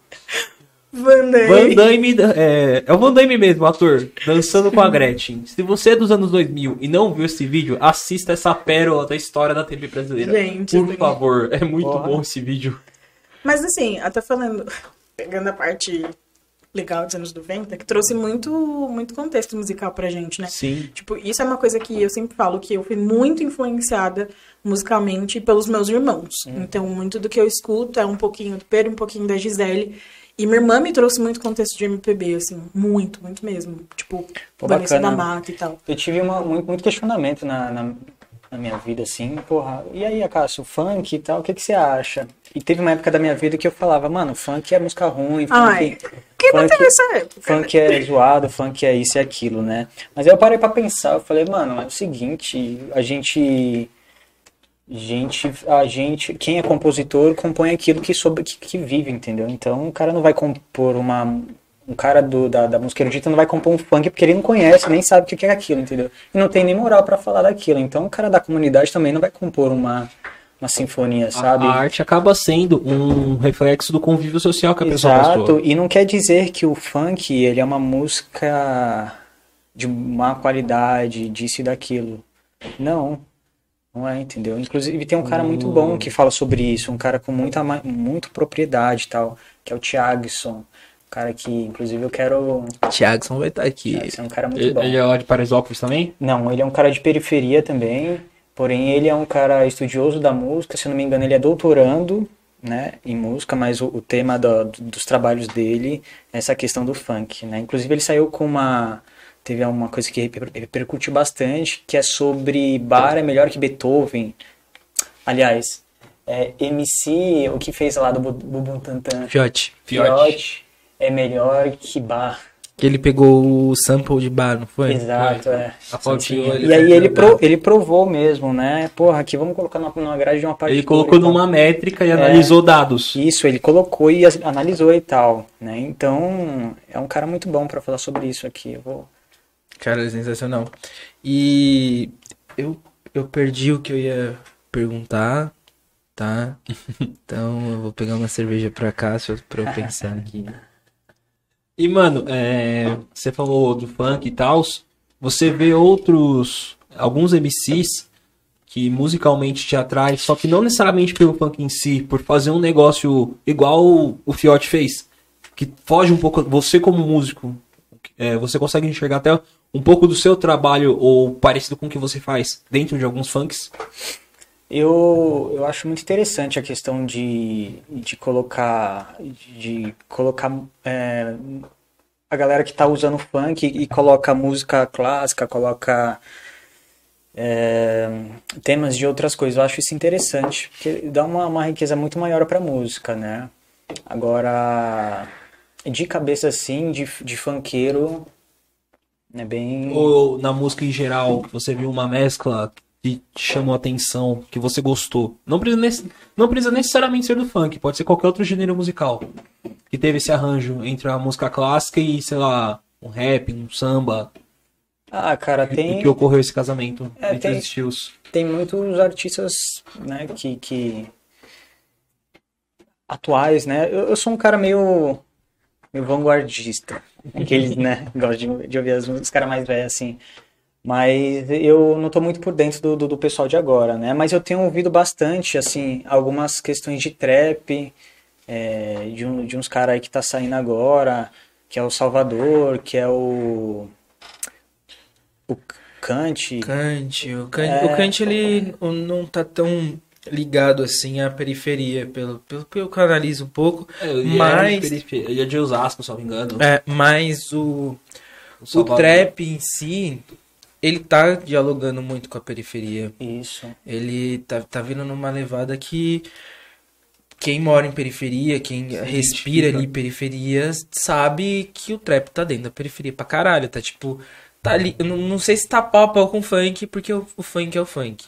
Van Damme. Van Damme, é, é o Van Damme mesmo, ator, dançando com a Gretchen. Se você é dos anos 2000 e não viu esse vídeo, assista essa pérola da história da TV brasileira. Gente, Por favor, é muito Porra. bom esse vídeo. Mas assim, até falando, pegando a parte legal dos anos 90, que trouxe muito, muito contexto musical pra gente, né? Sim. Tipo, isso é uma coisa que eu sempre falo, que eu fui muito influenciada musicalmente pelos meus irmãos. Então, muito do que eu escuto é um pouquinho do Pedro, um pouquinho da Gisele. E minha irmã me trouxe muito contexto de MPB, assim, muito, muito mesmo. Tipo, Pô, Vanessa da bacana. Mata e tal. Eu tive uma- muito, muito questionamento na, na, na minha vida, assim, porra, e aí, Acácio, funk e tal, o que, que você acha? E teve uma época da minha vida que eu falava, mano, funk é música ruim, funk, Ai, Quem não funk, teve essa época? funk é zoado, funk é isso e aquilo, né? Mas aí eu parei pra pensar, eu falei, mano, é o seguinte, a gente. Gente, a gente, quem é compositor compõe aquilo que, sobre, que, que vive, entendeu? Então o cara não vai compor uma. Um cara do, da, da música erudita não vai compor um funk porque ele não conhece, nem sabe o que é aquilo, entendeu? E não tem nem moral pra falar daquilo. Então o cara da comunidade também não vai compor uma, uma sinfonia, sabe? A, arte acaba sendo um reflexo do convívio social que a pessoa Exato, e não quer dizer que o funk ele é uma música de má qualidade, disso e daquilo. Não, não é, entendeu? Inclusive tem um cara muito bom que fala sobre isso, um cara com muita, muito propriedade e tal, que é o Thiagson, um cara que, inclusive, eu quero... Thiagson vai estar aqui. Thiagson é um cara muito Ele, bom. ele é lá de Paraisópolis também? Não, ele é um cara de periferia também, porém ele é um cara estudioso da música, se eu não me engano ele é doutorando, né, em música, mas o, o tema do- dos trabalhos dele é essa questão do funk, né? Inclusive ele saiu com uma teve uma coisa que reper- repercutiu bastante, que é sobre Bar é melhor que Beethoven. Aliás, é, MC, o que fez lá do Bu- Bumbum Tantan, Fiote. Fiote, é melhor que Bar. Que ele pegou o sample de bar, não foi? Exato, é. A fotinho, E aí ele, pro- ele provou mesmo, né? Porra, aqui vamos colocar numa, numa grade de uma parte. Ele colocou numa métrica e analisou dados. Isso, ele colocou e analisou e tal, né? Então, é um cara muito bom pra falar sobre isso aqui. Eu vou... Cara, é sensacional. E eu, eu perdi o que eu ia perguntar, tá? Então eu vou pegar uma cerveja pra cá só pra eu pensar aqui. E, mano, é, você falou do funk e tal. Você vê outros, alguns MCs que musicalmente te atraem, só que não necessariamente pelo funk em si, por fazer um negócio igual o, o Fiote fez. Que foge um pouco. Você, como músico, é, você consegue enxergar até um pouco do seu trabalho ou parecido com o que você faz dentro de alguns funks? Eu, eu acho muito interessante a questão de, de colocar, de colocar é, a galera que tá usando funk e coloca música clássica, coloca é, temas de outras coisas. Eu acho isso interessante, porque dá uma, uma riqueza muito maior pra música, né? Agora, de cabeça assim, de, de funkeiro, é bem... Ou na música em geral, você viu uma mescla que te chamou a atenção, que você gostou? Não precisa, não precisa necessariamente ser do funk, pode ser qualquer outro gênero musical. Que teve esse arranjo entre a música clássica e, sei lá, um rap, um samba. Ah, cara, E tem... que ocorreu esse casamento É, entre tem- os estilos. tem muitos artistas, né, que, que atuais, né? Eu, eu sou um cara meio, meio vanguardista, aqueles, né, gosto de, de ouvir as músicas, os caras mais velhos, assim. Mas eu não tô muito por dentro do, do, do pessoal de agora, né? Mas eu tenho ouvido bastante, assim, algumas questões de trap, é, de, um, de uns caras aí que tá saindo agora, que é o Salvador, que é o... O Kant. Kant, o Kant, É. o Kant ele não tá tão ligado assim à periferia, pelo, pelo que eu analiso um pouco, Ele Mas- é ele é de Osasco, se não me engano. é, mas o, O trap em si, ele tá dialogando muito com a periferia. Isso. Ele tá, tá vindo numa levada que quem mora em periferia, quem respira identifica. ali periferia, sabe que o trap tá dentro da periferia pra caralho. Tá tipo. Tá ali. Não, não sei se tá pau a pau com o funk, porque o, o funk é o funk.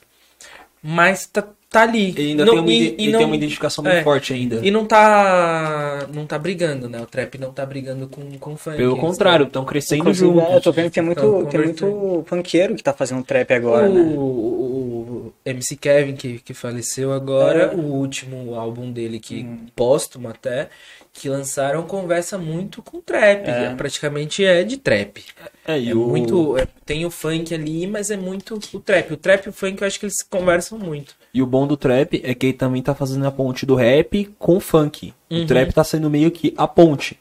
Mas tá, tá ali. Ele ainda Não- tem, uma, e- e não- tem uma identificação muito é. forte ainda. E não tá. Não tá brigando, né? O trap não tá brigando com, com o funk. Pelo Eles contrário, estão crescendo Inclusive, juntos. é, eu tô vendo que tem muito, tem muito funkeiro que tá fazendo trap agora, o, né? o- o MC Kevin, que, que faleceu agora, É. o último álbum dele, que Hum. póstumo até, que lançaram, conversa muito com trap. É. Praticamente é de trap. É, É o- muito. é- tem o funk ali, mas é muito o trap. O trap e o funk eu acho que eles conversam muito. E o bom do trap é que ele também tá fazendo a ponte do rap com o funk. Uhum. O trap tá sendo meio que a ponte.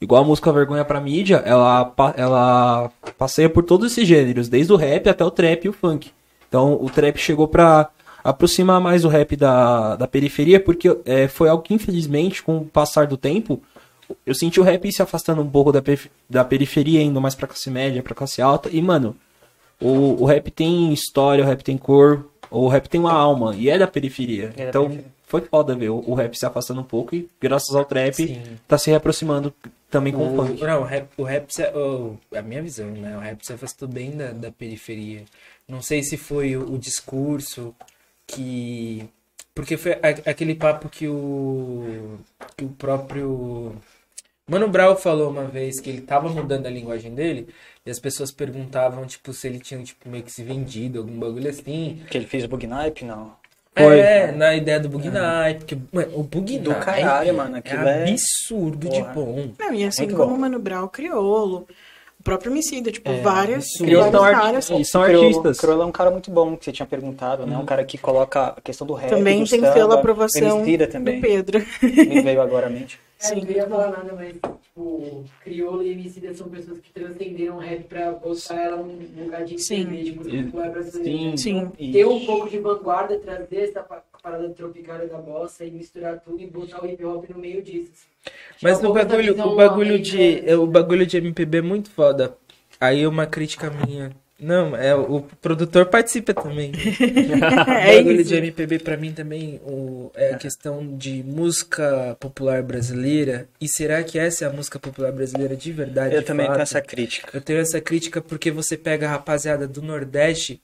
Igual a música Vergonha pra mídia, ela, ela passeia por todos esses gêneros, desde o rap até o trap e o funk. Então o trap chegou pra aproximar mais o rap da, da periferia, porque é, foi algo que infelizmente, com o passar do tempo, eu senti o rap se afastando um pouco da, da periferia, indo mais pra classe média, pra classe alta. E, mano, o, o rap tem história, o rap tem cor, o rap tem uma alma, e é da periferia. É da então, periferia. foi foda ver o, o rap se afastando um pouco e, graças ao trap, Sim. tá se reaproximando também com o, O, funk. não, o rap, o rap se, o- a minha visão, né? O rap se afastou bem da, da periferia. Não sei se foi o, o discurso que. Porque foi aquele papo que o. que o próprio. Mano Brown falou uma vez que ele tava mudando a linguagem dele e as pessoas perguntavam, tipo, se ele tinha, tipo, meio que se vendido, algum bagulho assim. Que ele fez o Bug Nipe, não. Foi. É, na ideia do Bug Night, porque mano, o Bug Do caralho, mano, é aquilo é- absurdo Porra. de bom. Não, e assim Muito como bom. o Mano Brown, Criolo, o próprio Emicida, tipo, É, várias, vários São e são Criolo- artistas. Criolo é um cara muito bom, que você tinha perguntado, né? Um cara que coloca a questão do rap, Também do tem samba, pela aprovação Emicida do também, Pedro. me veio agora à mente. É, não ia falar nada, mas, tipo, Criolo e Emicida são pessoas que transcenderam o rap pra botar ela num lugar de Sim. entender de música popular brasileira. Sim. Ter um pouco de vanguarda, trazer essa parada tropical da bossa e misturar tudo e botar o hip hop no meio disso. assim. Mas o bagulho, o bagulho de, o bagulho de MPB é muito foda. Aí uma crítica minha. Não, é o produtor participa também. É o bagulho isso. de MPB pra mim também o, é a questão de música popular brasileira. E será que essa é a música popular brasileira de verdade? Eu de também tenho fato? essa crítica. Eu tenho essa crítica porque você pega a rapaziada do Nordeste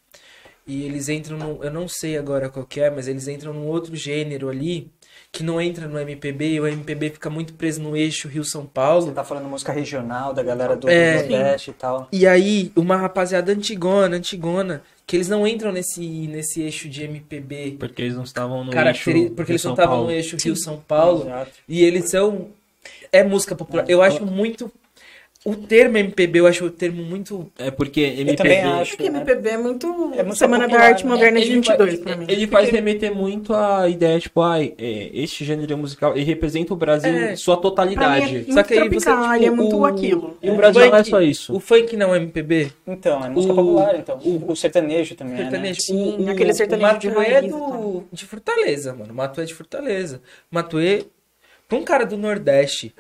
e eles entram num, eu não sei agora qual que é, mas eles entram num outro gênero ali que não entra no MPB e o MPB fica muito preso no eixo Rio-São Paulo. Você tá falando música regional, da galera do É. Nordeste e tal. E aí, uma rapaziada antigona, antigona, que eles não entram nesse, nesse eixo de MPB. Porque eles não estavam no Caracteri- eixo porque eles Rio-São não estavam Paulo. no eixo Rio-São Paulo. Exato. E eles são. É música popular. Eu acho muito. O termo MPB, eu acho o termo muito. É porque MPB... Eu também acho. Porque né? MPB é muito É música Semana da popular, Arte né? Moderna de Ele 22 faz- pra mim. Ele faz remeter muito a ideia, tipo, ai, é, este gênero musical, ele representa o Brasil É. em sua Pra mim totalidade. é muito Só que aí você, tipo, é muito o- aquilo. E o Brasil não é só isso. O funk não é MPB? Então, é música O- popular, então. o- O, sertanejo também, Sertanejo. é, Sim, o, aquele sertanejo o de Matuê é do, de Fortaleza, mano. Matuê é de Fortaleza. Matuê, pra um cara do Nordeste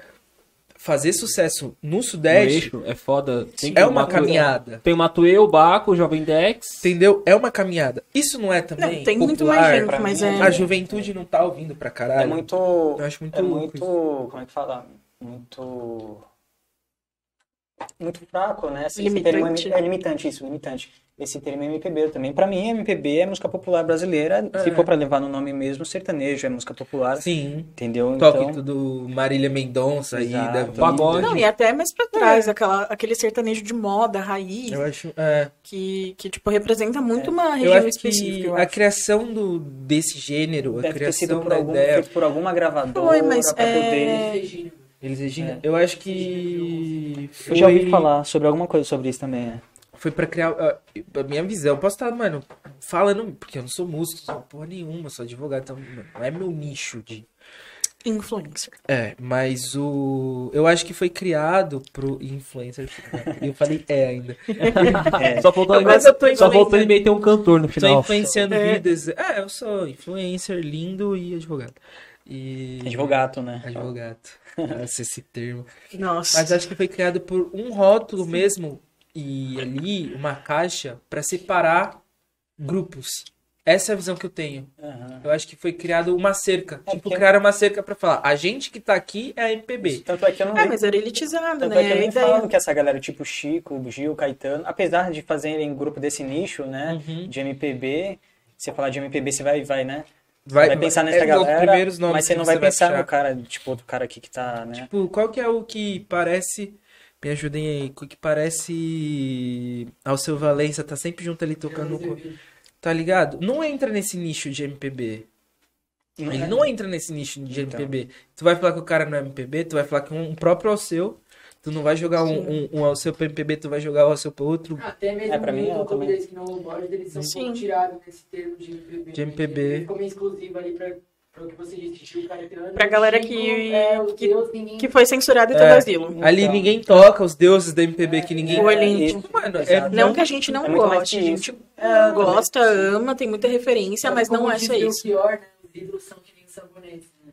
fazer sucesso no No Sudeste, eixo, é foda. Tem é uma Matuê- caminhada. Tem o Matuê, o Baco, o Jovem Dex. Entendeu? É uma caminhada. Isso não é também Não, tem muito popular? mais gente, mas mim, é. A juventude não tá ouvindo pra É caralho. muito. Eu acho muito é louco muito. isso. Como é que fala? Muito. Muito fraco, né? Limitante. termo é, é limitante, isso, limitante. Esse termo é MPB também. Pra mim, MPB é música popular brasileira. Se É. for pra levar no nome mesmo, sertanejo é música popular. Sim. Entendeu? Toque Então, tudo Marília Mendonça aí, Exato. da. Pagode. Não, e até mais pra trás, aquela, aquele sertanejo de moda, raiz, Eu acho. É, que, que tipo, representa muito uma eu região acho específica. que eu a criação do, desse gênero, a deve ter sido criação por da algum, ideia. feito por alguma gravadora Foi, mas, pra é, poder... Eles Regina, É. eu acho que. Eu já ouvi foi- falar sobre alguma coisa sobre isso também, é. Foi pra criar. ah, A minha visão. Eu posso estar, mano, falando. Porque eu não sou músico, não sou porra nenhuma, sou advogado. Então, mano, não é meu nicho de. Influencer. É, mas o. Eu acho que foi criado pro influencer. Eu falei é ainda. Só faltou, ele, Mas eu tô só influenciando. faltou ele meter um cantor no Tô final. influenciando É. vidas. É, eu sou influencer, lindo e advogado. E. Advogado, né? Advogado. Nossa, esse termo. Nossa. Mas acho que foi criado por um rótulo mesmo e ali uma caixa pra separar grupos. Essa é a visão que eu tenho. Aham. Eu acho que foi criado uma cerca. É, tipo, porque- criaram uma cerca pra falar, a gente que tá aqui é a MPB. Tanto é que eu não É, vi- mas era elitizado, Tanto né? é que eu nem ideia. falando que essa galera, tipo Chico, Gil, Caetano, apesar de fazerem grupo desse nicho, né, Uhum. de MPB, você falar de MPB, você vai, vai né, Vai, vai pensar nessa é, os galera, primeiros nomes mas você não vai vai pensar puxar. no cara, tipo, outro cara aqui que tá, né, Tipo, qual que é o que parece. Me ajudem aí. O que parece. Ao seu Valença tá sempre junto ali tocando. com- Tá ligado? Não entra nesse nicho de MPB. Ele não entra nesse nicho de Então. MPB. Tu vai falar que o cara não é MPB, tu vai falar que um próprio ao seu. Tu não vai jogar um, um, um ao seu pra MPB, tu vai jogar o ao seu pra outro. Até mesmo É, pra mim, o também. deles que não Borges, eles são um pouco tirados nesse termo de MPB. De? MPB. Ficou meio exclusivo ali pra, pra o que você disse, Chico Caetano. Pra galera Chico, que- é, que- ninguém... Que foi censurado e É. teve asilo. Ali Então. ninguém toca os deuses da MPB que ninguém. O Olimpo. isso, Mano, é-. Não que a gente não É goste, a gente. É, gosta, ama, tem muita referência, mas não é só isso. Belchior, né? Os ídolos são que nem sabonetes, né?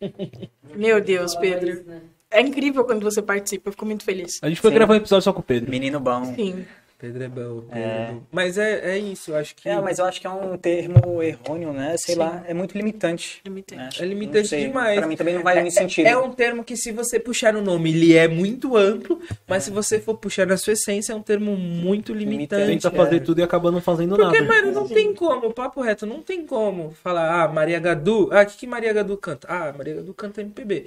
Meu Deus, Pedro. né? É incrível quando você participa, eu fico muito feliz. A gente foi Sim. gravar um episódio só com o Pedro. menino bom. Sim. Pedro é É. é. Mas é, é isso, eu acho que. É, mas eu acho que é um termo errôneo, né, sei Sim. lá, é muito limitante. Limitante. né? É limitante demais. Pra mim também não vai no sentido. É um termo que, se você puxar no nome, ele é muito amplo, mas se você for puxar na sua essência, é um termo muito limitante. Tenta é. fazer tudo e acaba não fazendo Porque, nada. mano, não tem como, papo reto, não tem como falar, ah, Maria Gadu, ah, o que, que Maria Gadu canta? Ah, Maria Gadu canta MPB.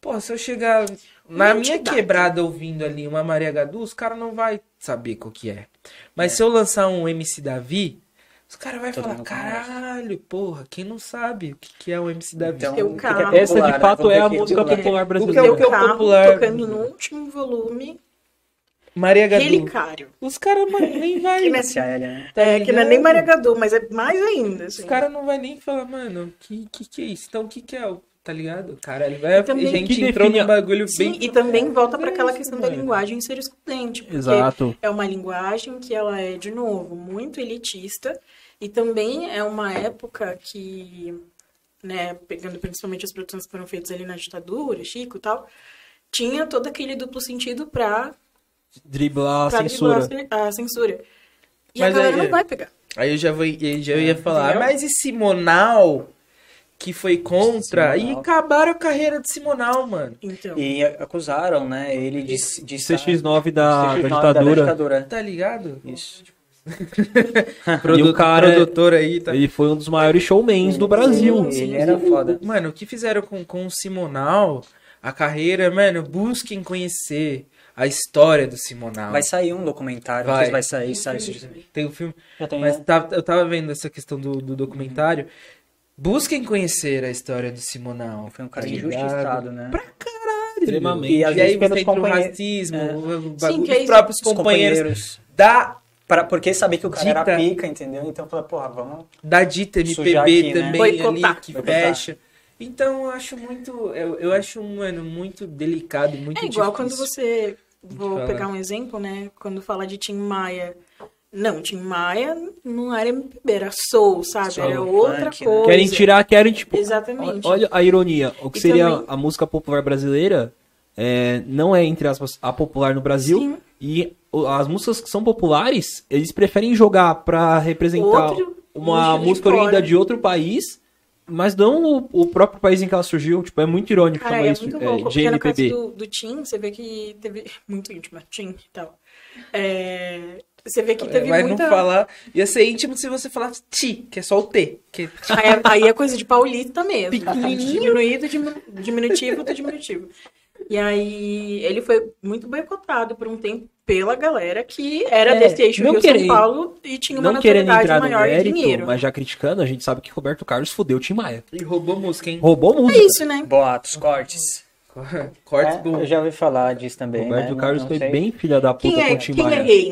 Pô, se eu chegar na minha Identidade. quebrada ouvindo ali uma Maria Gadu, os caras não vai saber qual que é. Mas se eu lançar um MC Davi, os caras vão Todo falar, caralho, porra, quem não sabe o que, que é o MC Davi? Então, o carro. popular, Essa de né? fato é a que música popular. popular O brasileira. que é o que Seu carro popular? tocando no último volume, Maria Gadu. relicário. Os caras, nem vai. Que, né? tá é, que não é nem? Maria Gadu, mas é mais ainda. Os Assim. caras não vai nem falar, mano, que, que que é isso? Então, o que que é o... Tá ligado? Cara, ele vai... E também- a gente entrou define num a- bagulho Sim, bem... e também volta para aquela isso, questão da mano. linguagem ser excludente. Porque Exato. é uma linguagem que ela é, de novo, muito elitista e também é uma época que, né, pegando principalmente as produções que foram feitas ali na ditadura, Chico e tal, tinha todo aquele duplo sentido para driblar a pra censura. driblar a censura. E Mas a galera aí- não vai pegar. Aí eu já, vou, eu já ia falar, entendeu? mas e Simonal, que foi contra, e acabaram a carreira de Simonal, mano. Então, E acusaram, né, ele de, de CX9 da, da CX9 ditadura. ditadura. Tá ligado? Isso. E o cara- produtor aí, tá Ele foi um dos maiores showmans do Brasil. Sim, sim. Ele era foda. Mano, o que fizeram com, com o Simonal, a carreira, mano, busquem conhecer a história do Simonal. Vai sair um documentário, Vai. vai sair, sai esse dia. Tem o filme, tem, mas né? tá- eu tava vendo essa questão do, do documentário. Busquem conhecer a história do Simonal. Foi um cara injustiçado, né? Extremamente. E às E aí você entra o racismo, É. o- Sim, é os isso. próprios Os companheiros, companheiros. da, Pra, porque sabia que o cara Dita. era pica, entendeu? Então falou, porra, vamos. da dita MPB aqui, né? também Boicotar. ali, que fecha. Então eu acho muito, eu, eu acho, mano, muito delicado, muito é igual quando difícil. você. Vou falar. pegar um exemplo, né? Quando fala de Tim Maia. Não, Tim Maia não era MPB, era soul, sabe? Soul, era outra funk, né? coisa. Querem tirar, querem, tipo. Exatamente. Olha a ironia. O que E seria também- a música popular brasileira é, não é, entre aspas, a popular no Brasil. Sim. E as músicas que são populares, eles preferem jogar pra representar Outro uma música oriunda de outro país, mas não o, o próprio país em que ela surgiu. Tipo, é muito irônico Cara, chamar é isso muito é, louco, de porque no caso do, do Tim, você vê que teve muito íntima, Tim e tal. É, você vê que teve Vai muita... não falar, ia ser íntimo se você falasse ti, que é só o T. Que... Aí, é- aí é coisa de paulista mesmo. Pequenininho. Diminuído, diminu- diminutivo do diminutivo. E aí ele foi muito boicotado por um tempo pela galera que era É, desse eixo não Rio querendo- São Paulo e tinha uma Não querendo notoriedade entrar no maior de mérito, dinheiro. mas já criticando, a gente sabe que Roberto Carlos fudeu o Tim Maia. E roubou música, hein? Roubou É música. isso, né? Boatos, cortes. Cortes É, bom. eu já ouvi falar disso também. Roberto né? Carlos Não foi sei. bem filha da puta Quem com é, o Tim quem é Maia. rei,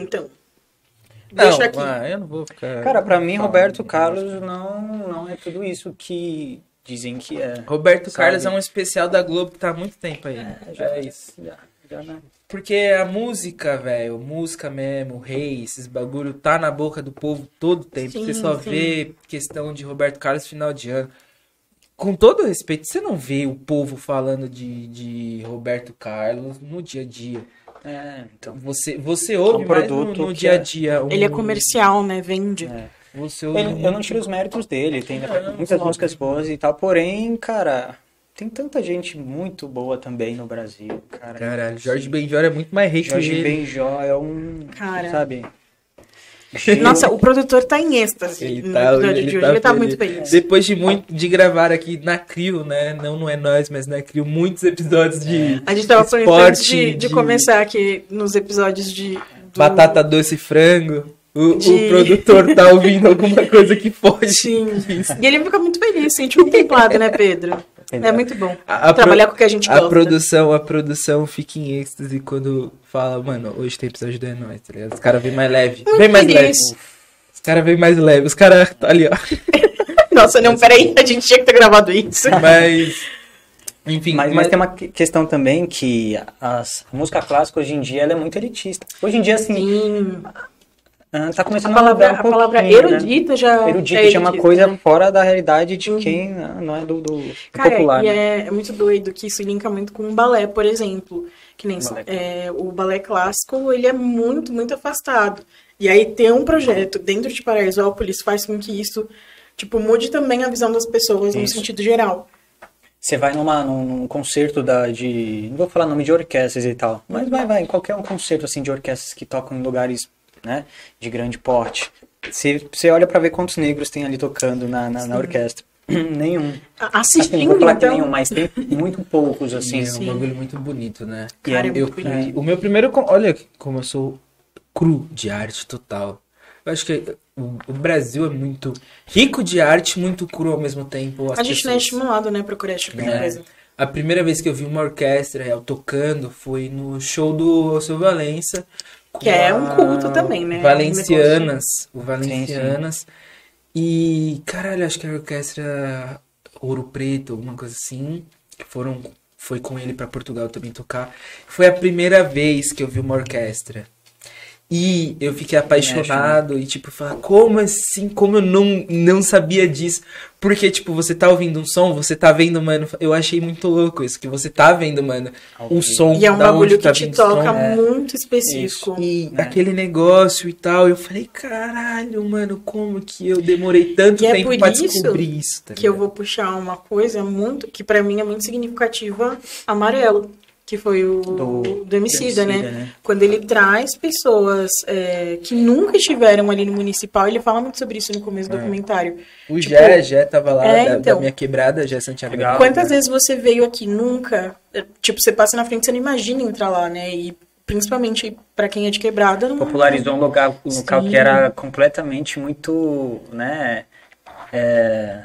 então? Não, Deixa aqui. ah, eu não vou ficar... Cara, pra mim. Roberto Carlos não, não é tudo isso que dizem que é. Roberto Sabe? Carlos é um especial da Globo que tá há muito tempo aí. já é isso. Já, já, né? Porque a música, velho, música mesmo, o rei, esses bagulho, tá na boca do povo todo tempo. Sim, você só sim. vê questão de Roberto Carlos final de ano. Com todo respeito, você não vê o povo falando de, de Roberto Carlos no dia a dia. É, então. Você, você ouve É um mais no, produto no que dia a é- dia. um- Ele é comercial, né? Vende. É. Você ouve Eu, eu não tiro os méritos dele, tem muitas músicas boas e tal, porém, cara, tem tanta gente muito boa também no Brasil, cara. Caralho, Jorge Benjor é muito mais rei que Jorge ele. Benjó é um, Cara. sabe? Nossa, o produtor tá em êxtase Ele tá, ele, de hoje. tá ele tá muito feliz. Depois de muito de gravar aqui na Crio, né? Não, não é nós, mas na Crio, muitos episódios de A gente tava falando esporte, antes de, de começar aqui nos episódios de. do- batata doce e frango. O, o De- produtor tá ouvindo alguma coisa que foge. Sim. E ele fica muito feliz, sente contemplado, né, Pedro? É muito bom. A- a Trabalhar pro- com o que a gente A gosta. produção, a produção fica em êxtase quando fala, mano, hoje tem episódio do É Nóis, tá ligado? Os caras vêm mais leve. Vem mais leve. Os caras vêm mais leve. Os caras tá ali, ó. Nossa, não, peraí, a gente tinha que ter gravado isso. Mas. Enfim, Mas, mas tem uma que- questão também que as, a música clássica hoje em dia ela é muito elitista. Hoje em dia, assim, Sim. Ah, tá começando A palavra, a mudar a um palavra pouquinho, né? erudita já. Erudita é já é uma coisa né? fora da realidade de quem ah, não é do, do Cara, popular. e né? é, é muito doido que isso linka muito com o balé, por exemplo. Que nem Balé. é, o balé clássico, ele é muito, muito afastado. E aí ter um projeto dentro de Paraisópolis faz com que isso, tipo, mude também a visão das pessoas no Isso. sentido geral. Você vai numa, num, num concerto da, de. Não vou falar nome de orquestras e tal, mas vai, vai, em qualquer um concerto assim de orquestras que tocam em lugares né, de grande porte. Você, você olha pra ver quantos negros tem ali tocando na, na, na orquestra. Nenhum. Assim, Assistindo, vou falar que então. nenhum, mas tem muito poucos, assim. é um bagulho muito bonito, né? Cara, é eu, muito bonito. o meu primeiro. Olha como eu sou cru de arte total. Eu acho que o, Brasil é muito rico de arte, muito cru ao mesmo tempo. A gente não é pessoas. estimulado, né, procurar esse tipo de É. coisa. A primeira vez que eu vi uma orquestra real tocando foi no show do Alceu Valença. Que é um culto também, né? Valencianas. O Valencianas. E, caralho, acho que a orquestra Ouro Preto, alguma coisa assim. Que foram. Foi com ele pra Portugal também tocar. Foi a primeira vez que eu vi uma orquestra. E eu fiquei apaixonado e, tipo, falar, como assim? Como eu não, não sabia disso? Porque, tipo, você tá ouvindo um som, você tá vendo, mano. Eu achei muito louco isso, que você tá vendo, mano, o som. E é um da onde bagulho tá que te vindo o som. toca é. muito específico. E É. aquele negócio e tal, eu falei, caralho, mano, como que eu demorei tanto E é tempo por pra isso descobrir isso, tá Que eu vou puxar uma coisa muito que pra mim é muito significativa, amarelo, que foi o do, Do- Emicida, né? Né? Quando ele traz pessoas é, que nunca estiveram ali no municipal, ele fala muito sobre isso no começo do documentário. O tipo, Jé, Jé tava lá, é, da, da então. minha quebrada, Jé Santiago. Legal. Quantas vezes você veio aqui nunca? é, Tipo, você passa na frente, você não imagina entrar lá, né? E principalmente pra quem é de quebrada, não popularizou um lugar, um local Sim. que era completamente muito, né? é,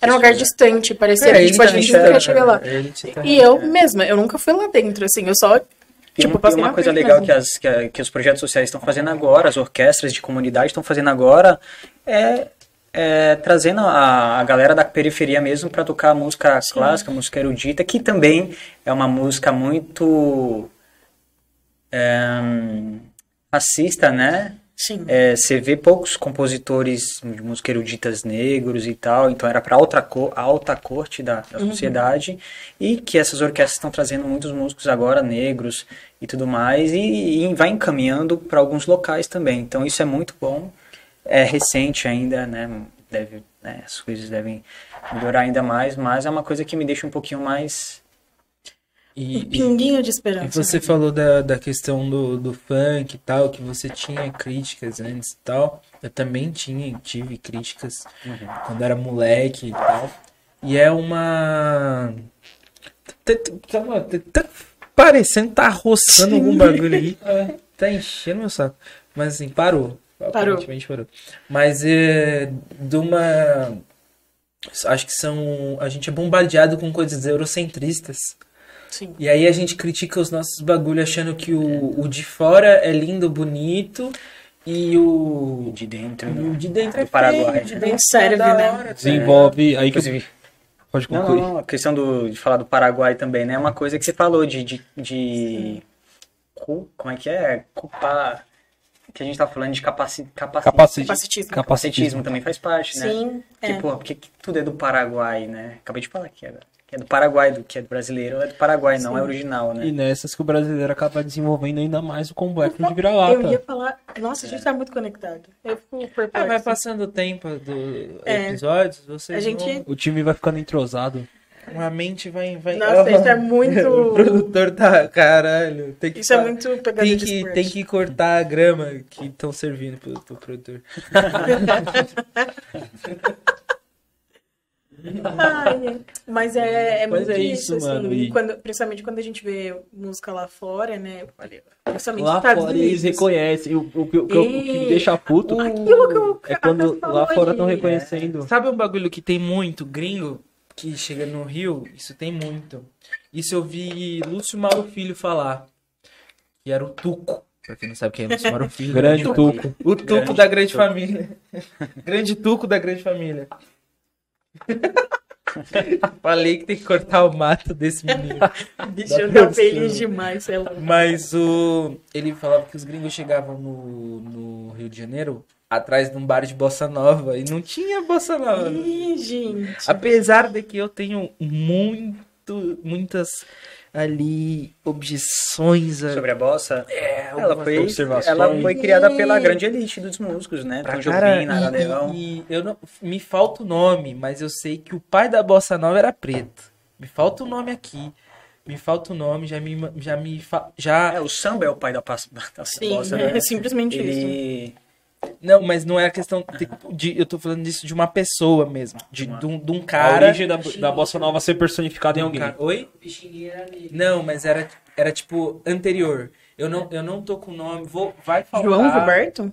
Era um lugar distante, parecia que tipo, a gente tá nunca ia chegar lá. tá E eu mesma, eu nunca fui lá dentro, assim, eu só, E tipo, uma, coisa legal mesmo. que, as, que, a- que os projetos sociais estão fazendo agora, as orquestras de comunidade estão fazendo agora, é, é trazendo a, a galera da periferia mesmo para tocar música clássica, música erudita, que também é uma música muito é, racista, né? Sim. É, você vê poucos compositores de música eruditas negros e tal, então era para alta, co alta corte da, da sociedade, e que essas orquestras estão trazendo muitos músicos agora negros e tudo mais, e, e vai encaminhando para alguns locais também. Então isso é muito bom, é recente ainda, né? Deve, né, as coisas devem melhorar ainda mais, mas é uma coisa que me deixa um pouquinho mais. Um E, e, pinguinho de e esperança. você né? falou da, da questão do, do funk e tal, que você tinha críticas antes e tal. Eu também tinha, tive críticas quando era moleque e tal. E é uma. Tá- tá- tá- tá- tá parecendo tá roçando algum bagulho aí. Tá enchendo meu saco. Mas assim, parou. Aparentemente parou. Mas é de uma. Acho que são. A gente é bombardeado com coisas eurocentristas. Sim. E aí a gente critica os nossos bagulho achando que o, o de fora é lindo, bonito e o, De dentro. e o de dentro é Do Paraguai. feio, de dentro Não serve, é da né? hora, Desenvolve. Aí que Inclusive, pode Não, concluir. não, não, a questão do, de falar do Paraguai também, né? É uma coisa que você falou de. de, de como é que é? Culpar. Que a gente tá falando de capaci, capaci, Capacite. Capacitismo. capacitismo também faz parte, né? Sim, Que, é. porra, porque que tudo é do Paraguai, né? Acabei de falar que é, que é do Paraguai, do que é do brasileiro, é do Paraguai, não é original, né? E nessas que o brasileiro acaba desenvolvendo ainda mais o complexo de Eu ia vira-lata. falar. Nossa, a gente tá muito conectado. Eu fico Ah, perplexo. vai passando o tempo dos É. episódios, vocês A gente- vão- O time vai ficando entrosado. a mente vai... vai... Nossa, isso é muito. o produtor tá... Caralho, tem que... Isso é muito pegada Tem de que, tem que cortar a grama que estão servindo pro, pro produtor. Ai, mas é, é Mas muito é isso, isso, assim. mano, e- Quando, principalmente quando a gente vê música lá fora, né? Principalmente Lá nos Estados fora eles Unidos. reconhecem. O, o, que- o o que me deixa puto o é quando lá fora estão reconhecendo. Sabe um bagulho que tem muito gringo que chega no Rio? Isso tem muito. Isso eu vi Lúcio Mauro Filho falar. Que era o Tuco. Pra quem não sabe quem é Lúcio Mauro Filho. Grande né? Tuco. O Tuco da grande família. grande Tuco da grande família. Falei que tem que cortar o mato desse menino. Bicho, tá feliz demais, sei lá. Mas o. Ele falava que os gringos chegavam no, no Rio de Janeiro atrás de um bar de bossa nova e não tinha bossa nova. Ih, gente. Apesar de que eu tenho muito, muitas ali objeções a... Sobre a bossa, é, ela foi, observações. ela foi criada pela grande elite dos músicos, né? pra Tom cara, Jobim, Nara Leão. e, e eu não, me falta o nome, mas eu sei que o pai da bossa nova era preto. Me falta o nome aqui. Me falta o nome, já me já me fa- já É, o samba é o pai da, pas- da Sim, bossa, né? é simplesmente isso. Não, mas não é a questão de, de- eu tô falando disso de uma pessoa mesmo, de, de um, de um A cara, origem da, da bossa nova ser personificada em alguém. cara- Oi? Não, mas era era tipo anterior. Eu não eu não tô com o nome, vou vai faltar. João Roberto?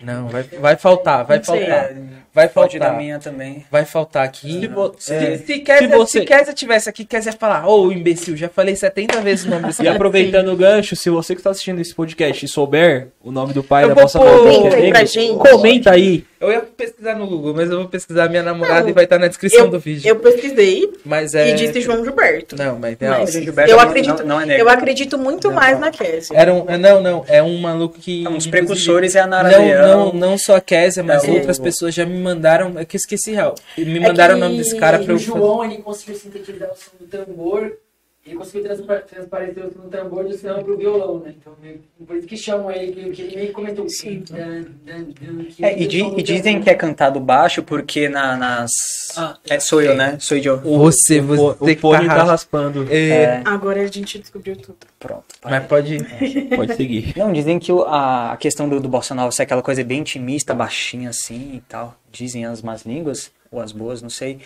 Não, vai, vai faltar, vai Não sei. faltar. Vai Pode minha também. Vai faltar aqui. Se vo- Se, é, se, Kézia, se você- se Kézia tivesse aqui, Kézia ia falar, ô imbecil, já falei 70 vezes o nome desse E cara. aproveitando o gancho, se você que está assistindo esse podcast e souber o nome do pai Eu da é Comenta aí negro, pra gente. comenta aí. Eu ia pesquisar no Google, mas eu vou pesquisar minha namorada Não, e vai estar na descrição Eu, do vídeo. eu pesquisei Mas é. e disse João Gilberto. Não, mas é. Mas O Gilberto eu não- acredito, não- não é eu acredito muito Não, mais não. na Cassie. Era um, não, não, é um maluco que. É, uns inclusive, precursores é a Nara Não, Leão. não, não só a Kézia, mas É, outras pessoas já me mandaram. É que eu esqueci real. Me É mandaram que o nome desse cara pra o eu fazer. João, ele conseguiu sintetizar o som do tambor, ele conseguiu transpar- transparecer o do tambor do samba pro violão, né? Então, meio- por isso que chamam ele, que, que ele meio que comentou. Sim. Dan, dan, dan, que É, e, o di- e dizem que é cantado baixo porque na- nas. Ah, é, sou eu, né? Sou eu. Você, O, você o fone tá tá ras- raspando. É, É, Agora a gente descobriu tudo. pronto. Mas pode. Pode seguir. Não, dizem que o- a, a questão do, do Bossa Nova ser aquela coisa bem intimista, baixinha assim e tal. Dizem as más línguas, ou as boas, não sei.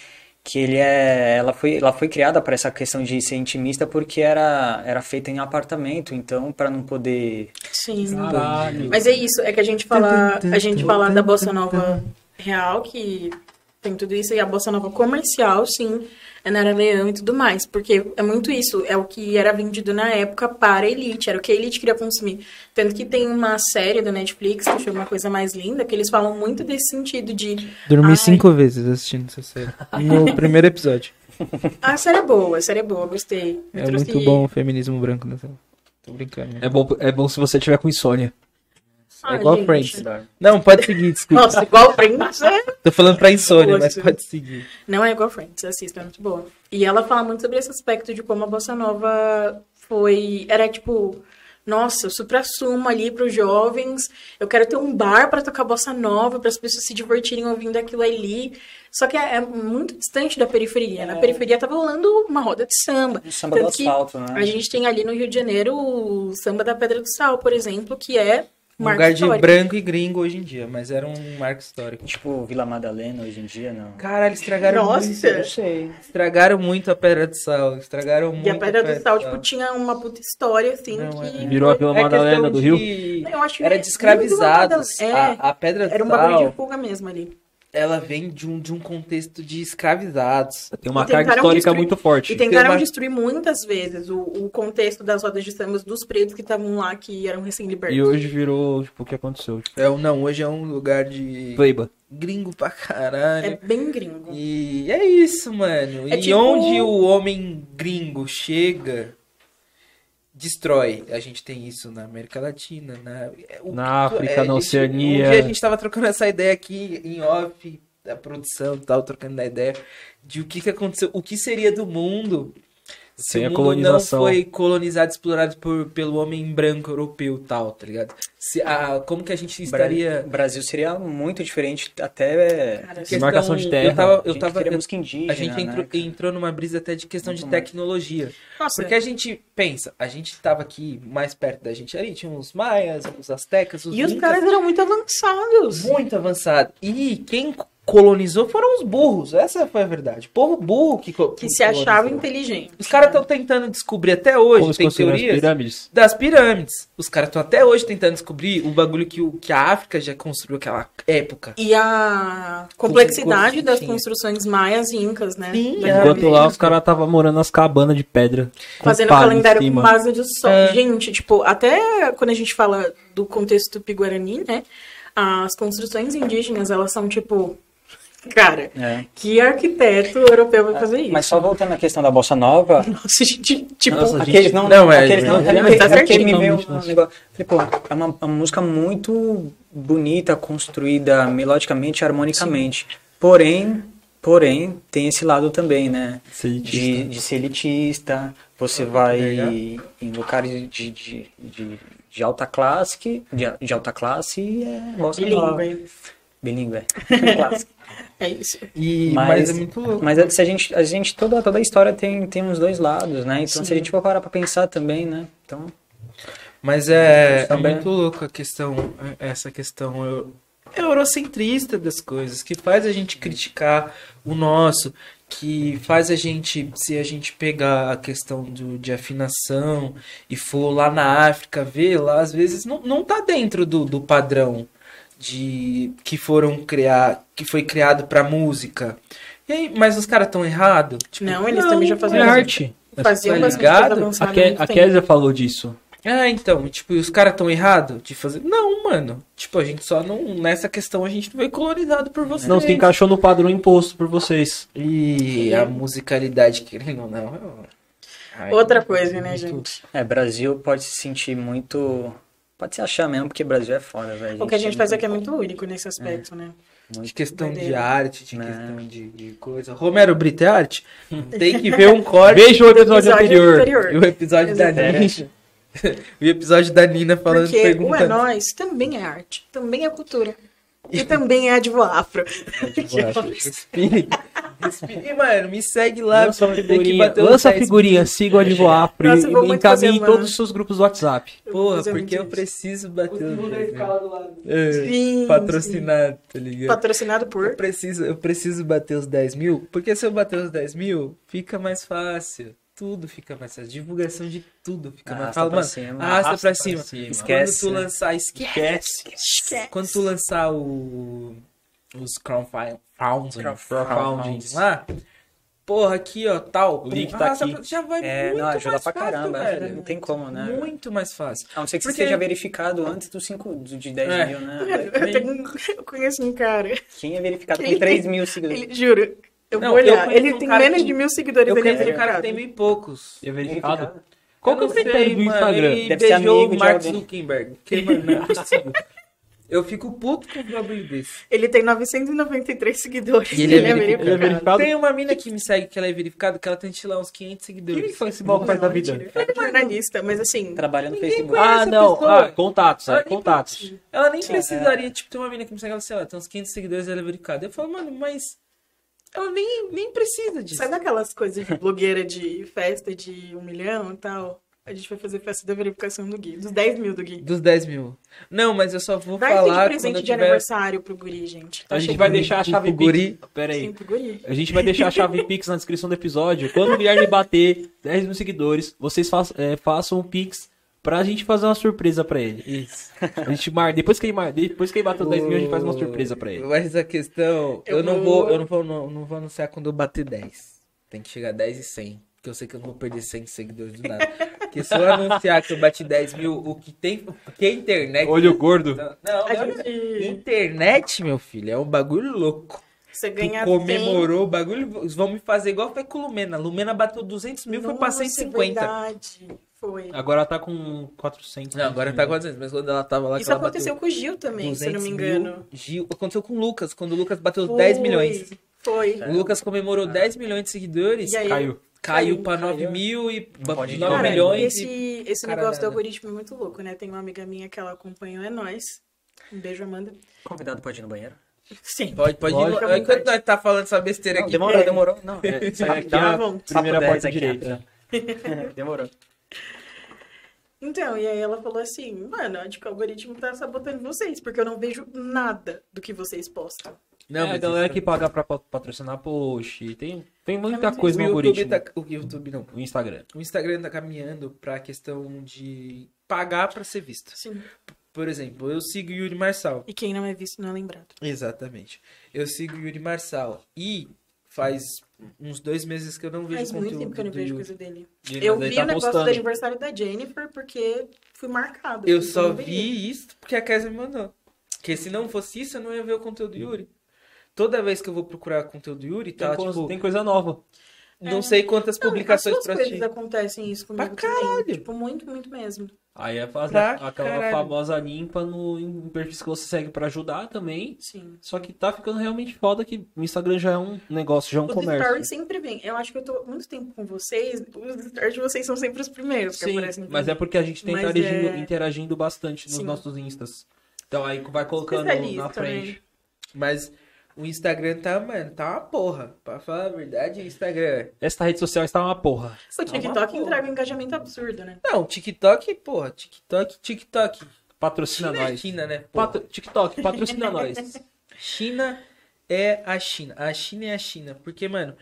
Que ele é. Ela foi, ela foi criada para essa questão de ser intimista porque era, era feita em apartamento, então para não poder. Sim. Caralho. Mas é isso, é que a gente fala, a gente fala da bossa nova real, que tem tudo isso, e a bossa nova comercial, sim, Nara Leão e tudo mais. Porque é muito isso, é o que era vendido na época para a elite, era o que a elite queria consumir. Tanto que tem uma série da Netflix que chama Coisa Mais Linda, que eles falam muito desse sentido de. Dormi Ai. cinco vezes assistindo essa série. No primeiro episódio. Ah, a série é boa, a série é boa, gostei. Eu É trouxe- muito bom o feminismo branco nessa. Tô brincando. É bom, é bom se você tiver com insônia. Ah, é igual gente. Friends. Não, pode seguir, desculpa. Nossa, igual Friends é Tô falando pra insônia, mas pode seguir. Não é igual Friends, assista, é muito boa. E ela fala muito sobre esse aspecto de como a bossa nova foi. Era tipo. Nossa, o supra-sumo ali para os jovens. Eu quero ter um bar para tocar bossa nova, para as pessoas se divertirem ouvindo aquilo ali. Só que é, é muito distante da periferia. Na periferia tava rolando uma roda de samba. O samba do Tanto que asfalto, né? A gente tem ali no Rio de Janeiro o samba da Pedra do Sal, por exemplo, que é Um marco lugar de histórico. branco e gringo hoje em dia, mas era um marco histórico. Tipo Vila Madalena hoje em dia, não. Caralho, estragaram Nossa. muito. Sei. Estragaram muito a Pedra do Sal. Estragaram muito. E a Pedra do Sal, do tipo, tinha uma puta história, assim, Não, que... é. Virou a Vila É Madalena do Rio? de- Eu acho que Era nem- de escravizados. Madalena. A, a Pedra do Era um bagulho de Sal, fuga mesmo ali. Ela vem de um, de um contexto de escravizados. Tem uma carga histórica destruir- muito forte. E tentaram uma- destruir muitas vezes o, o contexto das rodas de sambas dos pretos que estavam lá, que eram recém-libertos. E hoje virou, tipo, o que aconteceu? Tipo, É, não, hoje é um lugar de Pleiba. gringo pra caralho. É bem gringo. E é isso, mano. É e tipo- onde o homem gringo chega, destrói. A gente tem isso na América Latina, na, o- Na África, na a gente- Oceania. Um dia a gente tava trocando essa ideia aqui em off, da produção e tal, trocando a ideia de o que, que aconteceu, o que seria do mundo se Sem o a mundo colonização. não foi colonizado, explorado por, pelo homem branco europeu e tal, tá ligado? Se, a, como que a gente estaria... O Brasil seria muito diferente, até. Cara, questão- Demarcação de terra. Eu tava, a eu gente tava, eu- música indígena. a gente né, entrou, cara? entrou numa brisa até de questão de Muito mais. tecnologia. Nossa, Porque a gente pensa, a gente tava aqui mais perto da gente ali, tinha os maias, os astecas, os e os incas, caras eram muito avançados. muito avançado. E quem colonizou foram os burros, essa foi a verdade. O povo burro que co- Que se achava colonizou. inteligente. Os caras estão tentando descobrir até hoje, Como tem teorias pirâmides. das pirâmides. Os caras estão até hoje tentando descobrir o bagulho que, o, que a África já construiu aquela época. E a complexidade Com- com- das construções maias e incas, né? Sim, é. Enquanto lá os caras estavam morando nas cabanas de pedra. Fazendo calendário com base de sol. É. Gente, tipo, até quando a gente fala do contexto tupi-guarani, né? As construções indígenas, elas são tipo. Cara, É. que arquiteto europeu vai fazer isso? Mas só voltando à questão da bossa nova, Nossa, gente, tipo. Nossa, aqueles não, Não, é, aqueles não, é, é, tá é certinho, me veio um negócio. Falei, pô, é uma, uma música muito bonita, construída melodicamente, harmonicamente. Porém, porém, tem esse lado também, né? De, de ser elitista, você vai em lugares de, de, de, de alta classe, de, de alta classe e é bossa nova. Bilíngue. Bilíngue, é. É isso. E, Mas- mas, é muito louco. Mas se a gente, a gente toda, toda a história tem, tem os dois lados, né? Então se a gente for parar pra pensar também, né? Então, Mas é, é Também. muito louco a questão, essa questão eu- eurocentrista das coisas, que faz a gente criticar o nosso, que faz a gente, se a gente pegar a questão do, de afinação e for lá na África ver, lá às vezes não, não tá dentro do, do padrão de que foram criar, que foi criado pra música. E aí, mas os caras estão errados? Não, eles também já É faziam arte. Faziam Tá ligado? A, Ke a. Kézia falou disso. Ah, então, tipo, e os caras tão errados de fazer? Não, mano. Tipo, a gente só não. Nessa questão a gente não foi colonizado por vocês. Não, se encaixou no padrão imposto por vocês. E a musicalidade, querendo ou não. eu- Ai, Outra coisa, né, muito- gente? É, Brasil pode se sentir muito. Pode se achar mesmo, porque Brasil é foda, velho. O que a gente é faz aqui é muito único nesse aspecto, né? De questão de arte, de Né. questão de, de coisa. Romero Brito é arte? Tem que ver um corte. Veja o episódio, Episódio anterior. anterior. E o episódio da. Nina. o episódio da Nina falando, Porque o É perguntando. Nós também é arte, também é cultura. E também é advo afro. Respire. E, mano, me segue lá. Lança a figurinha, lança a 10 figurinha, siga o Advoafro Nossa, eu vou e encaminhe todos os seus grupos do WhatsApp. Porra, porque eu preciso bater O os segundo da 10 mil. escala do lado. É, Sim, Patrocinado, tá ligado? Patrocinado Eu por. preciso, eu preciso bater os 10 mil, porque se eu bater os 10 mil, fica mais fácil. Tudo fica mais fácil. Divulgação de tudo fica mais fácil. pra cima. arrasta, Arrasta pra pra cima. cima. Esquece, Quando tu né? lançar, esquece. Esquece. Quando tu lançar o, os crowdfunding Crowdfundings. lá, porra, aqui ó, tal. O link tá aqui. pra- Já vai É, muito não, ajuda mais pra fácil, caramba, velho. não tem como, né? Muito mais fácil. A não ser que Porque- você esteja verificado antes dos 5, de 10 É. mil, né? Eu, tenho- eu conheço um cara, Quem é verificado tem 3 tem- mil seguidores. ele, juro, eu Não, vou eu olhar. conheço Ele um tem menos que- de mil seguidores, Eu ele é conheço um cara que verificado. tem mil e poucos. É verificado. Verificado. Qual que é Eu o critério do Instagram? Ele Deve ser beijou amigo o Mark. Zuckerberg. Porque, mano, não é possível. Eu fico puto com um bagulho desse. Ele tem 993 seguidores. E ele é verificado. Ele é verificado? Tem uma mina que me segue que ela é verificada, que ela tem lá uns 500 seguidores. Quem foi esse mal faz da vida? Ele é jornalista, mas assim, Trabalha no Facebook. Ah, não. pessoa. Ah, contatos, Ela é, nem contatos. Ela nem precisaria, tipo, tem uma mina que me segue, ela, sei lá, tem uns 500 seguidores e ela é verificada. Eu falo, mano, mas ela nem, nem precisa disso. sabe aquelas coisas de blogueira de festa de um milhão e tal? A gente vai fazer festa da verificação do Gui, dos 10 mil do Gui. Dos 10 mil. Não, mas eu só vou Vai ter de falar quando presente de tiver... aniversário pro Guri, gente. Tá A gente vai deixar a chave o guri. Pix. Pera Sim, aí. pro Guri. A gente vai deixar a chave Pix na descrição do episódio. Quando o Guilherme bater 10 mil seguidores, vocês façam, é, façam um Pix pra gente fazer uma surpresa pra ele. Isso. A gente mar... depois, que ele mar... depois que ele bater os 10 mil, a gente faz uma surpresa pra ele. Mas a questão, eu, Eu não vou- vou, eu não vou, não, não vou anunciar quando eu bater 10. Tem que chegar a 10 e 100. Porque eu sei que eu não vou perder 100 seguidores do nada. Porque se eu anunciar que eu bati 10 mil, o que tem, o que a internet... Olho gordo. Não, não, gente- Internet, meu filho, é um bagulho louco. Você Tu ganha comemorou o bagulho, vão me fazer igual foi com o Lumena. Lumena bateu 200 mil, foi pra Nossa, 150. É verdade. Foi. Agora tá com 400. Não, agora tá 400, mas quando ela tava lá, que Isso ela aconteceu com o Gil também, se eu não 200 me mil, engano. Gil, aconteceu com o Lucas, quando o Lucas bateu Foi, 10 milhões. Foi. O Lucas comemorou 10 milhões de seguidores, E aí, Caiu. caiu caiu, pra 9 caiu. mil e pode 9 Cara, milhões. esse, e... esse Caralhada. negócio do algoritmo é muito louco, né? Tem uma amiga minha que ela acompanhou, é nós. Um beijo, Amanda. Convidado pode ir no banheiro? Sim. Pode, pode Pode, ir. à Enquanto nós tá falando essa besteira Não, aqui. demorou, demorou. Não, É, aqui Tá a bom. primeira porta 10 aqui, direita. demorou. Então, e aí ela falou assim, mano, acho que o algoritmo tá sabotando vocês, porque eu não vejo nada do que vocês postam. Não, é, a mas galera isso- que paga pra pat- patrocinar post. Tem, tem muita mas coisa no algoritmo. tá, o YouTube não. O Instagram. O Instagram tá caminhando pra questão de pagar pra ser visto. Sim. Por exemplo, eu sigo o Yuri Marçal. E quem não é visto não é lembrado. Exatamente. Eu sigo o Yuri Marçal. E faz uns dois meses que eu não vejo Faz muito conteúdo tempo que eu não vejo coisa dele. Ele- Eu vi tá o negócio postando. do aniversário da Jennifer porque fui marcado. Eu só vi isso porque a Kézia me mandou. Porque se não fosse isso, eu não ia ver o conteúdo do Yuri. Toda vez que eu vou procurar conteúdo do Yuri, Tem, tá, coisa, tipo, tem coisa nova. não sei quantas Não, publicações pra ti. acontecem isso comigo Pra também. caralho. Tipo, muito, muito mesmo. Aí é fazer Pra aquela caralho. famosa limpa no em perfis que você segue pra ajudar também. Sim. Só que tá ficando realmente foda que o Instagram já é um negócio, já é um Os comércio. stories sempre vêm. Eu acho que eu tô muito tempo com vocês. Os stories de vocês são sempre os primeiros que Sim, aparecem. pra mas é porque a gente tá interagindo, é- interagindo bastante nos Sim. nossos instas. Então aí vai colocando na frente. né? Mas o Instagram tá, mano, tá uma porra. Pra falar a verdade, o Instagram. Essa rede social está uma porra. O TikTok porra. entrega um engajamento absurdo, né? Não, TikTok, porra, TikTok, TikTok. Patrocina China é nós. China, né? Patro- TikTok, patrocina nós. China é a China. A China é a China. Porque, mano,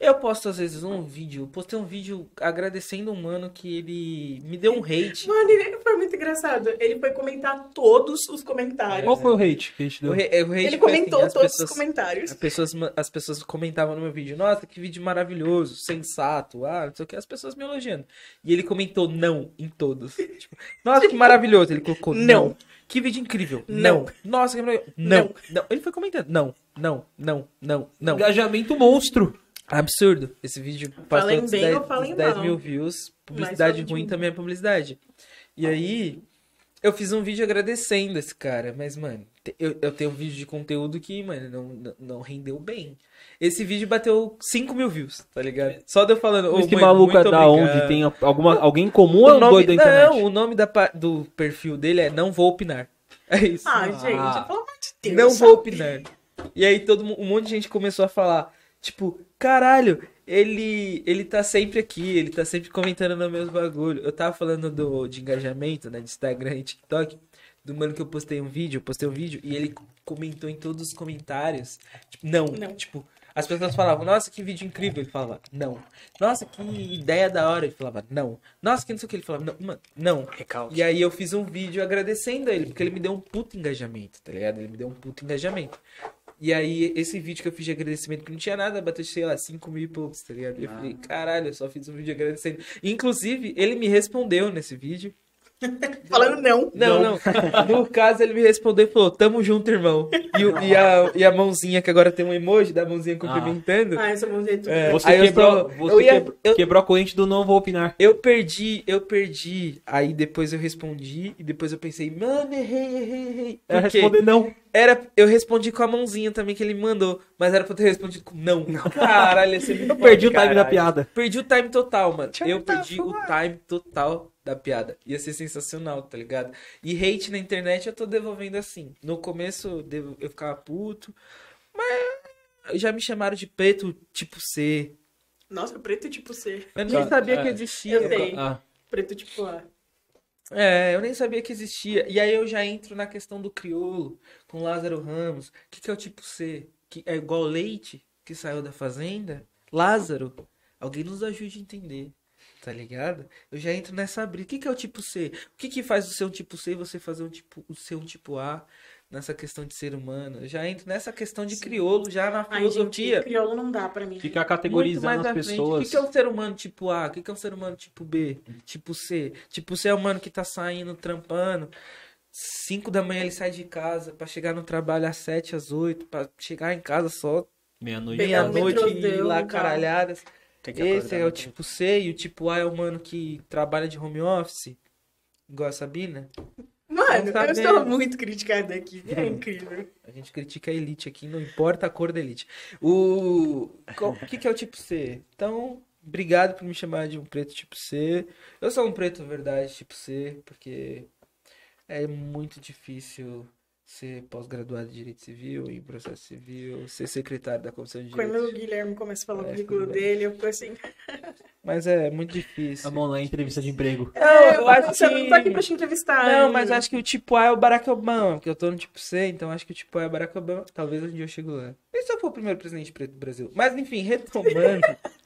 Eu posto às vezes um vídeo, postei um vídeo agradecendo um mano que ele me deu um hate. Mano, ele foi muito engraçado. Ele foi comentar todos os comentários. Qual foi o hate que a gente O, deu? re- o hate Ele foi assim, comentou as todos pessoas- os comentários. As pessoas, as pessoas comentavam no meu vídeo, nossa, que vídeo maravilhoso, sensato, ah, não sei o que, as pessoas me elogiando. E ele comentou não em todos. Tipo, nossa, que maravilhoso. Ele colocou não. Não. Que vídeo incrível. Não. Não. Nossa, que maravilhoso. Não. Não. não. Ele foi comentando. Não, não, não, não, não. Engajamento monstro. Absurdo. Esse vídeo Falem dos bem 10, ou falem dos 10 mal. mil views. Publicidade de ruim mim. também é publicidade. E aí, eu fiz um vídeo agradecendo esse cara. Mas, mano, eu, eu tenho um vídeo de conteúdo que, mano, não, não, não rendeu bem. Esse vídeo bateu 5 mil views, tá ligado? Só de eu falando. Ô, Esse mãe, maluco é da obrigado. onde? Tem alguma, alguém comum ou é O nome, doido da internet? não, o nome da, do perfil dele é Não Vou Opinar. É isso. Ah, gente, Ah. pelo amor de Deus. Não sabe? vou opinar. E aí todo um monte de gente começou a falar, tipo, caralho, ele ele tá sempre aqui, ele tá sempre comentando no meus bagulho. Eu tava falando do de engajamento, né, de Instagram e TikTok, do mano que eu postei um vídeo, eu postei um vídeo e ele comentou em todos os comentários, tipo, não, Não. tipo, as pessoas falavam, nossa, que vídeo incrível, ele falava, não. Nossa, que ideia da hora, ele falava, não. Nossa, que não sei o que, ele falava, não, mano, não. Recalque. E aí eu fiz um vídeo agradecendo a ele, porque ele me deu um puto engajamento, tá ligado? Ele me deu um puto engajamento. E aí, esse vídeo que eu fiz de agradecimento, que não tinha nada, bateu, sei lá, 5 mil e poucos, tá ligado? E eu falei, caralho, eu só fiz um vídeo agradecendo. Inclusive, ele me respondeu nesse vídeo. Falando não. Não, não. No caso, ele me respondeu e falou, tamo junto, irmão. E, o- e a, e a mãozinha, que agora tem um emoji da mãozinha cumprimentando. Ah, essa mãozinha tudo. É. Você, Aí eu quebrou, só- você eu ia- quebrou, eu- quebrou a corrente do não vou opinar. Eu perdi, eu perdi. Aí depois eu respondi e depois eu pensei, mano, errei, errei, errei. Era Por quê? responder não. Era, eu respondi com a mãozinha também que ele me mandou, mas era pra eu ter respondido com não. Caralho, ser muito Eu perdi o time da piada. Perdi o time total, mano. Eu tá perdi o time total da piada. Ia ser sensacional, tá ligado? E hate na internet eu tô devolvendo assim. No começo eu, eu ficava puto, mas já me chamaram de preto tipo C. Nossa, preto tipo C. Eu nem Tá, sabia é. que existia. Eu sei. Ah, Preto tipo A. É, eu nem sabia que existia. E aí eu já entro na questão do crioulo, com Lázaro Ramos. O que, que é o tipo C? Que é igual leite que saiu da fazenda? Lázaro, alguém nos ajude a entender. Tá ligado? Eu já entro nessa briga. O que, que é o tipo C? O que, que faz o ser um tipo C e você fazer um tipo, o ser um tipo A nessa questão de ser humano? Eu já entro nessa questão de crioulo, já na Ai, gente, filosofia. crioulo não dá pra mim. ficar Muito categorizando mais as frente. O pessoas. que, que é um ser humano tipo A? O que, que é um ser humano tipo B? Tipo C? Tipo C é o mano que tá saindo, trampando. 5 da manhã ele sai de casa pra chegar no trabalho às 7, às 8, pra chegar em casa só Meia-noite. Meia-noite e ir lá caralhadas. Tem que Esse é o tipo C e o tipo A é o mano que trabalha de home office. Igual a Sabina. Mano, tá eu estou muito criticada aqui. É incrível. A gente critica a elite aqui, não importa a cor da elite. O qual- o que, que é o tipo C? Então, obrigado por me chamar de um preto tipo C. Eu sou um preto verdade tipo C, porque é muito difícil ser pós-graduado em Direito Civil, em Processo Civil, ser secretário da Comissão de Quando o Direito. Guilherme começa a falar É, o currículo dele, eu fico assim. Mas é muito difícil. A mão na entrevista de emprego. Não, eu acho você não tá aqui que... pra te entrevistar. Não, hein? mas acho que o tipo A é o Barack Obama, porque eu tô no tipo C, então acho que o tipo A é o Barack Obama. Talvez um dia eu chego lá. E se eu for o primeiro presidente preto do Brasil? Mas enfim, retomando.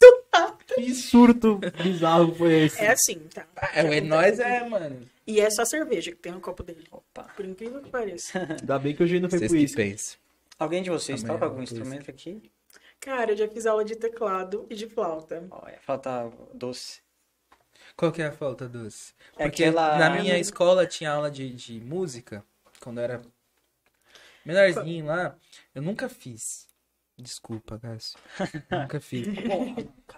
Que surto bizarro foi esse? É assim, tá? é, o é nós é, mano. E é só cerveja que tem no copo dele. Opa. Por incrível que pareça. Ainda bem que hoje não foi por isso. Alguém de vocês Amanhã toca eu algum instrumento aqui? Cara, eu já fiz aula de teclado e de flauta. Olha, falta doce. Qual que é a falta doce? É Porque aquela- na minha escola tinha aula de, de música, quando eu era menorzinho lá. Eu nunca fiz. Desculpa, Cássio. nunca fiz.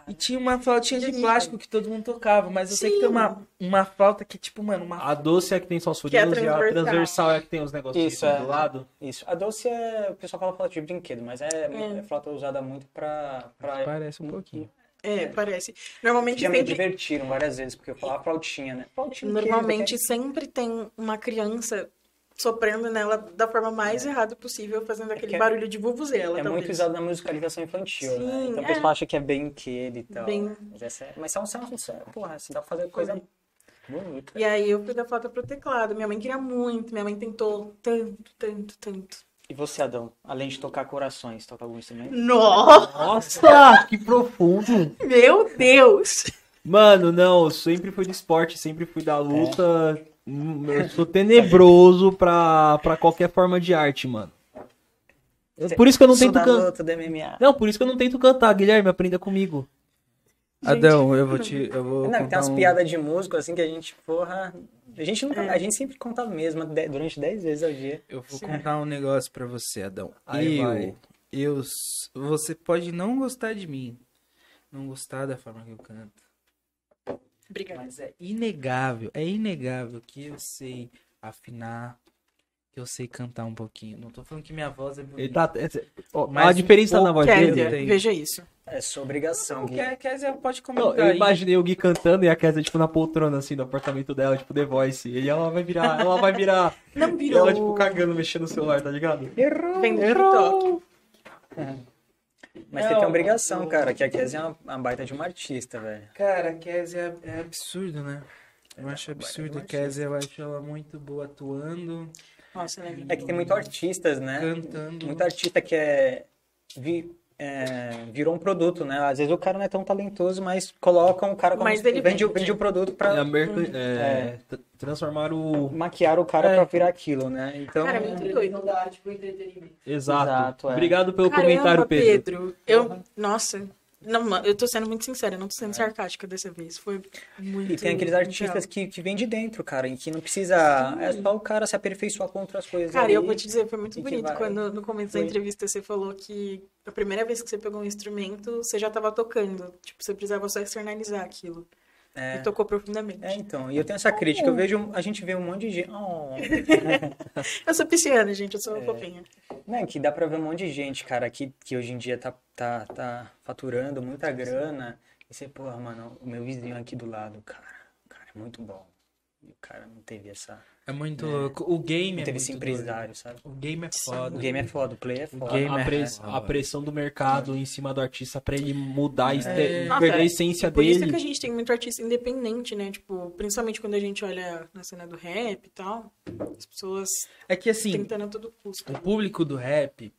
E tinha uma flautinha de plástico que todo mundo tocava, mas eu sei que tem uma, uma flauta que, tipo, mano, uma A doce é que tem só os é furinhos e a transversal. é a que tem os negócios é. do lado. Isso. A doce é. O pessoal fala flauta de brinquedo, mas é, é flauta usada muito pra. pra... Parece um pouquinho. É, parece. Normalmente Já me sempre, divertiram várias vezes, porque eu falava flautinha, né? Flautinha. normalmente sempre tem uma criança soprando nela da forma mais errada possível, fazendo aquele que é- barulho de vuvuzela, É talvez. muito usado na musicalização infantil, né? Sim, Então o é. pessoal acha que é brinquedo e tal. Bem- Mas, essa é... mas são, são, são, porra, assim, dá pra fazer coisa bonita. E aí eu fui da flauta pro teclado. Minha mãe queria muito, minha mãe tentou tanto, tanto, tanto. E você, Adão? Além de tocar corações, toca algum instrumento? Nossa, Nossa, que profundo! meu Deus! Mano, não, sempre fui do esporte, sempre fui da luta. Hum, Eu sou tenebroso pra, pra qualquer forma de arte, mano. Eu- Por isso que eu não tento cantar. luta do MMA. Não, por isso que eu não tento cantar, Guilherme, aprenda comigo. Adão, eu vou te. Eu vou Não, tem contar umas um- piadas de músico assim que a gente, porra. A gente, nunca, a gente sempre conta de- durante 10 vezes ao dia. Eu vou contar um negócio pra você, Adão. Aí eu, vai. eu, você pode não gostar de mim, não gostar da forma que eu canto, Obrigada. mas é inegável, é inegável que eu sei afinar, que eu sei cantar um pouquinho. Não tô falando que minha voz é bonita. Ele tá. é- ó, Mas a um diferença na voz dele. Kézia. Kézia, veja isso. É sua obrigação, O Gui. Kézia pode Não, comentar eu aí. imaginei o Gui cantando e a Kézia, tipo, na poltrona, assim, do apartamento dela, tipo, The Voice. E ela vai virar, ela vai virar. Não E virou. ela, tipo, cagando, mexendo no celular, tá ligado? Errou! Vem do TikTok. Mas você tem obrigação, cara, que a Kézia é uma, uma baita de uma artista, velho. Cara, a Kézia é, é absurdo, né? Eu acho absurdo. A Kézia, eu acho ela muito boa atuando, Nossa, ela é. É que tem muito artistas, né? cantando. Muito artista que é, vi- é, virou um produto, né? Às vezes o cara não é tão talentoso, mas colocam o cara como Mas se- ele vende, o- vende. o produto É, pra a merca- é, t- transformar o. maquiar o cara É. pra virar aquilo, né? Então, Cara, é muito televisão doido. da arte pro entretenimento. Exato. Exato, é. Obrigado pelo Caramba, comentário, Pedro. Eu, nossa, não, eu tô sendo muito sincera, eu não tô sendo sarcástica dessa vez. Foi muito. e tem aqueles artistas que, que vêm de dentro, cara, em que não precisa. É só o cara se aperfeiçoar com outras coisas. Cara, ali. eu vou te dizer, foi muito bonito vai- quando no começo da Foi. entrevista você falou que a primeira vez que você pegou um instrumento, você já tava tocando. Tipo, você precisava só externalizar aquilo. É. E tocou profundamente. É, então, e eu tenho essa crítica, eu vejo, a gente vê um monte de gente, oh, Eu sou pisciana, gente, eu É. sou fofinha. né, que dá pra ver um monte de gente, cara, que, que hoje em dia tá, tá, tá faturando muita grana, e você, porra, mano, o meu vizinho aqui do lado, cara, cara é muito bom, e o cara não teve essa, É muito louco. O game não é teve muito esse doido. empresário, sabe? O game é foda. O game é foda, o play é foda. game a, é press- foda. a pressão do mercado em cima do artista pra ele mudar e este- É. Nossa, perder a é. essência Por isso dele. que a gente tem muito artista independente, né? Tipo, principalmente quando a gente olha na cena do rap e tal, as pessoas É que assim, tentando a todo custo. o público do rap,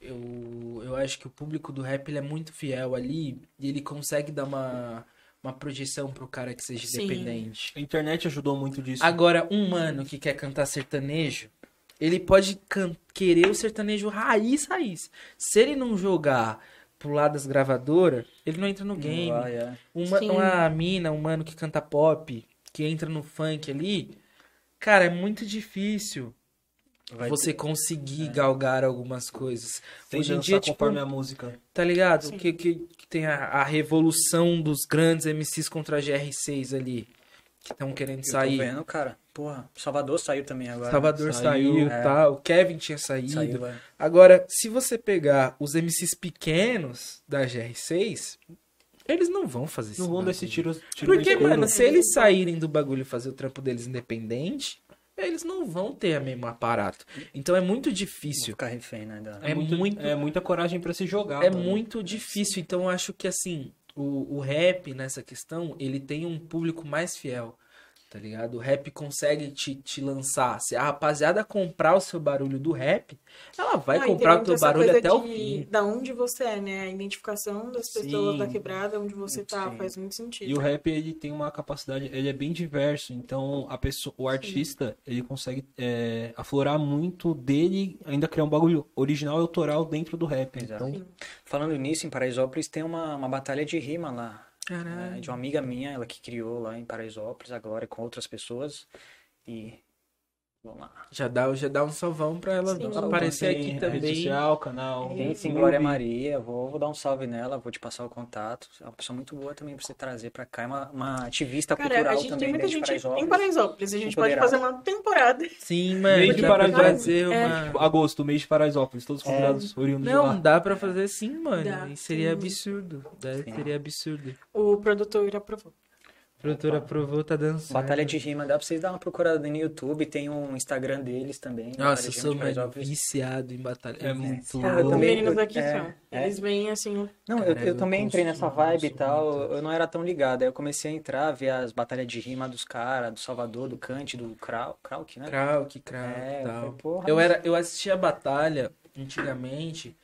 eu, eu acho que o público do rap ele é muito fiel ali e ele consegue dar uma, uma projeção pro cara que seja Sim. independente. A internet ajudou muito disso. Agora, um mano que quer cantar sertanejo, ele pode can- querer o sertanejo raiz, raiz. Se ele não jogar pro lado das gravadoras, ele não entra no game. É. Uma, Sim. uma mina, um mano que canta pop, que entra no funk ali, cara, é muito difícil Vai você conseguir galgar algumas coisas. Tem Hoje em dia, tipo, conforme a música. tá ligado? Sim. Que, que, que tem a, a revolução dos grandes MCs contra a GR6 ali, que estão querendo Eu tô sair. vendo, cara, porra, Salvador saiu também agora. Salvador saiu, Saiu, é. tá? O Kevin tinha saído. Saiu, é. Agora, se você pegar os MCs pequenos da GR6, eles não vão fazer isso. Não vão dar esse tiro, tiro Porque, mano, se eles saírem do bagulho e fazer o trampo deles independente, eles não vão ter o mesmo aparato. Então é muito difícil. ficar refém, né? da- é muito- é muita coragem pra se jogar. É mano. muito difícil. Então eu acho que, assim, o, o rap nessa questão, ele tem um público mais fiel. Tá ligado? O rap consegue te, te lançar. Se a rapaziada comprar o seu barulho do rap, ela vai tem comprar o muito teu barulho até o de- fim. Da onde você é, né? A identificação das pessoas Sim. da quebrada, onde você tá, Sim. faz muito sentido. E o rap ele tem uma capacidade, ele é bem diverso, então a pessoa, o artista ele consegue é, aflorar muito dele, ainda criar um bagulho original e autoral dentro do rap. Exato. Então, Falando nisso, em Paraisópolis tem uma, uma batalha de rima lá. Caralho. É, de uma amiga minha, ela que criou lá em Paraisópolis agora com outras pessoas. E. Vamos lá. Já dá, já dá um salvão pra ela Sim. aparecer tem aqui Rede também. social, canal. Tem sim. Glória Maria. Vou, vou dar um salve nela, vou te passar o contato. É uma pessoa muito boa também pra você trazer pra cá. É uma, uma ativista Cara, cultural a gente tem também, muita né, de gente Paraisópolis. em Paraisópolis. A gente pode fazer uma temporada. Sim, mano. Mês de Paraisópolis. fazer É. uma... Tipo, Agosto, mês de Paraisópolis, todos convidados oriundos de Não, lá. dá pra fazer sim, mano. Dá, seria sim. absurdo. Dá-. Seria absurdo. O produtor aprovou. Produtora aprovou, tá certo. Batalha de rima, dá pra vocês dar uma procurada no YouTube, tem um Instagram deles também. Nossa, eu sou mais viciado em batalha. É muito Ah, eu os também- meninos aqui é, são. é. Eles vêm assim. Não, eu, Cara, eu eu também entrei nessa vibe e tal, muito. eu não era tão ligado. Aí eu comecei a entrar, ver as batalhas de rima dos caras, do Salvador, do Kant, do Krau, Krauk, né? Krauk, Krauk É, e eu tal. falei, eu, era, eu assistia a batalha antigamente,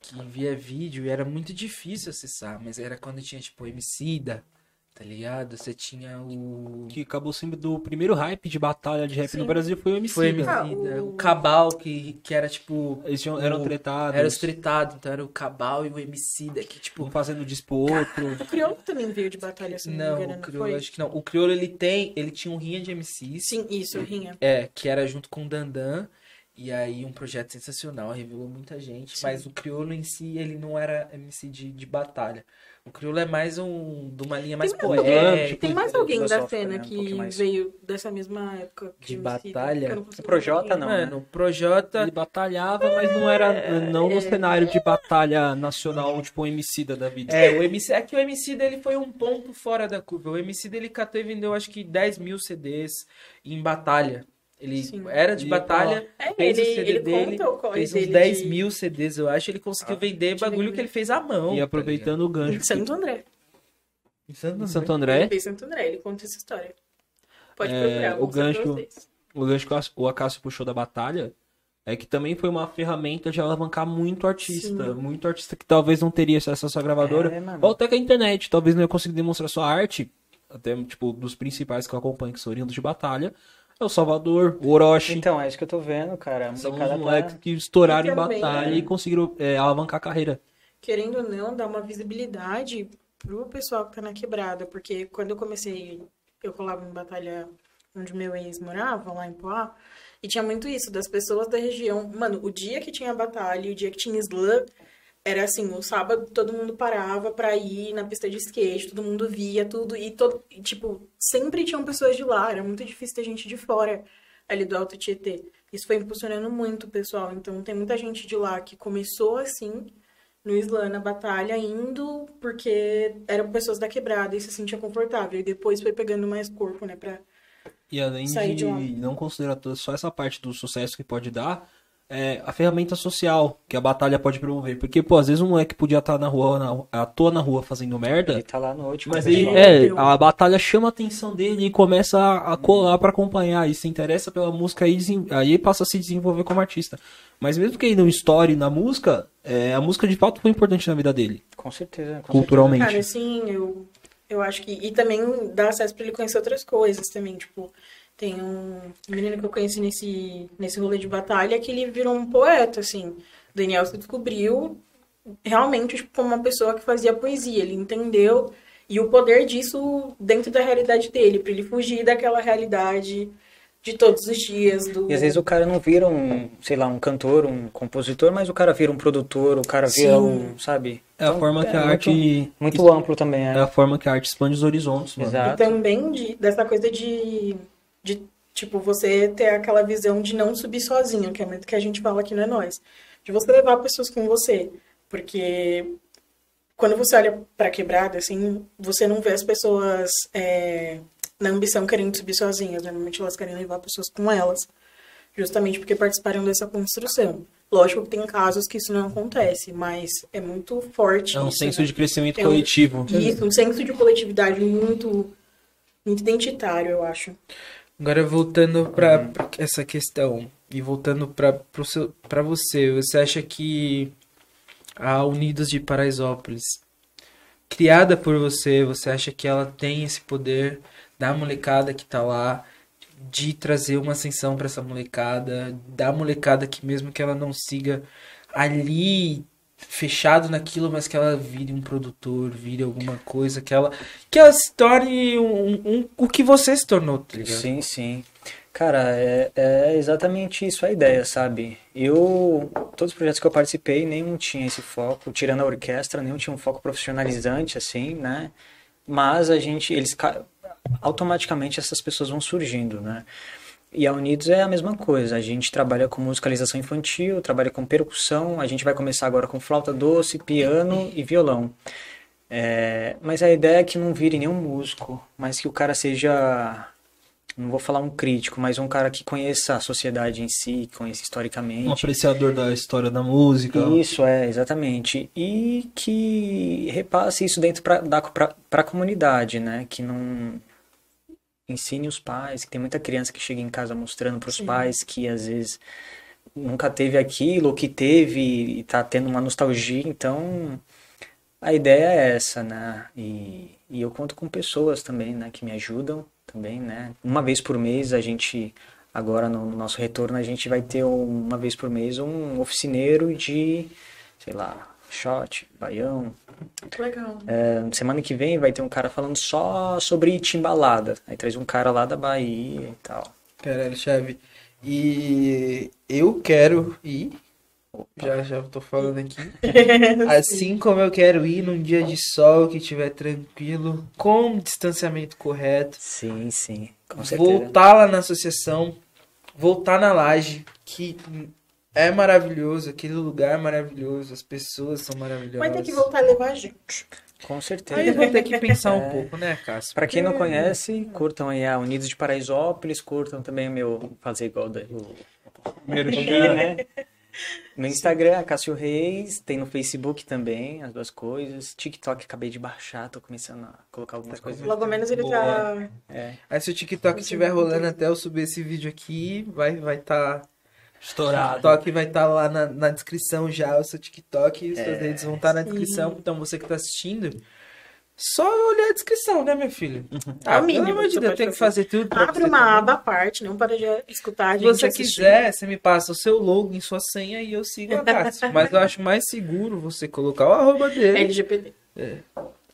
que via vídeo, e era muito difícil acessar, mas era quando tinha, tipo, Emicida, tá ligado? Você tinha o... Que acabou sendo do primeiro hype de batalha de rap Sim. no Brasil foi o MC. Foi né? Emicida, Ah, o... o- Cabal, que, que era, tipo... Eles tinham- eram o- tretados. Era os tretados, então era o Cabal e o Emicida, que, tipo... Um fazendo dispo outro. O Criolo também veio de batalha, se não, Não, me o engano, Criolo, foi? acho que não. O Criolo, ele tem... Ele tinha um rinha de MCs. Sim, isso, Rinha. É, que era junto com o Dandan. E aí um projeto sensacional, revelou muita gente. Mas o Criolo em si, ele não era MC de, de batalha. O Criolo é mais um de uma linha mais Tem mais poética. Tem mais alguém da cena né? Um que mais. veio dessa mesma época De batalha? consigo O Projota, lembrar. não, né? Mano, o Projota. Ele batalhava, mas não era não no cenário de batalha nacional, tipo o MC da vida. É, o MC, é que o MC dele foi um ponto fora da curva. O MC dele catou e vendeu acho que 10 mil CDs em batalha. Ele Sim. era de E, batalha, É, fez ele, o CD ele dele, o fez uns dele 10 de- mil CDs, eu acho. Ele conseguiu vender bagulho que ele fez à mão. E tá aproveitando o gancho. em Santo André. Em Santo Em André. Santo Ele André, fez Santo André, ele conta essa história. Pode É, procurar, o vou mostrar pra gancho- vocês. o gancho que o Acácio puxou da batalha é que também foi uma ferramenta de alavancar muito artista. Sim. Muito artista que talvez não teria acesso à sua gravadora. É. Ou até que a internet, talvez não ia conseguir demonstrar sua arte. Até, tipo, dos principais que eu acompanho, que são oriundos de batalha. É o Salvador, o Orochi. Então, é isso que eu tô vendo, cara. São os tá- moleques que estouraram E em batalha né? e conseguiram é, alavancar a carreira. querendo ou não, dar uma visibilidade pro pessoal que tá na quebrada, porque quando eu comecei, eu colava em batalha onde meu ex morava, lá em Poá, e tinha muito isso, das pessoas da região. Mano, o dia que tinha batalha, e o dia que tinha slam, era assim, o sábado todo mundo parava pra ir na pista de skate, todo mundo via tudo, e, todo, e, tipo, sempre tinham pessoas de lá, era muito difícil ter gente de fora ali do Alto Tietê. Isso foi impulsionando muito o pessoal, então tem muita gente de lá que começou assim, no slam, na batalha, indo porque eram pessoas da quebrada e se sentia confortável. E depois foi pegando mais corpo, né, pra... E além Sair de de não considerar só essa parte do sucesso que pode dar, é a ferramenta social que a batalha pode promover. Porque, pô, às vezes um moleque podia estar na rua, na, à toa na rua fazendo merda. Ele tá lá à noite. com Mas ele, é, a batalha chama a atenção dele e começa a, a colar pra acompanhar e se interessa pela música aí, aí passa a se desenvolver como artista. Mas mesmo que ele não estoure na música, é, a música de fato foi importante na vida dele, Com certeza. com culturalmente. Cara, assim, eu, eu acho que... E também dá acesso pra ele conhecer outras coisas também, tipo... Tem um menino que eu conheci nesse, nesse rolê de batalha que ele virou um poeta, assim. O Daniel se descobriu realmente tipo, como uma pessoa que fazia poesia. Ele entendeu e o poder disso dentro da realidade dele, pra ele fugir daquela realidade de todos os dias. Do... E às vezes o cara não vira um, sei lá, um cantor, um compositor, mas o cara vira um produtor, o cara vira Sim. um, sabe? É a Então, forma que a muito- arte. Muito amplo também, É é. a forma que a arte expande os horizontes, mano. E Exato. também de, dessa coisa de, de, tipo, você ter aquela visão de não subir sozinho, que é muito que a gente fala aqui, não é nós. De você levar pessoas com você. Porque quando você olha pra quebrada, assim, você não vê as pessoas é, na ambição querendo subir sozinhas. Normalmente elas querem levar pessoas com elas. Justamente porque participaram dessa construção. Lógico que tem casos que isso não acontece, mas é muito forte É um isso, senso né? de crescimento É um- coletivo. Isso, um senso de coletividade muito, muito identitário, eu acho. Agora voltando pra pra essa questão e voltando pra você, você acha que a Unidos de Paraisópolis, criada por você, você acha que ela tem esse poder da molecada que tá lá de trazer uma ascensão pra essa molecada, da molecada que mesmo que ela não siga ali fechado naquilo, mas que ela vire um produtor, vire alguma coisa, que ela que ela se torne um, um- o que você se tornou, tá ligado? Sim, sim. Cara, é, é exatamente isso a ideia, sabe? Eu, todos os projetos que eu participei, nenhum tinha esse foco, tirando a orquestra, nenhum tinha um foco profissionalizante, assim, né? Mas a gente, eles, ca- automaticamente essas pessoas vão surgindo, né? E a Unidos é a mesma coisa, a gente trabalha com musicalização infantil, trabalha com percussão, a gente vai começar agora com flauta doce, piano e violão. É, mas a ideia é que não vire nenhum músico, mas que o cara seja, não vou falar um crítico, mas um cara que conheça a sociedade em si, que conheça historicamente. Um apreciador da história da música. Isso, é, exatamente. E que repasse isso dentro pra, pra comunidade, né? Que não ensine os pais, que tem muita criança que chega em casa mostrando pros Sim. pais que às vezes nunca teve aquilo, ou que teve e tá tendo uma nostalgia, então a ideia é essa, né? E, e eu conto com pessoas também, né, que me ajudam também, né? Uma vez por mês a gente agora no no nosso retorno a gente vai ter um- uma vez por mês um oficineiro de, sei lá, shot, baião. Legal. É, semana que vem vai ter um cara falando só sobre timbalada. Aí traz um cara lá da Bahia e tal. Caralho, chave. E eu quero ir. Já, já tô falando aqui. Assim como eu quero ir num dia de sol que estiver tranquilo, com distanciamento correto. Sim, sim, com certeza. Voltar lá na associação, voltar na laje, que é maravilhoso, aquele lugar é maravilhoso, as pessoas são maravilhosas. Vai ter que voltar a levar a gente. Com certeza. Aí eu vou ter que pensar um É. pouco, né, Cássio? Pra quem não conhece, curtam aí a Unidos de Paraisópolis, curtam também o meu fazer igual da, o Primeiro né? No Instagram, Cássio Reis, tem no Facebook também, as duas coisas. TikTok acabei de baixar, tô começando a colocar algumas coisas. Logo menos ele tá. É, Aí se o TikTok estiver rolando até eu subir esse vídeo aqui, vai vai tá Estourado. TikTok vai estar lá na, na descrição já, o seu TikTok e suas É, redes vão estar na descrição. Então você que tá assistindo, só olhar a descrição, né, meu filho? Ah, É o mínimo pelo amor de você Deus, tem que fazer. tudo. Abre você uma também. aba à parte, não para de escutar a Se gente você assistir. quiser, você me passa o seu login, sua senha e eu sigo a Cássio. Mas eu acho mais seguro você colocar o arroba dele. LGPD.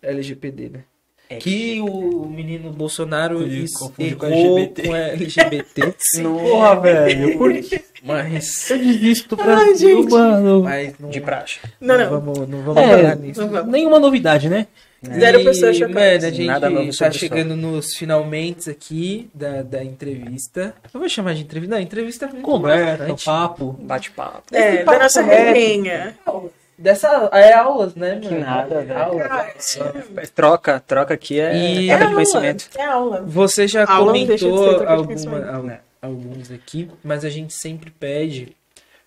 LGPD, né? É. Que o menino Bolsonaro confunde com LGBT. com LGBT. Porra, velho. Por que Mas, eu desisto do Brasil, mano? mas não, de praxe. Não, não não. vamos, não vamos É, nisso. Não. Nenhuma novidade, né? Zero E, pessoas chocadas. Mano, a gente Nada novo tá chegando nos finalmente aqui da, da entrevista. Eu vou chamar de entrevista. Não, entrevista mesmo. Conversa, papo. Bate-papo. É, da nossa papo reto. Dessa, é aulas, né, mano? Que nada, velho. Aulas. Ah, Troca, troca aqui é, E- é É aula. conhecimento. É aula. Você já Aula comentou de alguma, al- alguns aqui, mas a gente sempre pede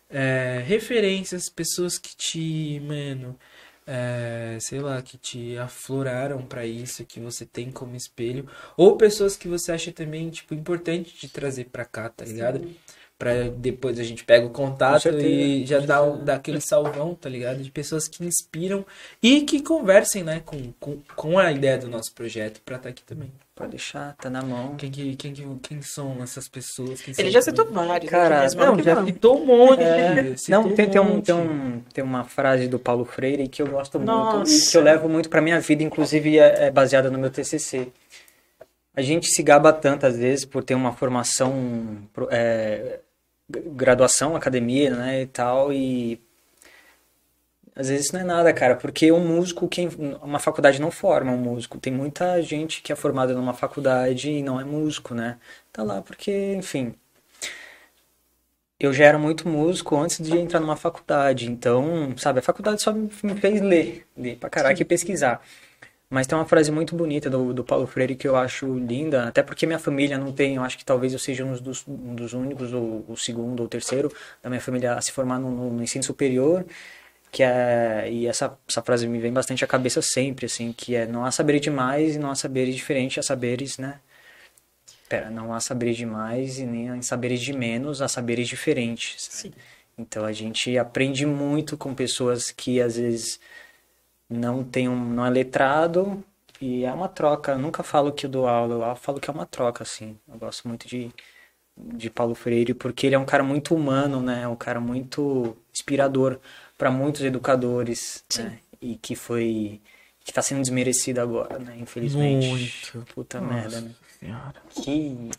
é, referências, pessoas que te, mano, é, sei lá, que te afloraram pra isso, que você tem como espelho, ou pessoas que você acha também, tipo, importante de trazer pra cá, tá ligado? Pra depois a gente pega o contato e já com dá, dá aquele salvão, tá ligado? De pessoas que inspiram e que conversem, né, com, com, com a ideia do nosso projeto pra estar aqui também. Pode deixar, tá na mão. Quem, que, quem, que- quem são essas pessoas? Quem Ele são já citou vários. Cara, aqui mesmo, Não, já citou um monte. É. citou Não, tem, tem, um, tem, um, tem uma frase do Paulo Freire que eu gosto muito Nossa. e que eu levo muito pra minha vida, inclusive é, é baseada no meu TCC. A gente se gaba tanto, às vezes, por ter uma formação, é, graduação, academia, né, e tal, e às vezes isso não é nada, cara, porque um músico, quem, uma faculdade não forma um músico. Tem muita gente que é formada numa faculdade e não é músico, né? Tá lá porque, enfim, eu já era muito músico antes de entrar numa faculdade. Então, sabe, a faculdade só me me fez ler, ler pra caraca e pesquisar. Mas tem uma frase muito bonita do, do Paulo Freire que eu acho linda, até porque minha família não tem, eu acho que talvez eu seja um dos, um dos únicos, ou o segundo ou terceiro da minha família a se formar no, no- no ensino superior, que é, e essa, essa frase me vem bastante à cabeça sempre, assim, que é não há saberes demais e não há saberes diferentes, há saberes, né? Pera, não há saberes demais e nem há saberes de menos, há saberes diferentes. Sim. Então a gente aprende muito com pessoas que às vezes não tem um, não é letrado e é uma troca. Eu nunca falo que eu dou aula, eu falo que é uma troca assim. Eu gosto muito de de Paulo Freire porque ele é um cara muito humano, né? É um cara muito inspirador para muitos educadores, né? E que foi que está sendo desmerecido agora, né? Infelizmente. Muito. Puta Nossa merda, né? Senhora. Que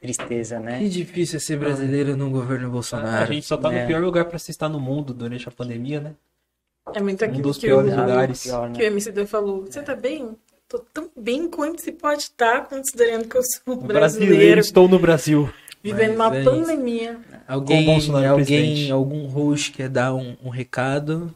tristeza, né? Que difícil é ser brasileiro no governo A Bolsonaro. gente só tá É. no pior lugar pra se estar no mundo durante a pandemia, né? É muito aquilo dos que, piores o, lugares. Pior, que o né? MC falou. Você tá bem? Tô tão bem quanto se pode estar, considerando que eu sou um Brasileiro, brasileiro, estou no Brasil. vivendo Mas uma é pandemia. Alguém, Bolsonaro alguém presidente. algum host quer dar um, um recado?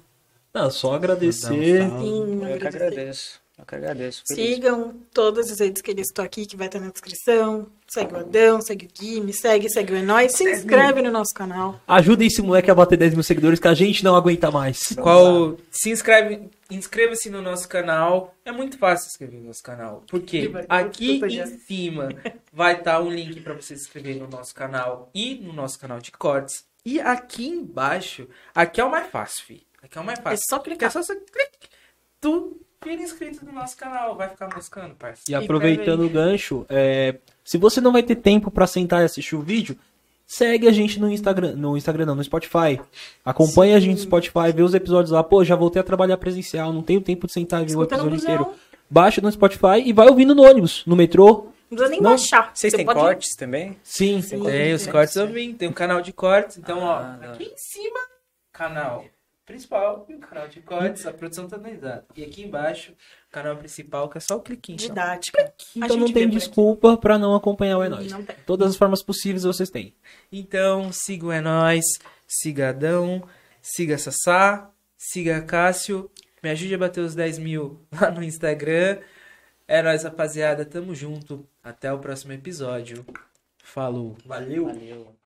Não, só agradecer. Um. Sim, Eu que agradecer. agradeço. Eu que agradeço. Feliz. Sigam todas as redes que eles estão aqui, que vai estar na descrição. Segue o Adão, segue o Gui, me segue, segue o Enói. Se inscreve no nosso canal. Ajudem esse moleque a bater 10 mil seguidores que a gente não aguenta mais. Qual se inscreve, inscreva-se no nosso canal. É muito fácil se inscrever no nosso canal, porque Vai, aqui em já. cima vai estar um link para você se inscrever no nosso canal e no nosso canal de cortes. E aqui embaixo, aqui é o mais fácil, fi. Aqui é o mais É fácil. só Porque é clicar. só você clique, tu vira inscrito no nosso canal, vai ficar moscando, parceiro. E aproveitando o gancho, é, se você não vai ter tempo pra sentar e assistir o vídeo, segue a gente no Instagram, no Instagram não, no Spotify. Acompanha a gente no Spotify, vê os episódios lá. Pô, já voltei a trabalhar presencial, não tenho tempo de sentar e ver o episódio inteiro. Baixa no Spotify e vai ouvindo no ônibus, no metrô. Não precisa nem Não. baixar. Vocês Você têm pode- cortes também? Sim. Sim. Tem os Sim. cortes eu vim, tem um canal de cortes, então Ah, ó, não. aqui em cima, canal principal e o canal de cortes, a produção tá organizada. E aqui embaixo, canal principal, que é só o cliquinho. Então. Didática. Então não tem desculpa pra não acompanhar o É Nóis. Tem. Todas as formas possíveis vocês têm. Então, siga o É Nóis, siga Adão, siga Sassá, siga Cássio, me ajude a bater os 10 mil lá no Instagram. É nóis, rapaziada, tamo junto. Até o próximo episódio. Falou. Valeu. Valeu.